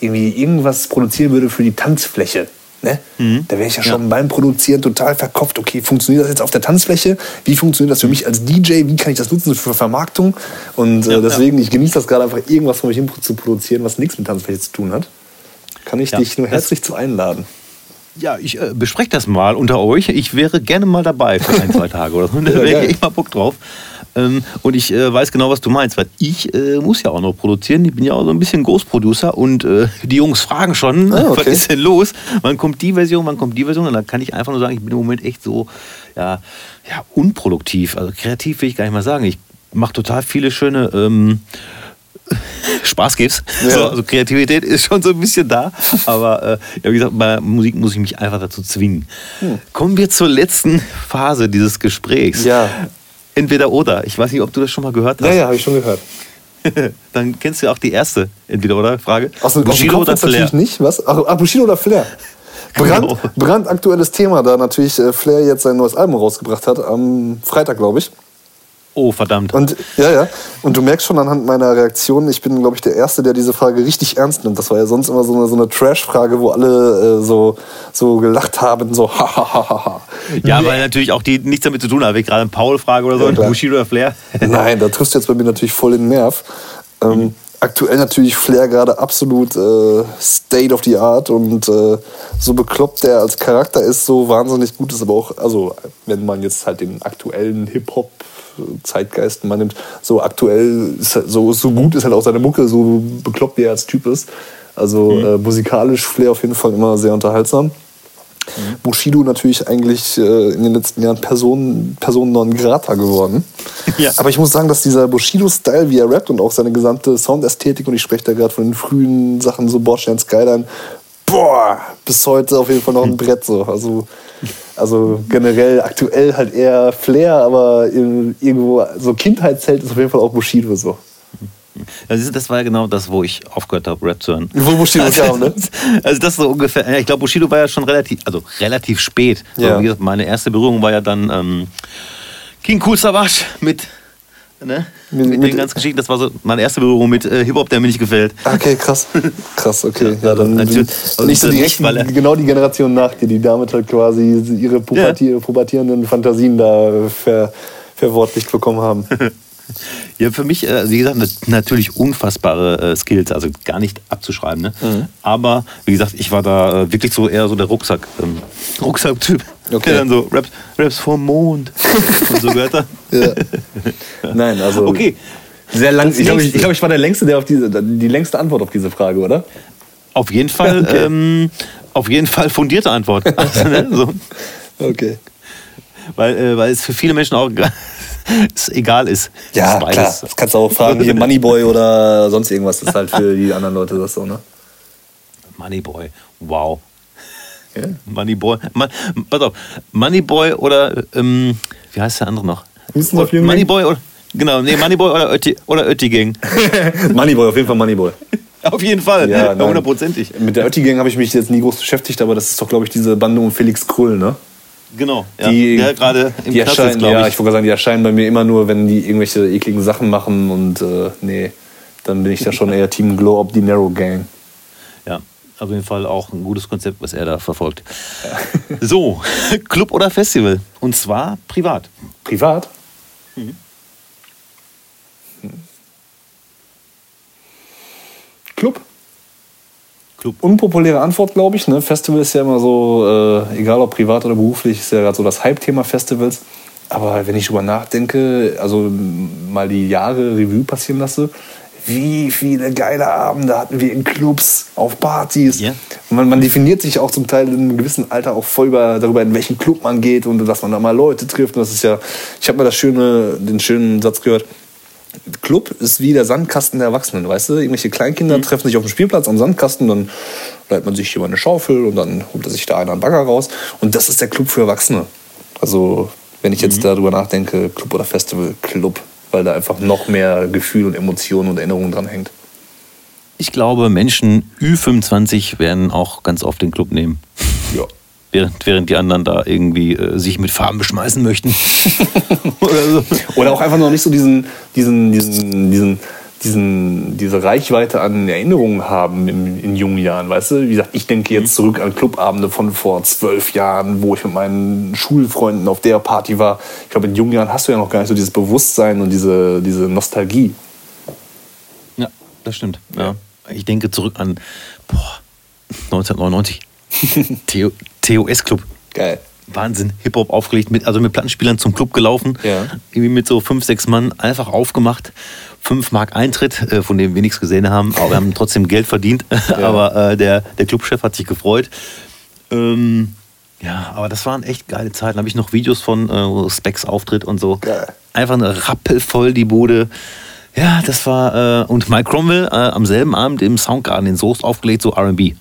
irgendwie irgendwas produzieren würde für die Tanzfläche. Ne? Mhm. Da wäre ich ja schon ja. beim Produzieren total verkopft. Okay, funktioniert das jetzt auf der Tanzfläche? Wie funktioniert das für mich als DJ? Wie kann ich das nutzen für Vermarktung? Und äh, deswegen, ich genieße das gerade einfach, irgendwas von mich hin zu produzieren, was nichts mit Tanzfläche zu tun hat. Kann ich dich nur herzlich zu einladen. Ja, ich äh, bespreche das mal unter euch. Ich wäre gerne mal dabei für ein, zwei Tage oder so. Da wäre ich echt mal Bock drauf. Ähm, und ich äh, weiß genau, was du meinst, weil ich äh, muss ja auch noch produzieren. Ich bin ja auch so ein bisschen Großproducer und äh, die Jungs fragen schon, ah, okay. was ist denn los? Wann kommt die Version, wann kommt die Version? Und dann kann ich einfach nur sagen, ich bin im Moment echt so ja, ja, unproduktiv. Also kreativ will ich gar nicht mal sagen. Ich macht total viele schöne ähm, Spaß gibt's. Ja. So, also Kreativität ist schon so ein bisschen da. Aber äh, ja, wie gesagt, bei Musik muss ich mich einfach dazu zwingen. Hm. Kommen wir zur letzten Phase dieses Gesprächs. Ja. Entweder oder. Ich weiß nicht, ob du das schon mal gehört hast. Ja, ja, habe ich schon gehört. Dann kennst du auch die erste Entweder oder Frage. Aus dem, Bushido aus oder Flair? Natürlich nicht. Was? Ach, ach, Bushido oder Flair? Brand, genau. brandaktuelles Thema, da natürlich äh, Flair jetzt sein neues Album rausgebracht hat, am Freitag, glaube ich. Oh, verdammt. Und ja, ja. Und du merkst schon anhand meiner Reaktion, ich bin, glaube ich, der Erste, der diese Frage richtig ernst nimmt. Das war ja sonst immer so eine, so eine Trash-Frage, wo alle äh, so, so gelacht haben, so ha ha ha ha. Ja, nee. weil natürlich auch die nichts damit zu tun hat. Wie gerade eine Paul-Frage oder so, ja, Bushido oder Flair. Nein, da triffst du jetzt bei mir natürlich voll den Nerv. Ähm, mhm aktuell natürlich Flair gerade absolut äh, State of the Art und äh, so bekloppt der als Charakter ist, so wahnsinnig gut ist, aber auch, also wenn man jetzt halt den aktuellen Hip-Hop Zeitgeist man nimmt, so aktuell, so, so gut ist halt auch seine Mucke, so bekloppt wie er als Typ ist. Also mhm. äh, musikalisch Flair auf jeden Fall immer sehr unterhaltsam. Mhm. Bushido natürlich eigentlich äh, in den letzten Jahren Person, Person non grata geworden. Ja. Aber ich muss sagen, dass dieser Bushido-Style, wie er rappt und auch seine gesamte Soundästhetik, und ich spreche da gerade von den frühen Sachen, so Bordstein Skyline, boah, bis heute auf jeden Fall noch ein Brett so. Also, also generell aktuell halt eher Flair, aber irgendwo so Kindheitsheld ist auf jeden Fall auch Bushido so. Also das war ja genau das, wo ich aufgehört habe, Rap zu hören. Wo Bushido also, kam, ne? Also das so ungefähr. Ich glaube, Bushido war ja schon relativ, also relativ spät. Ja. Gesagt, meine erste Berührung war ja dann ähm, King Cool Savage mit Ne? Mit, mit, den ganzen Geschichten. Das war so meine erste Berührung mit äh, Hip-Hop, der mir nicht gefällt. Okay, krass. Krass, okay. Ja, dann Natürlich, also nicht so die nicht, rechten, genau die Generation nach dir, die damit halt quasi ihre pubertier, ja. pubertierenden Fantasien da ver, verwortlicht bekommen haben. Ja, für mich, äh, wie gesagt, natürlich unfassbare äh, Skills, also gar nicht abzuschreiben. Ne? Mhm. Aber wie gesagt, ich war da äh, wirklich so eher so der Rucksack, ähm, Rucksack-Typ. Okay. Der dann so Raps, Raps vom Mond und so Wörter. ja. Nein, also. Okay. Sehr lang. Ich glaube, ich, glaub, ich war der längste, der auf diese, die längste Antwort auf diese Frage, oder? Auf jeden Fall, okay. ähm, auf jeden Fall fundierte Antwort. Also, ne, so. Okay. Weil, äh, weil es für viele Menschen auch es egal ist. Ja, klar. Das kannst du auch fragen, hier Moneyboy oder sonst irgendwas. Das ist halt für die anderen Leute das so, ne? Moneyboy, wow. Yeah. Moneyboy. Man, pass auf, Moneyboy oder, ähm, wie heißt der andere noch? Moneyboy oder, genau, nee, Moneyboy oder, Ötti, oder Oettigang. Moneyboy, auf jeden Fall Moneyboy. Auf jeden Fall, ja, hundertprozentig. Mit der Oettigang habe ich mich jetzt nie groß beschäftigt, aber das ist doch, glaube ich, diese Bande um Felix Krull, ne? Genau, ja. Die, der gerade im die erscheinen, ist, Ja, ich wollte sagen, die erscheinen bei mir immer nur, wenn die irgendwelche ekligen Sachen machen und äh, nee, dann bin ich da schon eher Team Glow Up, die Narrow Gang. Auf jeden Fall auch ein gutes Konzept, was er da verfolgt. Ja. So, Club oder Festival? Und zwar privat. Privat? Mhm. Club. Club. Unpopuläre Antwort, glaube ich. Ne? Festival ist ja immer so, äh, egal ob privat oder beruflich, ist ja gerade so das Hype-Thema Festivals. Aber wenn ich drüber nachdenke, also mal die Jahre Revue passieren lasse, wie viele geile Abende hatten wir in Clubs, auf Partys. Yeah. Man, man, definiert sich auch zum Teil in einem gewissen Alter auch voll über, darüber, in welchen Club man geht und dass man da mal Leute trifft. Und das ist ja, ich habe mal das schöne, den schönen Satz gehört, Club ist wie der Sandkasten der Erwachsenen, weißt du? Irgendwelche Kleinkinder mhm. treffen sich auf dem Spielplatz am Sandkasten, dann leitet man sich hier mal eine Schaufel und dann holt er sich da einer einen Bagger raus. Und das ist der Club für Erwachsene. Also, wenn ich jetzt mhm. darüber nachdenke, Club oder Festival, Club, weil da einfach noch mehr Gefühl und Emotionen und Erinnerungen dran hängt. Ich glaube, Menschen Ü25 werden auch ganz oft den Club nehmen. Ja während, während die anderen da irgendwie äh, sich mit Farben beschmeißen möchten. Oder so. Oder auch einfach noch nicht so diesen, diesen, diesen, diesen, diesen, diese Reichweite an Erinnerungen haben in, in jungen Jahren, weißt du? Wie gesagt, ich denke jetzt zurück an Clubabende von vor zwölf Jahren, wo ich mit meinen Schulfreunden auf der Party war. Ich glaube, in jungen Jahren hast du ja noch gar nicht so dieses Bewusstsein und diese, diese Nostalgie. Ja, das stimmt. Ja. Ich denke zurück an boah, 1999. Theo, TOS Club. Geil. Wahnsinn, Hip-Hop aufgelegt, mit, also mit Plattenspielern zum Club gelaufen. Ja. Irgendwie mit so fünf, sechs Mann einfach aufgemacht. Fünf Mark Eintritt, äh, von dem wir nichts gesehen haben, aber wir haben trotzdem Geld verdient. Ja. aber äh, der, der Clubchef hat sich gefreut. Ähm, Ja, aber das waren echt geile Zeiten. Da habe ich noch Videos von äh, Specs Auftritt und so. Geil. Einfach eine rappelvoll die Bude. Ja, das war, äh, und Mike Cromwell äh, am selben Abend im Soundgarden in Soest aufgelegt, so RB.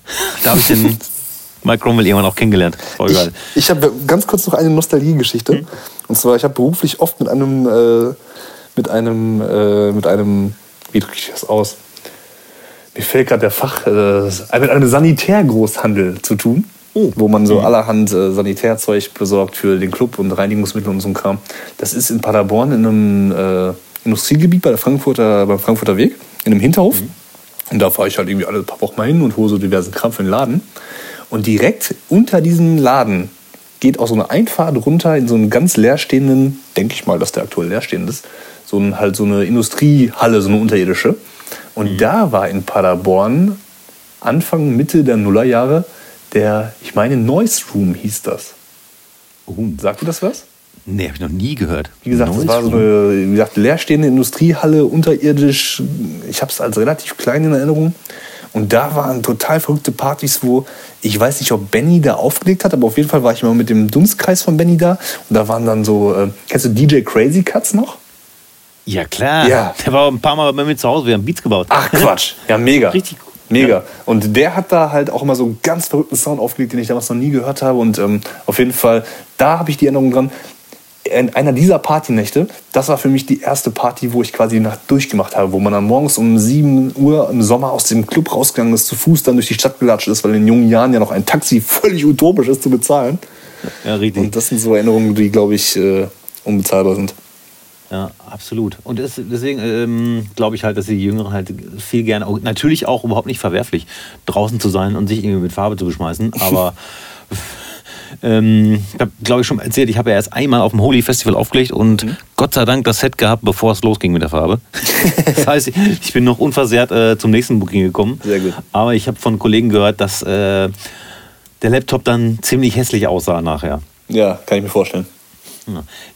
Da habe ich den Mike Cromwell irgendwann auch kennengelernt. Voll geil. Ich, ich habe ganz kurz noch eine Nostalgie-Geschichte. Mhm. Und zwar, ich habe beruflich oft mit einem, äh, mit einem, äh, mit einem, wie drücke ich das aus? Mir fällt gerade der Fach, äh, mit einem Sanitärgroßhandel zu tun. Oh. Wo man so mhm. allerhand äh, Sanitärzeug besorgt für den Club und Reinigungsmittel und so ein Kram. Das ist in Paderborn in einem äh, Industriegebiet bei der Frankfurter, beim Frankfurter Weg, in einem Hinterhof. Mhm. Und da fahre ich halt irgendwie alle paar Wochen mal hin und hole so diverse Kram für den Laden. Und direkt unter diesem Laden geht auch so eine Einfahrt runter in so einen ganz leerstehenden, denke ich mal, dass der aktuell leerstehend ist, so ein, halt so eine Industriehalle, so eine unterirdische. Und mhm. da war in Paderborn Anfang, Mitte der Nullerjahre der, ich meine, Noise Room hieß das. Oh. Sagt dir das was? Nee, habe ich noch nie gehört. Wie gesagt, Noise das war so eine wie gesagt, leerstehende Industriehalle, unterirdisch. Ich habe es als relativ klein in Erinnerung. Und da waren total verrückte Partys, wo ich weiß nicht, ob Benny da aufgelegt hat, aber auf jeden Fall war ich immer mit dem Dunstkreis von Benny da. Und da waren dann so, äh, kennst du DJ Crazy Cuts noch? Ja, klar. Ja. Der war ein paar Mal bei mir zu Hause, wir haben Beats gebaut. Ach Quatsch, ja, mega. Richtig cool. Mega. Ja. Und der hat da halt auch immer so einen ganz verrückten Sound aufgelegt, den ich damals noch nie gehört habe. Und ähm, auf jeden Fall, da habe ich die Erinnerung dran. In einer dieser Partynächte, das war für mich die erste Party, wo ich quasi die Nacht durchgemacht habe, wo man dann morgens um 7 Uhr im Sommer aus dem Club rausgegangen ist, zu Fuß dann durch die Stadt gelatscht ist, weil in jungen Jahren ja noch ein Taxi völlig utopisch ist zu bezahlen. Ja, richtig. Und das sind so Erinnerungen, die, glaube ich, äh, unbezahlbar sind. Ja, absolut. Und das, deswegen ähm, glaube ich halt, dass die Jüngeren halt viel gerne, natürlich auch überhaupt nicht verwerflich, draußen zu sein und sich irgendwie mit Farbe zu beschmeißen, aber ähm, ich habe, glaube ich, schon erzählt, ich habe ja erst einmal auf dem Holy Festival aufgelegt und mhm. Gott sei Dank das Set gehabt, bevor es losging mit der Farbe. das heißt, ich bin noch unversehrt äh, zum nächsten Booking gekommen. Sehr gut. Aber ich habe von Kollegen gehört, dass äh, der Laptop dann ziemlich hässlich aussah nachher. Ja, kann ich mir vorstellen.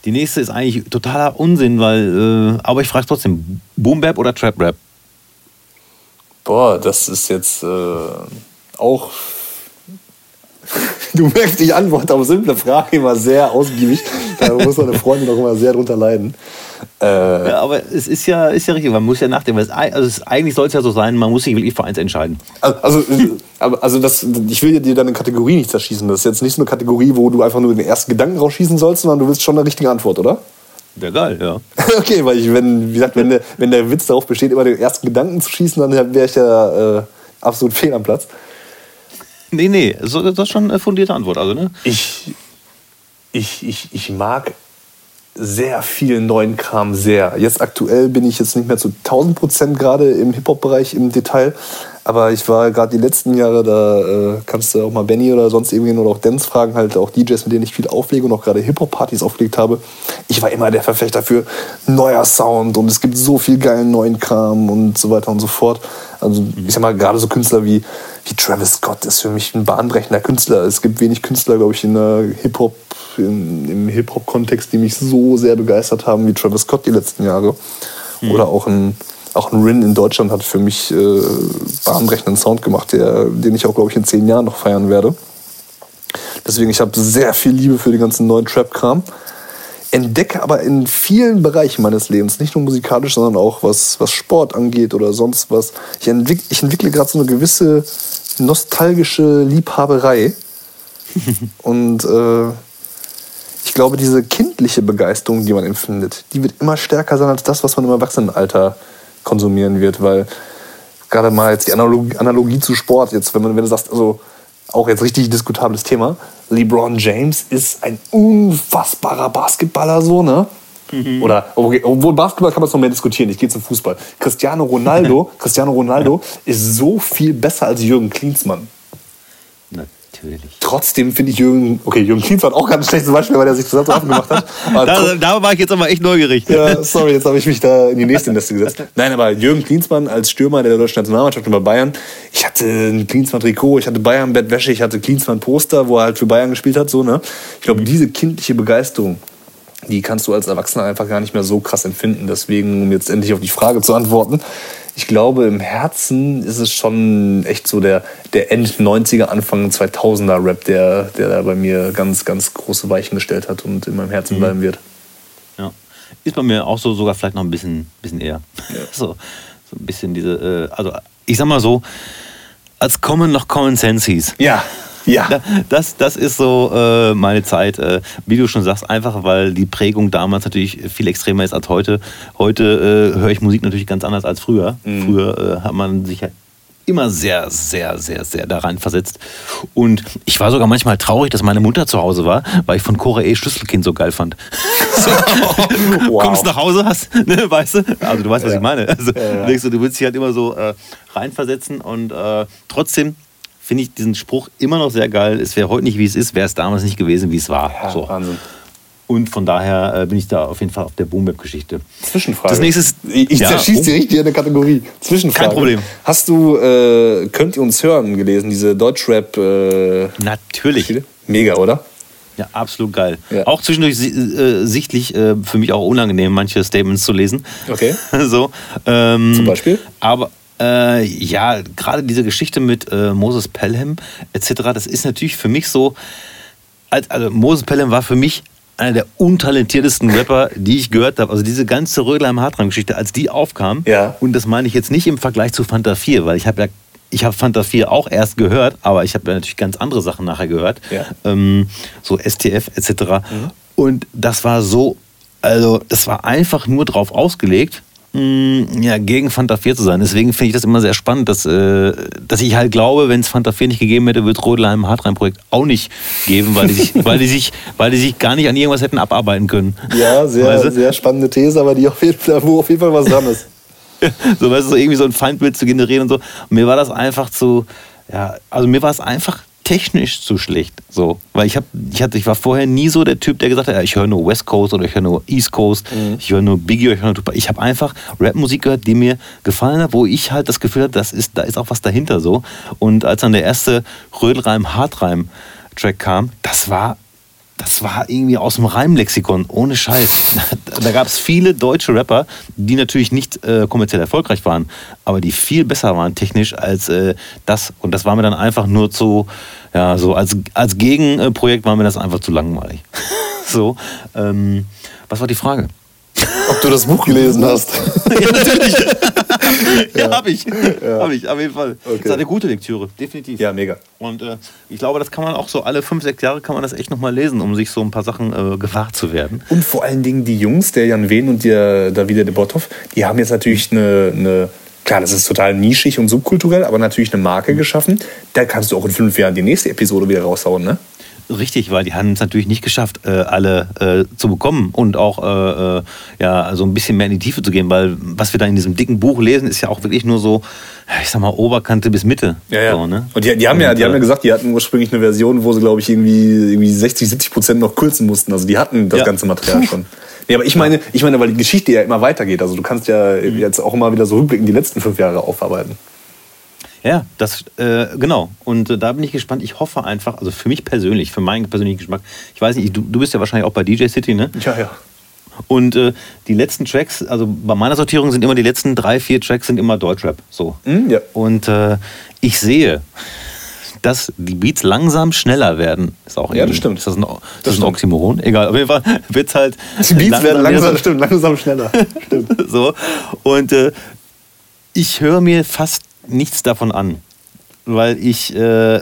Die nächste ist eigentlich totaler Unsinn, weil, äh, aber ich frage trotzdem, Boom Bap oder Trap Rap? Boah, das ist jetzt äh, auch. du merkst, ich antworte auf simple Fragen immer sehr ausgiebig. Da muss meine Freundin auch immer sehr drunter leiden. Äh, ja, aber es ist ja, ist ja richtig, man muss ja nachdenken. Es, also es, eigentlich soll es ja so sein, man muss sich wirklich für eins entscheiden. Also, also, also das, ich will dir deine Kategorie nicht zerschießen. Das ist jetzt nicht so eine Kategorie, wo du einfach nur den ersten Gedanken rausschießen sollst, sondern du willst schon eine richtige Antwort, oder? Wäre geil, ja. okay, weil ich, wenn, wie gesagt, wenn der, wenn der Witz darauf besteht, immer den ersten Gedanken zu schießen, dann wäre ich ja äh, absolut fehl am Platz. Nee, nee, das ist schon eine fundierte Antwort. Also, ne? Ich, ich, ich, ich mag sehr viel neuen Kram sehr. Jetzt aktuell bin ich jetzt nicht mehr zu 1000 Prozent gerade im Hip-Hop-Bereich im Detail, aber ich war gerade die letzten Jahre, da äh, kannst du auch mal Benny oder sonst irgendwen oder auch Dance fragen, halt auch DJs, mit denen ich viel auflege und auch gerade Hip-Hop-Partys aufgelegt habe. Ich war immer der Verfechter für neuer Sound und es gibt so viel geilen neuen Kram und so weiter und so fort. Also ich sag mal, gerade so Künstler wie, wie Travis Scott ist für mich ein bahnbrechender Künstler. Es gibt wenig Künstler, glaube ich, in der Hip-Hop im Hip-Hop-Kontext, die mich so sehr begeistert haben wie Travis Scott die letzten Jahre. Mhm. Oder auch ein, auch ein Rin in Deutschland hat für mich äh, bahnbrechenden Sound gemacht, der, den ich auch, glaube ich, in zehn Jahren noch feiern werde. Deswegen, ich habe sehr viel Liebe für den ganzen neuen Trap-Kram. Entdecke aber in vielen Bereichen meines Lebens, nicht nur musikalisch, sondern auch was, was Sport angeht oder sonst was. Ich, entwick, ich entwickle gerade so eine gewisse nostalgische Liebhaberei. Und äh, ich glaube, diese kindliche Begeisterung, die man empfindet, die wird immer stärker sein als das, was man im Erwachsenenalter konsumieren wird, weil gerade mal jetzt die Analogie, Analogie zu Sport, jetzt, wenn, man, wenn du sagst, also auch jetzt richtig diskutables Thema, LeBron James ist ein unfassbarer Basketballer, so, ne? Mhm. Oder, okay, obwohl Basketball kann man es noch mehr diskutieren. Ich gehe zum Fußball. Cristiano Ronaldo, Cristiano Ronaldo ist so viel besser als Jürgen Klinsmann. Natürlich. Trotzdem finde ich Jürgen, okay, Jürgen Klinsmann war auch ganz schlecht zum Beispiel, weil er sich zusammen gemacht hat. da, da, war ich jetzt aber echt neugierig. Ja, sorry, jetzt habe ich mich da in die nächste Liste gesetzt. Nein, aber Jürgen Klinsmann als Stürmer der deutschen Nationalmannschaft bei Bayern, ich hatte ein Klinsmann-Trikot, ich hatte Bayern-Bettwäsche, ich hatte Klinsmann-Poster, wo er halt für Bayern gespielt hat, so, ne? Ich glaube, diese kindliche Begeisterung, die kannst du als Erwachsener einfach gar nicht mehr so krass empfinden. Deswegen, um jetzt endlich auf die Frage zu antworten, ich glaube, im Herzen ist es schon echt so der, der End-90er, Anfang 2000er Rap, der, der da bei mir ganz, ganz große Weichen gestellt hat und in meinem Herzen mhm. bleiben wird. Ja. Ist bei mir auch so sogar vielleicht noch ein bisschen, bisschen eher. Ja. So, so ein bisschen diese, äh, also ich sag mal so, als Common noch Common Sense hieß. Ja. Ja. Das, das ist so äh, meine Zeit, äh, wie du schon sagst, einfach weil die Prägung damals natürlich viel extremer ist als heute. Heute äh, höre ich Musik natürlich ganz anders als früher. Mhm. Früher äh, hat man sich ja immer sehr, sehr, sehr, sehr da rein versetzt. Und ich war sogar manchmal traurig, dass meine Mutter zu Hause war, weil ich von Cora E. Schlüsselkind so geil fand. so, wow. Kommst nach Hause, hast, ne, weißt du? Also du weißt, was ja. ich meine. Also, ja, ja. Du, du willst dich halt immer so äh, reinversetzen und äh, trotzdem finde ich diesen Spruch immer noch sehr geil. Es wäre heute nicht, wie es ist, wäre es damals nicht gewesen, wie es war. Ja, so. Wahnsinn. Und von daher äh, bin ich da auf jeden Fall auf der Boom-Geschichte. Zwischenfrage. Das nächste ist, ich ich ja, zerschieße die richtig in der Kategorie. Zwischenfrage. Kein Problem. Hast du äh, Könnt ihr uns hören gelesen, diese Deutschrap? Äh, Natürlich. Geschichte? Mega, oder? Ja, absolut geil. Ja. Auch zwischendurch äh, sichtlich äh, für mich auch unangenehm, manche Statements zu lesen. Okay. so, ähm, Zum Beispiel? Aber äh, ja, gerade diese Geschichte mit äh, Moses Pelham etc., das ist natürlich für mich so, als, also Moses Pelham war für mich einer der untalentiertesten Rapper, die ich gehört habe. Also diese ganze Rödelheim Hartram-Geschichte, als die aufkam, ja. und das meine ich jetzt nicht im Vergleich zu Fanta 4, weil ich habe ja ich habe Fanta 4 auch erst gehört, aber ich habe ja natürlich ganz andere Sachen nachher gehört. Ja. Ähm, so STF etc. Mhm. Und das war so, also das war einfach nur drauf ausgelegt, Mm, ja, gegen Fanta 4 zu sein. Deswegen finde ich das immer sehr spannend, dass, äh, dass ich halt glaube, wenn es Fanta 4 nicht gegeben hätte, wird Rodelheim Hartrein-Projekt auch nicht geben, weil die, sich, weil, die sich, weil die sich gar nicht an irgendwas hätten abarbeiten können. Ja, sehr, weißt du? sehr spannende These, aber die auf jeden Fall, wo auf jeden Fall was dran ist. so, weißt du, so irgendwie so ein Feindbild zu generieren und so. Und mir war das einfach zu, ja, also mir war es einfach technisch zu schlecht. So, weil ich habe, ich hatte, ich war vorher nie so der Typ, der gesagt hat, ja, ich höre nur West Coast oder ich höre nur East Coast, mhm. ich höre nur Biggie, ich höre nur Tupac. Ich habe einfach Rapmusik gehört, die mir gefallen hat, wo ich halt das Gefühl hatte, das ist, da ist auch was dahinter so. Und als dann der erste Rödelreim, Hartreim Track kam, das war das war irgendwie aus dem Reimlexikon, ohne Scheiß. Da gab es viele deutsche Rapper, die natürlich nicht äh, kommerziell erfolgreich waren, aber die viel besser waren technisch als äh, das. Und das war mir dann einfach nur zu, ja, so als, als Gegenprojekt war mir das einfach zu langweilig. so, ähm, was war die Frage? Ob du das Buch gelesen hast. ja, natürlich. ja, habe ich. Ja. Habe ich, auf jeden Fall. Okay. Das ist eine gute Lektüre, definitiv. Ja, mega. Und äh, ich glaube, das kann man auch so alle fünf, sechs Jahre kann man das echt nochmal lesen, um sich so ein paar Sachen äh, gewahr zu werden. Und vor allen Dingen die Jungs, der Jan Wehn und der Davide de Bothoff, die haben jetzt natürlich eine, eine Klar, das ist total nischig und subkulturell, aber natürlich eine Marke geschaffen. Da kannst du auch in fünf Jahren die nächste Episode wieder raushauen, ne? Richtig, weil die haben es natürlich nicht geschafft, äh, alle äh, zu bekommen und auch äh, ja, so ein bisschen mehr in die Tiefe zu gehen, weil was wir da in diesem dicken Buch lesen, ist ja auch wirklich nur so, ich sag mal, Oberkante bis Mitte. Ja, ja. So, ne? Und die, die haben und, ja, die haben ja gesagt, die hatten ursprünglich eine Version, wo sie, glaube ich, irgendwie, irgendwie 60, 70 Prozent noch kürzen mussten. Also die hatten das ja. ganze Material schon. Nee, aber ich meine, ich meine, weil die Geschichte ja immer weitergeht. Also du kannst ja mhm. jetzt auch immer wieder so rückblickend die letzten fünf Jahre aufarbeiten. Ja, das äh, genau. Und äh, da bin ich gespannt. Ich hoffe einfach, also für mich persönlich, für meinen persönlichen Geschmack, ich weiß nicht, du, du bist ja wahrscheinlich auch bei DJ City, ne? Ja, ja. Und äh, die letzten Tracks, also bei meiner Sortierung sind immer die letzten drei, vier Tracks sind immer Deutschrap. So. Mhm, ja. Und äh, ich sehe, dass die Beats langsam schneller werden. Ist auch ja, das stimmt. Ist das ein, das das ist ein Oxymoron? Egal, auf jeden Fall wird es halt. Die Beats langsam werden langsam, so, stimmt, langsam schneller. stimmt. so. Und äh, ich höre mir fast nichts davon an, weil ich, äh,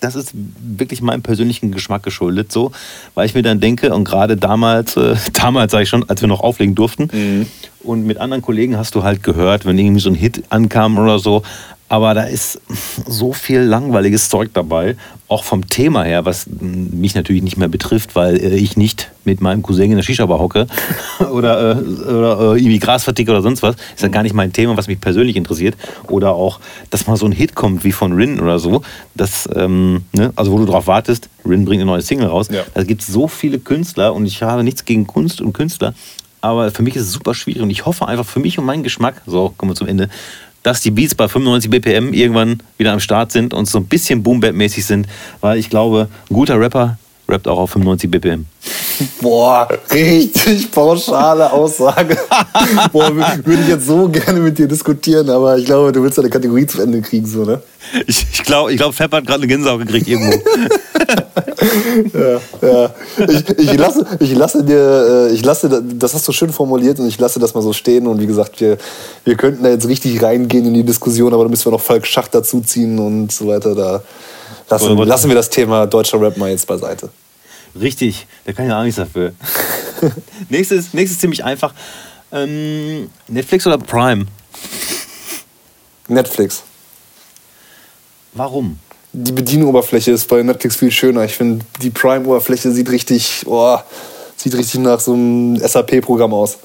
das ist wirklich meinem persönlichen Geschmack geschuldet, so, weil ich mir dann denke, und gerade damals, äh, damals sage ich schon, als wir noch auflegen durften, mhm. Und mit anderen Kollegen hast du halt gehört, wenn irgendwie so ein Hit ankam oder so, aber da ist so viel langweiliges Zeug dabei, auch vom Thema her, was mich natürlich nicht mehr betrifft, weil äh, ich nicht mit meinem Cousin in der Shisha-Bar hocke oder, äh, oder äh, irgendwie Gras verticke oder sonst was. Ist ja gar nicht mein Thema, was mich persönlich interessiert. Oder auch, dass mal so ein Hit kommt wie von Rin oder so. Das, ähm, ne? Also wo du drauf wartest, Rin bringt eine neue Single raus. Ja. Da gibt es so viele Künstler und ich habe nichts gegen Kunst und Künstler. Aber für mich ist es super schwierig und ich hoffe einfach für mich und meinen Geschmack, so kommen wir zum Ende, dass die Beats bei 95 BPM irgendwann wieder am Start sind und so ein bisschen Boom-Bap-mäßig sind, weil ich glaube, ein guter Rapper rappt auch auf 95 BPM. Boah, richtig pauschale Aussage. Boah, würde ich jetzt so gerne mit dir diskutieren, aber ich glaube, du willst deine Kategorie zu Ende kriegen, so, ne? Ich, ich glaube, ich glaub, Fepp hat gerade eine Gänsehaut gekriegt irgendwo. ja, ja. Ich, ich, lasse, ich lasse dir, äh, ich lasse, das hast du schön formuliert und ich lasse das mal so stehen. Und wie gesagt, wir, wir könnten da jetzt richtig reingehen in die Diskussion, aber da müssen wir noch Falk Schacht dazuziehen und so weiter. Da lassen, lassen wir das Thema deutscher Rap mal jetzt beiseite. Richtig, der kann ja auch nichts dafür. nächstes, nächstes ziemlich einfach. Ähm, Netflix oder Prime? Netflix. Warum? Die Bedienoberfläche ist bei Netflix viel schöner. Ich finde, die Prime-Oberfläche sieht richtig, oh, sieht richtig nach so einem SAP-Programm aus.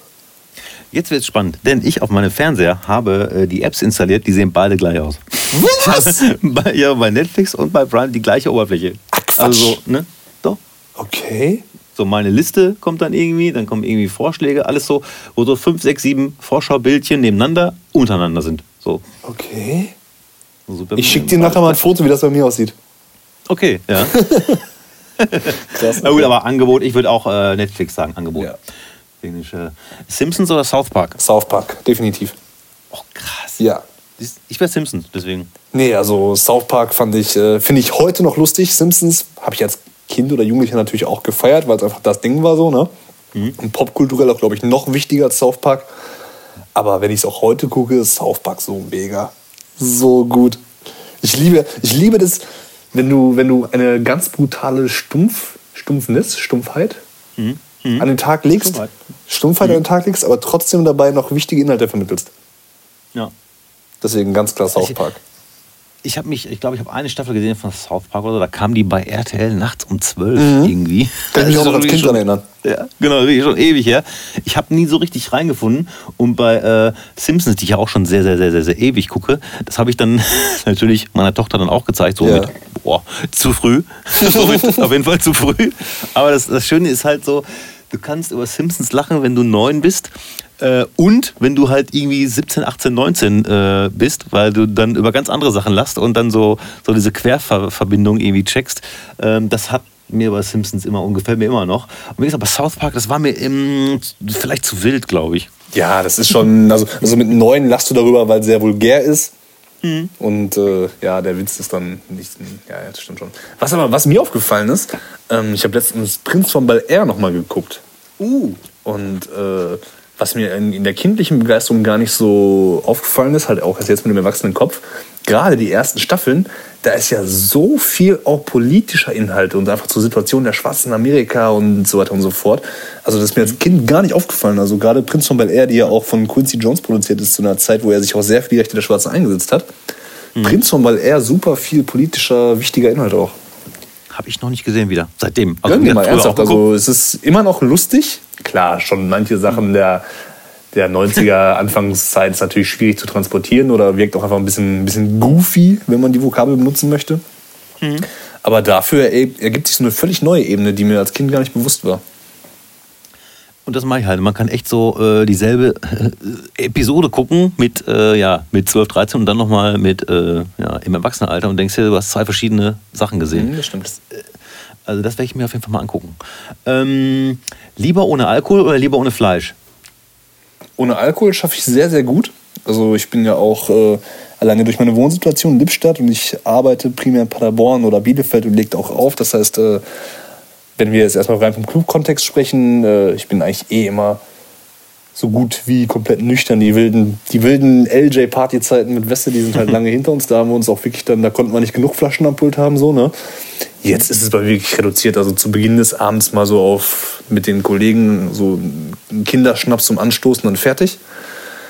Jetzt wird es spannend, denn ich auf meinem Fernseher habe äh, die Apps installiert, die sehen beide gleich aus. Was? bei, ja, bei Netflix und bei Prime die gleiche Oberfläche. Ach, Quatsch. Also, ne? Doch. Okay. So, meine Liste kommt dann irgendwie, dann kommen irgendwie Vorschläge, alles so, wo so fünf, sechs, sieben Vorschaubildchen nebeneinander untereinander sind. So. Okay. Super ich schicke dir nachher mal ein Foto, wie das bei mir aussieht. Okay, ja. Krass. Na gut, aber Angebot, ich würde auch äh, Netflix sagen, Angebot. Ja. Äh, Simpsons oder South Park? South Park, definitiv. Oh, krass. Ja. Ich wäre Simpsons, deswegen. Nee, also South Park fand ich, äh, finde ich heute noch lustig. Simpsons habe ich als Kind oder Jugendlicher natürlich auch gefeiert, weil es einfach das Ding war so, ne? Mhm. Und popkulturell auch, glaube ich, noch wichtiger als South Park. Aber wenn ich es auch heute gucke, ist South Park so mega so gut. Ich liebe, ich liebe das, wenn du, wenn du eine ganz brutale Stumpf, Stumpfnis, Stumpfheit mhm. Mhm. an den Tag legst, Stumpfheit, Stumpfheit mhm. an den Tag legst, aber trotzdem dabei noch wichtige Inhalte vermittelst. Ja. Deswegen ganz klar South Park ich habe mich, ich glaube, ich habe eine Staffel gesehen von South Park oder so, da kam die bei RTL nachts um 12 mhm. irgendwie. Kann ich mich auch noch als Kind daran erinnern. Ja, genau, schon ewig her. Ich habe nie so richtig reingefunden und bei äh, Simpsons, die ich ja auch schon sehr, sehr, sehr, sehr, sehr ewig gucke, das habe ich dann natürlich meiner Tochter dann auch gezeigt, so ja. mit, boah, zu früh. auf jeden Fall zu früh. Aber das, das Schöne ist halt so, du kannst über Simpsons lachen, wenn du neun bist äh, und wenn du halt irgendwie 17, 18, 19 äh, bist, weil du dann über ganz andere Sachen lachst und dann so, so diese Querverbindung irgendwie checkst, ähm, das hat mir bei Simpsons immer und gefällt mir immer noch. Und wie gesagt, bei South Park, das war mir im, vielleicht zu wild, glaube ich. Ja, das ist schon, also, also mit neun lachst du darüber, weil es sehr vulgär ist. Mhm. Und äh, ja, der Witz ist dann nicht. Ja, das stimmt schon. Was aber, was mir aufgefallen ist, ähm, ich habe letztens Prinz von Bel Air nochmal geguckt. Uh. Und äh, was mir in, in, der kindlichen Begeisterung gar nicht so aufgefallen ist, halt auch erst jetzt mit dem erwachsenen Kopf, gerade die ersten Staffeln, da ist ja so viel auch politischer Inhalt und einfach zur Situation der Schwarzen in Amerika und so weiter und so fort. Also das ist mir als Kind gar nicht aufgefallen. Also gerade Prinz von Bel Air, die ja auch von Quincy Jones produziert ist zu einer Zeit, wo er sich auch sehr für die Rechte der Schwarzen eingesetzt hat. Mhm. Prinz von Bel Air, super viel politischer, wichtiger Inhalt auch. Habe ich noch nicht gesehen wieder. Seitdem. Also, Gönn mal ernsthaft. Also es ist immer noch lustig. Klar, schon manche Sachen der, der 90er Anfangszeit ist natürlich schwierig zu transportieren oder wirkt auch einfach ein bisschen, ein bisschen goofy, wenn man die Vokabel benutzen möchte. Mhm. Aber dafür ergibt sich so eine völlig neue Ebene, die mir als Kind gar nicht bewusst war. Und das mache ich halt. Man kann echt so äh, dieselbe äh, Episode gucken mit, äh, ja, mit 12, 13 und dann nochmal mit äh, ja, im Erwachsenenalter und denkst dir, du hast zwei verschiedene Sachen gesehen. Mhm, das stimmt. Äh, also das werde ich mir auf jeden Fall mal angucken. Ähm, lieber ohne Alkohol oder lieber ohne Fleisch? Ohne Alkohol schaffe ich sehr, sehr gut. Also ich bin ja auch äh, alleine durch meine Wohnsituation in Lippstadt und ich arbeite primär in Paderborn oder Bielefeld und legt auch auf. Das heißt, wenn wir jetzt erstmal rein vom Club-Kontext sprechen, äh, ich bin eigentlich eh immer so gut wie komplett nüchtern. Die wilden, die wilden LJ-Party-Zeiten mit Weste, die sind halt lange hinter uns. Da haben wir uns auch wirklich dann, da konnten wir nicht genug Flaschen am Pult haben, so, ne? Jetzt ist es bei mir wirklich reduziert. Also zu Beginn des Abends mal so auf mit den Kollegen so einen Kinderschnaps zum Anstoßen und fertig.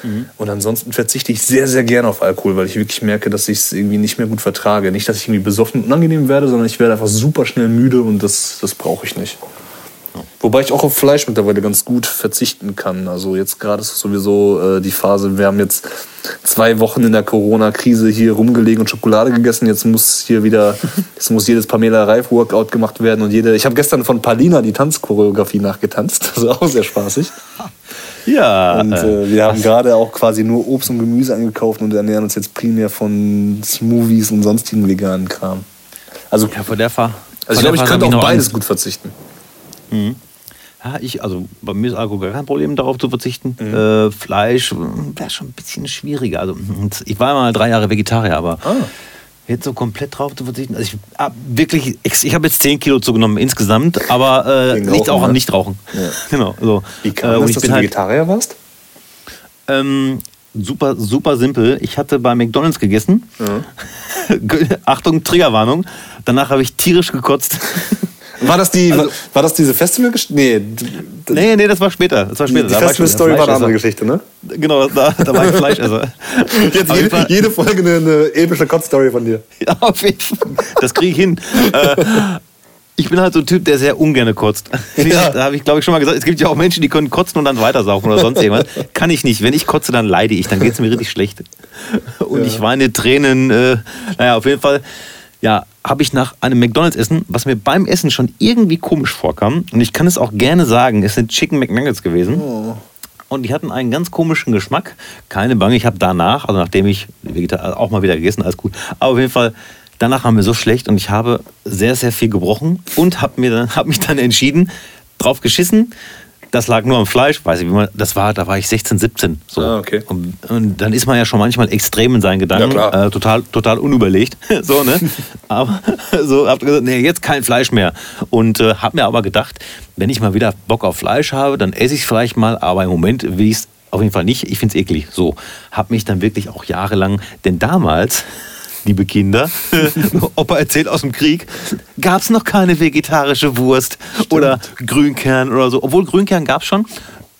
Mhm. Und ansonsten verzichte ich sehr, sehr gerne auf Alkohol, weil ich wirklich merke, dass ich es irgendwie nicht mehr gut vertrage. Nicht, dass ich irgendwie besoffen und unangenehm werde, sondern ich werde einfach super schnell müde und das, das brauche ich nicht. Wobei ich auch auf Fleisch mittlerweile ganz gut verzichten kann. Also jetzt gerade ist sowieso äh, die Phase, wir haben jetzt zwei Wochen in der Corona-Krise hier rumgelegen und Schokolade gegessen. Jetzt muss hier wieder, jetzt muss jedes Pamela Reif-Workout gemacht werden und jede. Ich habe gestern von Palina die Tanzchoreografie nachgetanzt. Das war auch sehr spaßig. Ja. Und äh, wir haben gerade auch quasi nur Obst und Gemüse eingekauft und ernähren uns jetzt primär von Smoothies und sonstigen veganen Kram. Also ja, von der Fahr Also ich glaube, ich könnte auch beides gut verzichten. Mhm. Ja, ich, also bei mir ist Alkohol gar kein Problem, darauf zu verzichten. Mhm. Äh, Fleisch wäre schon ein bisschen schwieriger. Also ich war mal drei Jahre Vegetarier, aber ah. jetzt so komplett drauf zu verzichten. Also ich hab ah, wirklich, ich habe jetzt 10 Kilo zugenommen insgesamt, aber äh, liegt auch am ne? Nichtrauchen. Ja. genau. So. Wie kam äh, das, dass du halt, Vegetarier warst? Ähm, super, super simpel. Ich hatte bei McDonalds gegessen. Mhm. Achtung, Triggerwarnung. Danach habe ich tierisch gekotzt. War das, die, also, war das diese Festival-Geschichte? Nee. nee, nee, das war später. Das war später. Die, Festival-Story war eine andere Geschichte, ne? Genau, da, da war ich Fleischesser. Jetzt jede, jede, Folge eine, eine epische Kotz-Story von dir. Ja, auf jeden Fall. Das kriege ich hin. Äh, ich bin halt so ein Typ, der sehr ungern kotzt. Ja. Da habe ich, glaube ich, schon mal gesagt, es gibt ja auch Menschen, die können kotzen und dann weitersaufen oder sonst irgendwas. Kann ich nicht. Wenn ich kotze, dann leide ich. Dann geht es mir richtig schlecht. Und ja. ich weine Tränen. Äh, naja, auf jeden Fall ja, habe ich nach einem McDonalds-Essen, was mir beim Essen schon irgendwie komisch vorkam, und ich kann es auch gerne sagen, es sind Chicken McNuggets gewesen. Oh. Und die hatten einen ganz komischen Geschmack. Keine Bange, ich habe danach, also nachdem ich auch mal wieder gegessen, alles gut. Aber auf jeden Fall, danach waren wir so schlecht und ich habe sehr, sehr viel gebrochen und habe hab mich dann entschieden, drauf geschissen, das lag nur am Fleisch, weiß ich, wie man, das war, da war ich 16, 17. So. Ah, okay. Und, und, dann ist man ja schon manchmal extrem in seinen Gedanken, ja, äh, total, total unüberlegt. so, ne? aber so hab gesagt, nee, jetzt kein Fleisch mehr. Und äh, hab mir aber gedacht, wenn ich mal wieder Bock auf Fleisch habe, dann esse ich es vielleicht mal, aber im Moment will ich es auf jeden Fall nicht. Ich finde es eklig. So, hab mich dann wirklich auch jahrelang, denn damals liebe Kinder, Opa erzählt aus dem Krieg, gab es noch keine vegetarische Wurst Stimmt. oder Grünkern oder so. Obwohl Grünkern gab es schon,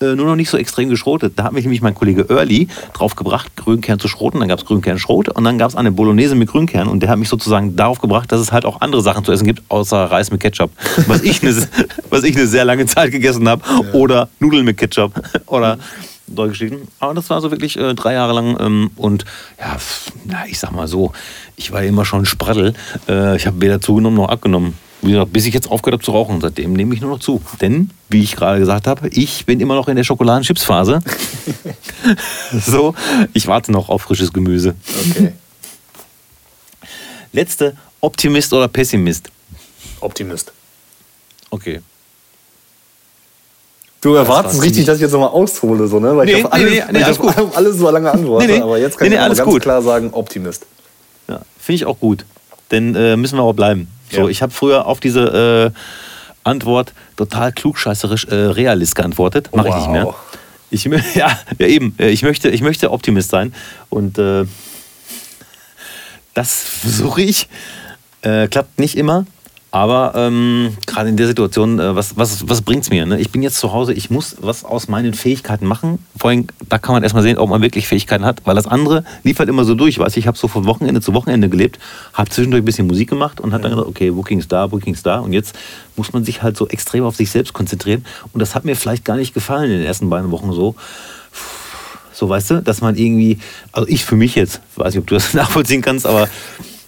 äh, nur noch nicht so extrem geschrotet. Da hat mich nämlich mein Kollege Early drauf gebracht, Grünkern zu schroten. Dann gab es Grünkern-Schrot und dann gab es eine Bolognese mit Grünkern und der hat mich sozusagen darauf gebracht, dass es halt auch andere Sachen zu essen gibt, außer Reis mit Ketchup. Was ich eine, was ich eine sehr lange Zeit gegessen habe. Ja. Oder Nudeln mit Ketchup. Oder durchgestiegen. Aber das war so wirklich äh, drei Jahre lang. Ähm, und ja, na, ich sag mal so, ich war immer schon Spraddel. Äh, ich habe weder zugenommen noch abgenommen. Wie gesagt, bis ich jetzt aufgehört habe zu rauchen. Seitdem nehme ich nur noch zu. Denn, wie ich gerade gesagt habe, ich bin immer noch in der Schokoladenchips-Phase. so, ich warte noch auf frisches Gemüse. Okay. Letzte, Optimist oder Pessimist? Optimist. Okay. Du erwartest richtig, dass ich jetzt nochmal aushole, so, ne? Weil nee, ich auf alles, nee, nee, alles, auf alles so lange antworte. Nee, nee. Aber jetzt kann ich ganz gut. klar sagen, Optimist. Ja, finde ich auch gut. Denn äh, müssen wir auch bleiben. So, ja. ich habe früher auf diese äh, Antwort total klugscheißerisch äh, Realist geantwortet. Mache wow. ich nicht mehr. Ich, ja, ja, eben. Äh, ich möchte, ich möchte Optimist sein. Und äh, das versuche ich. Äh, klappt nicht immer. Aber ähm, gerade in der Situation, äh, was, was, was bringt es mir? Ne? Ich bin jetzt zu Hause, ich muss was aus meinen Fähigkeiten machen. Vor allem, da kann man erstmal sehen, ob man wirklich Fähigkeiten hat, weil das andere lief halt immer so durch. Weißt, ich habe so von Wochenende zu Wochenende gelebt, habe zwischendurch ein bisschen Musik gemacht und habe dann gesagt, okay, Bookings da, Bookings da. Und jetzt muss man sich halt so extrem auf sich selbst konzentrieren. Und das hat mir vielleicht gar nicht gefallen in den ersten beiden Wochen so. So, weißt du, dass man irgendwie, also ich für mich jetzt, weiß nicht, ob du das nachvollziehen kannst, aber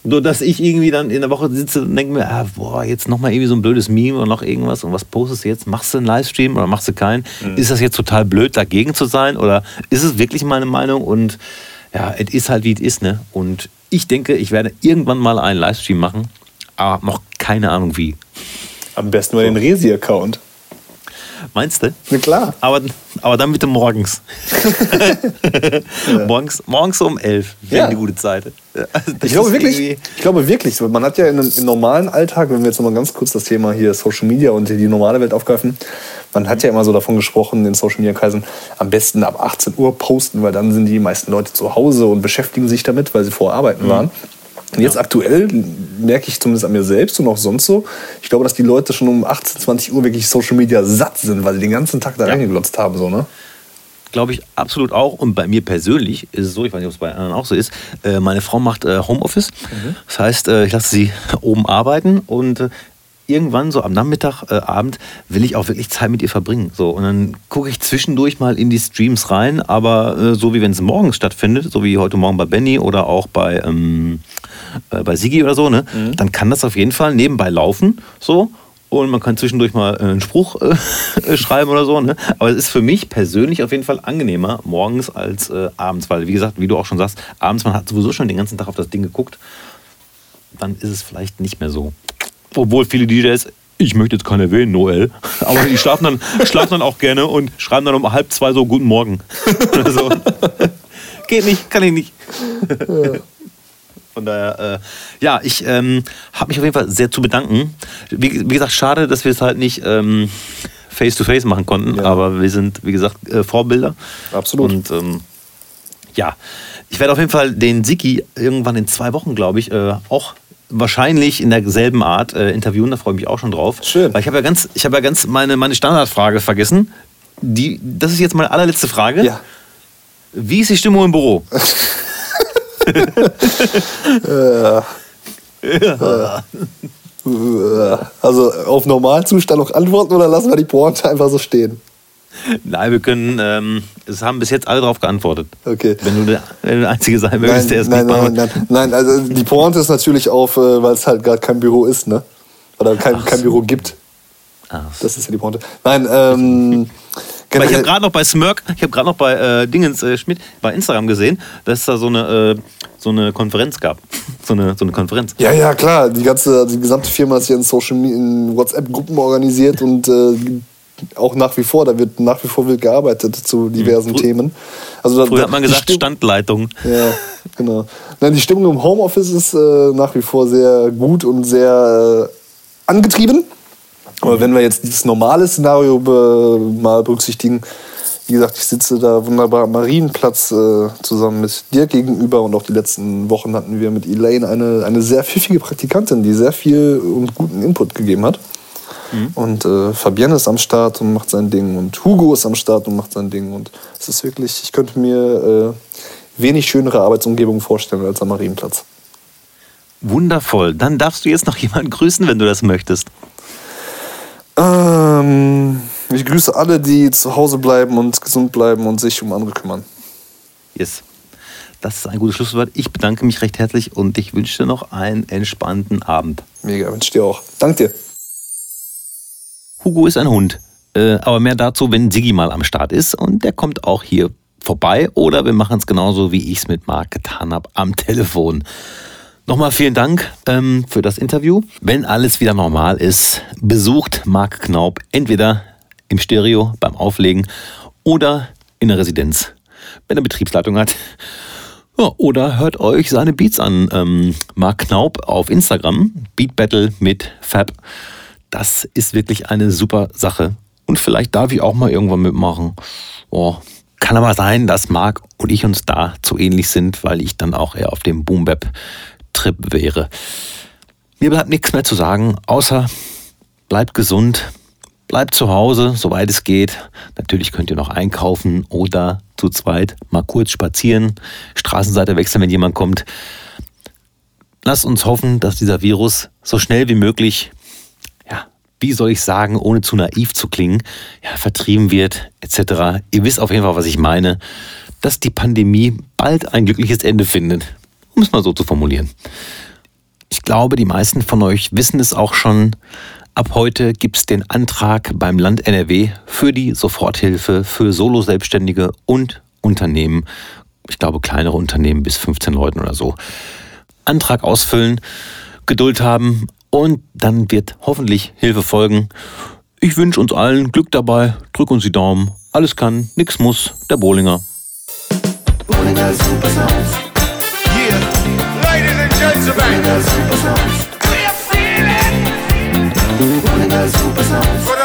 nur, dass ich irgendwie dann in der Woche sitze und denke mir, ah, boah, jetzt nochmal irgendwie so ein blödes Meme oder noch irgendwas und was postest du jetzt? Machst du einen Livestream oder machst du keinen? Mhm. Ist das jetzt total blöd, dagegen zu sein oder ist es wirklich meine Meinung? Und ja, es ist halt wie es ist, ne? Und ich denke, ich werde irgendwann mal einen Livestream machen, aber noch keine Ahnung wie. Am besten mal so. den Resi-Account. Meinst du? Na klar. Aber, aber dann bitte morgens. ja. morgens. Morgens um elf wäre ja. eine gute Zeit. Also ich glaube wirklich, ich glaube wirklich, man hat ja im normalen Alltag, wenn wir jetzt nochmal ganz kurz das Thema hier Social Media und die normale Welt aufgreifen, man hat ja immer so davon gesprochen in Social Media Kreisen, am besten ab 18 Uhr posten, weil dann sind die meisten Leute zu Hause und beschäftigen sich damit, weil sie vorher arbeiten mhm. waren. Und jetzt ja. aktuell merke ich zumindest an mir selbst und auch sonst so, ich glaube, dass die Leute schon um 18, 20 Uhr wirklich Social Media satt sind, weil sie den ganzen Tag da ja. reingeglotzt haben. So, ne? Glaube ich absolut auch. Und bei mir persönlich ist es so, ich weiß nicht, ob es bei anderen auch so ist, äh, meine Frau macht äh, Homeoffice. Mhm. Das heißt, äh, ich lasse sie oben arbeiten und irgendwann so am Nachmittag, äh, Abend, will ich auch wirklich Zeit mit ihr verbringen. So, und dann gucke ich zwischendurch mal in die Streams rein, aber äh, so wie wenn es morgens stattfindet, so wie heute Morgen bei Benny oder auch bei ähm, äh, bei Sigi oder so, ne, mhm. dann kann das auf jeden Fall nebenbei laufen. So. Und man kann zwischendurch mal äh, einen Spruch äh, schreiben oder so. Ne? Aber es ist für mich persönlich auf jeden Fall angenehmer morgens als äh, abends, weil, wie gesagt, wie du auch schon sagst, abends man hat sowieso schon den ganzen Tag auf das Ding geguckt. Dann ist es vielleicht nicht mehr so. obwohl viele DJs ich möchte jetzt keine wählen, Noel. Aber die schlafen dann, schlafen dann auch gerne und schreiben dann um halb zwei so Guten Morgen. so. Geht nicht, kann ich nicht. Ja. Von daher, äh, ja, ich ähm, habe mich auf jeden Fall sehr zu bedanken. Wie, wie gesagt, schade, dass wir es halt nicht ähm, face-to-face -face machen konnten, ja. aber wir sind, wie gesagt, äh, Vorbilder. Absolut. Und ähm, ja, ich werde auf jeden Fall den Siki irgendwann in zwei Wochen, glaube ich, äh, auch wahrscheinlich in derselben Art äh, interviewen. Da freue ich mich auch schon drauf. Schön. Weil ich habe ja ganz, ich habe ja ganz meine, meine Standardfrage vergessen. Die, das ist jetzt meine allerletzte Frage. Ja. Wie ist die Stimmung im Büro? ja. Also auf Normalzustand noch antworten oder lassen wir die Pointe einfach so stehen? Nein, wir können, ähm, es haben bis jetzt alle darauf geantwortet. Okay. Wenn du der, wenn du Einzige sein möchtest, der es nein, nicht nein, nein, nein, also die Pointe ist natürlich auf, äh, weil es halt gerade kein Büro ist, ne? Oder kein, kein Büro gibt. Ach. Das ist ja die Pointe. Nein, ähm. Weil ich habe gerade noch bei Smirk, ich habe gerade noch bei äh, Dingens äh, Schmidt bei Instagram gesehen, dass es da so eine, äh, so eine Konferenz gab. So eine, so eine Konferenz. Ja, ja, klar. Die ganze, die gesamte Firma ist hier in Social in WhatsApp-Gruppen organisiert und äh, auch nach wie vor, da wird nach wie vor wild gearbeitet zu diversen Frü Themen. Also da, Früher hat man gesagt Standleitung. Ja, genau. Nein, die Stimmung im Homeoffice ist äh, nach wie vor sehr gut und sehr äh, angetrieben. Aber wenn wir jetzt dieses normale Szenario be mal berücksichtigen, wie gesagt, ich sitze da wunderbar am Marienplatz äh, zusammen mit dir gegenüber und auch die letzten Wochen hatten wir mit Elaine eine, eine sehr pfiffige Praktikantin, die sehr viel und guten Input gegeben hat. Mhm. Und äh, Fabienne ist am Start und macht sein Ding und Hugo ist am Start und macht sein Ding. Und es ist wirklich, ich könnte mir äh, wenig schönere Arbeitsumgebung vorstellen als am Marienplatz. Wundervoll. Dann darfst du jetzt noch jemanden grüßen, wenn du das möchtest. Ich grüße alle, die zu Hause bleiben und gesund bleiben und sich um andere kümmern. Yes. Das ist ein gutes Schlusswort. Ich bedanke mich recht herzlich und ich wünsche dir noch einen entspannten Abend. Mega, wünsche dir auch. Danke dir. Hugo ist ein Hund. Äh, aber mehr dazu, wenn Sigi mal am Start ist. Und der kommt auch hier vorbei. Oder wir machen es genauso, wie ich es mit Marc getan habe, am Telefon. Nochmal vielen Dank ähm, für das Interview. Wenn alles wieder normal ist, besucht Marc Knaub entweder im Stereo beim Auflegen oder in der Residenz, wenn er Betriebsleitung hat. Ja, oder hört euch seine Beats an. Ähm, Marc Knaub auf Instagram, Beat Battle mit Fab. Das ist wirklich eine super Sache. Und vielleicht darf ich auch mal irgendwann mitmachen. Oh, kann aber sein, dass Marc und ich uns da zu ähnlich sind, weil ich dann auch eher auf dem Boom-Bap-Trip wäre. Mir bleibt nichts mehr zu sagen, außer bleibt gesund, bleibt zu Hause, soweit es geht. Natürlich könnt ihr noch einkaufen oder zu zweit mal kurz spazieren, Straßenseite wechseln, wenn jemand kommt. Lasst uns hoffen, dass dieser Virus so schnell wie möglich wie soll ich sagen, ohne zu naiv zu klingen, ja, vertrieben wird, etc. Ihr wisst auf jeden Fall, was ich meine, dass die Pandemie bald ein glückliches Ende findet, um es mal so zu formulieren. Ich glaube, die meisten von euch wissen es auch schon. Ab heute gibt es den Antrag beim Land NRW für die Soforthilfe für Solo-Selbstständige und Unternehmen. Ich glaube, kleinere Unternehmen bis 15 Leuten oder so. Antrag ausfüllen, Geduld haben, und dann wird hoffentlich Hilfe folgen. Ich wünsche uns allen Glück dabei, drück uns die Daumen. Alles kann, nix muss, der Bowlinger. Bowlinger Super Sounds. Yeah, ladies and gentlemen. Super Sounds. Running of a super songs.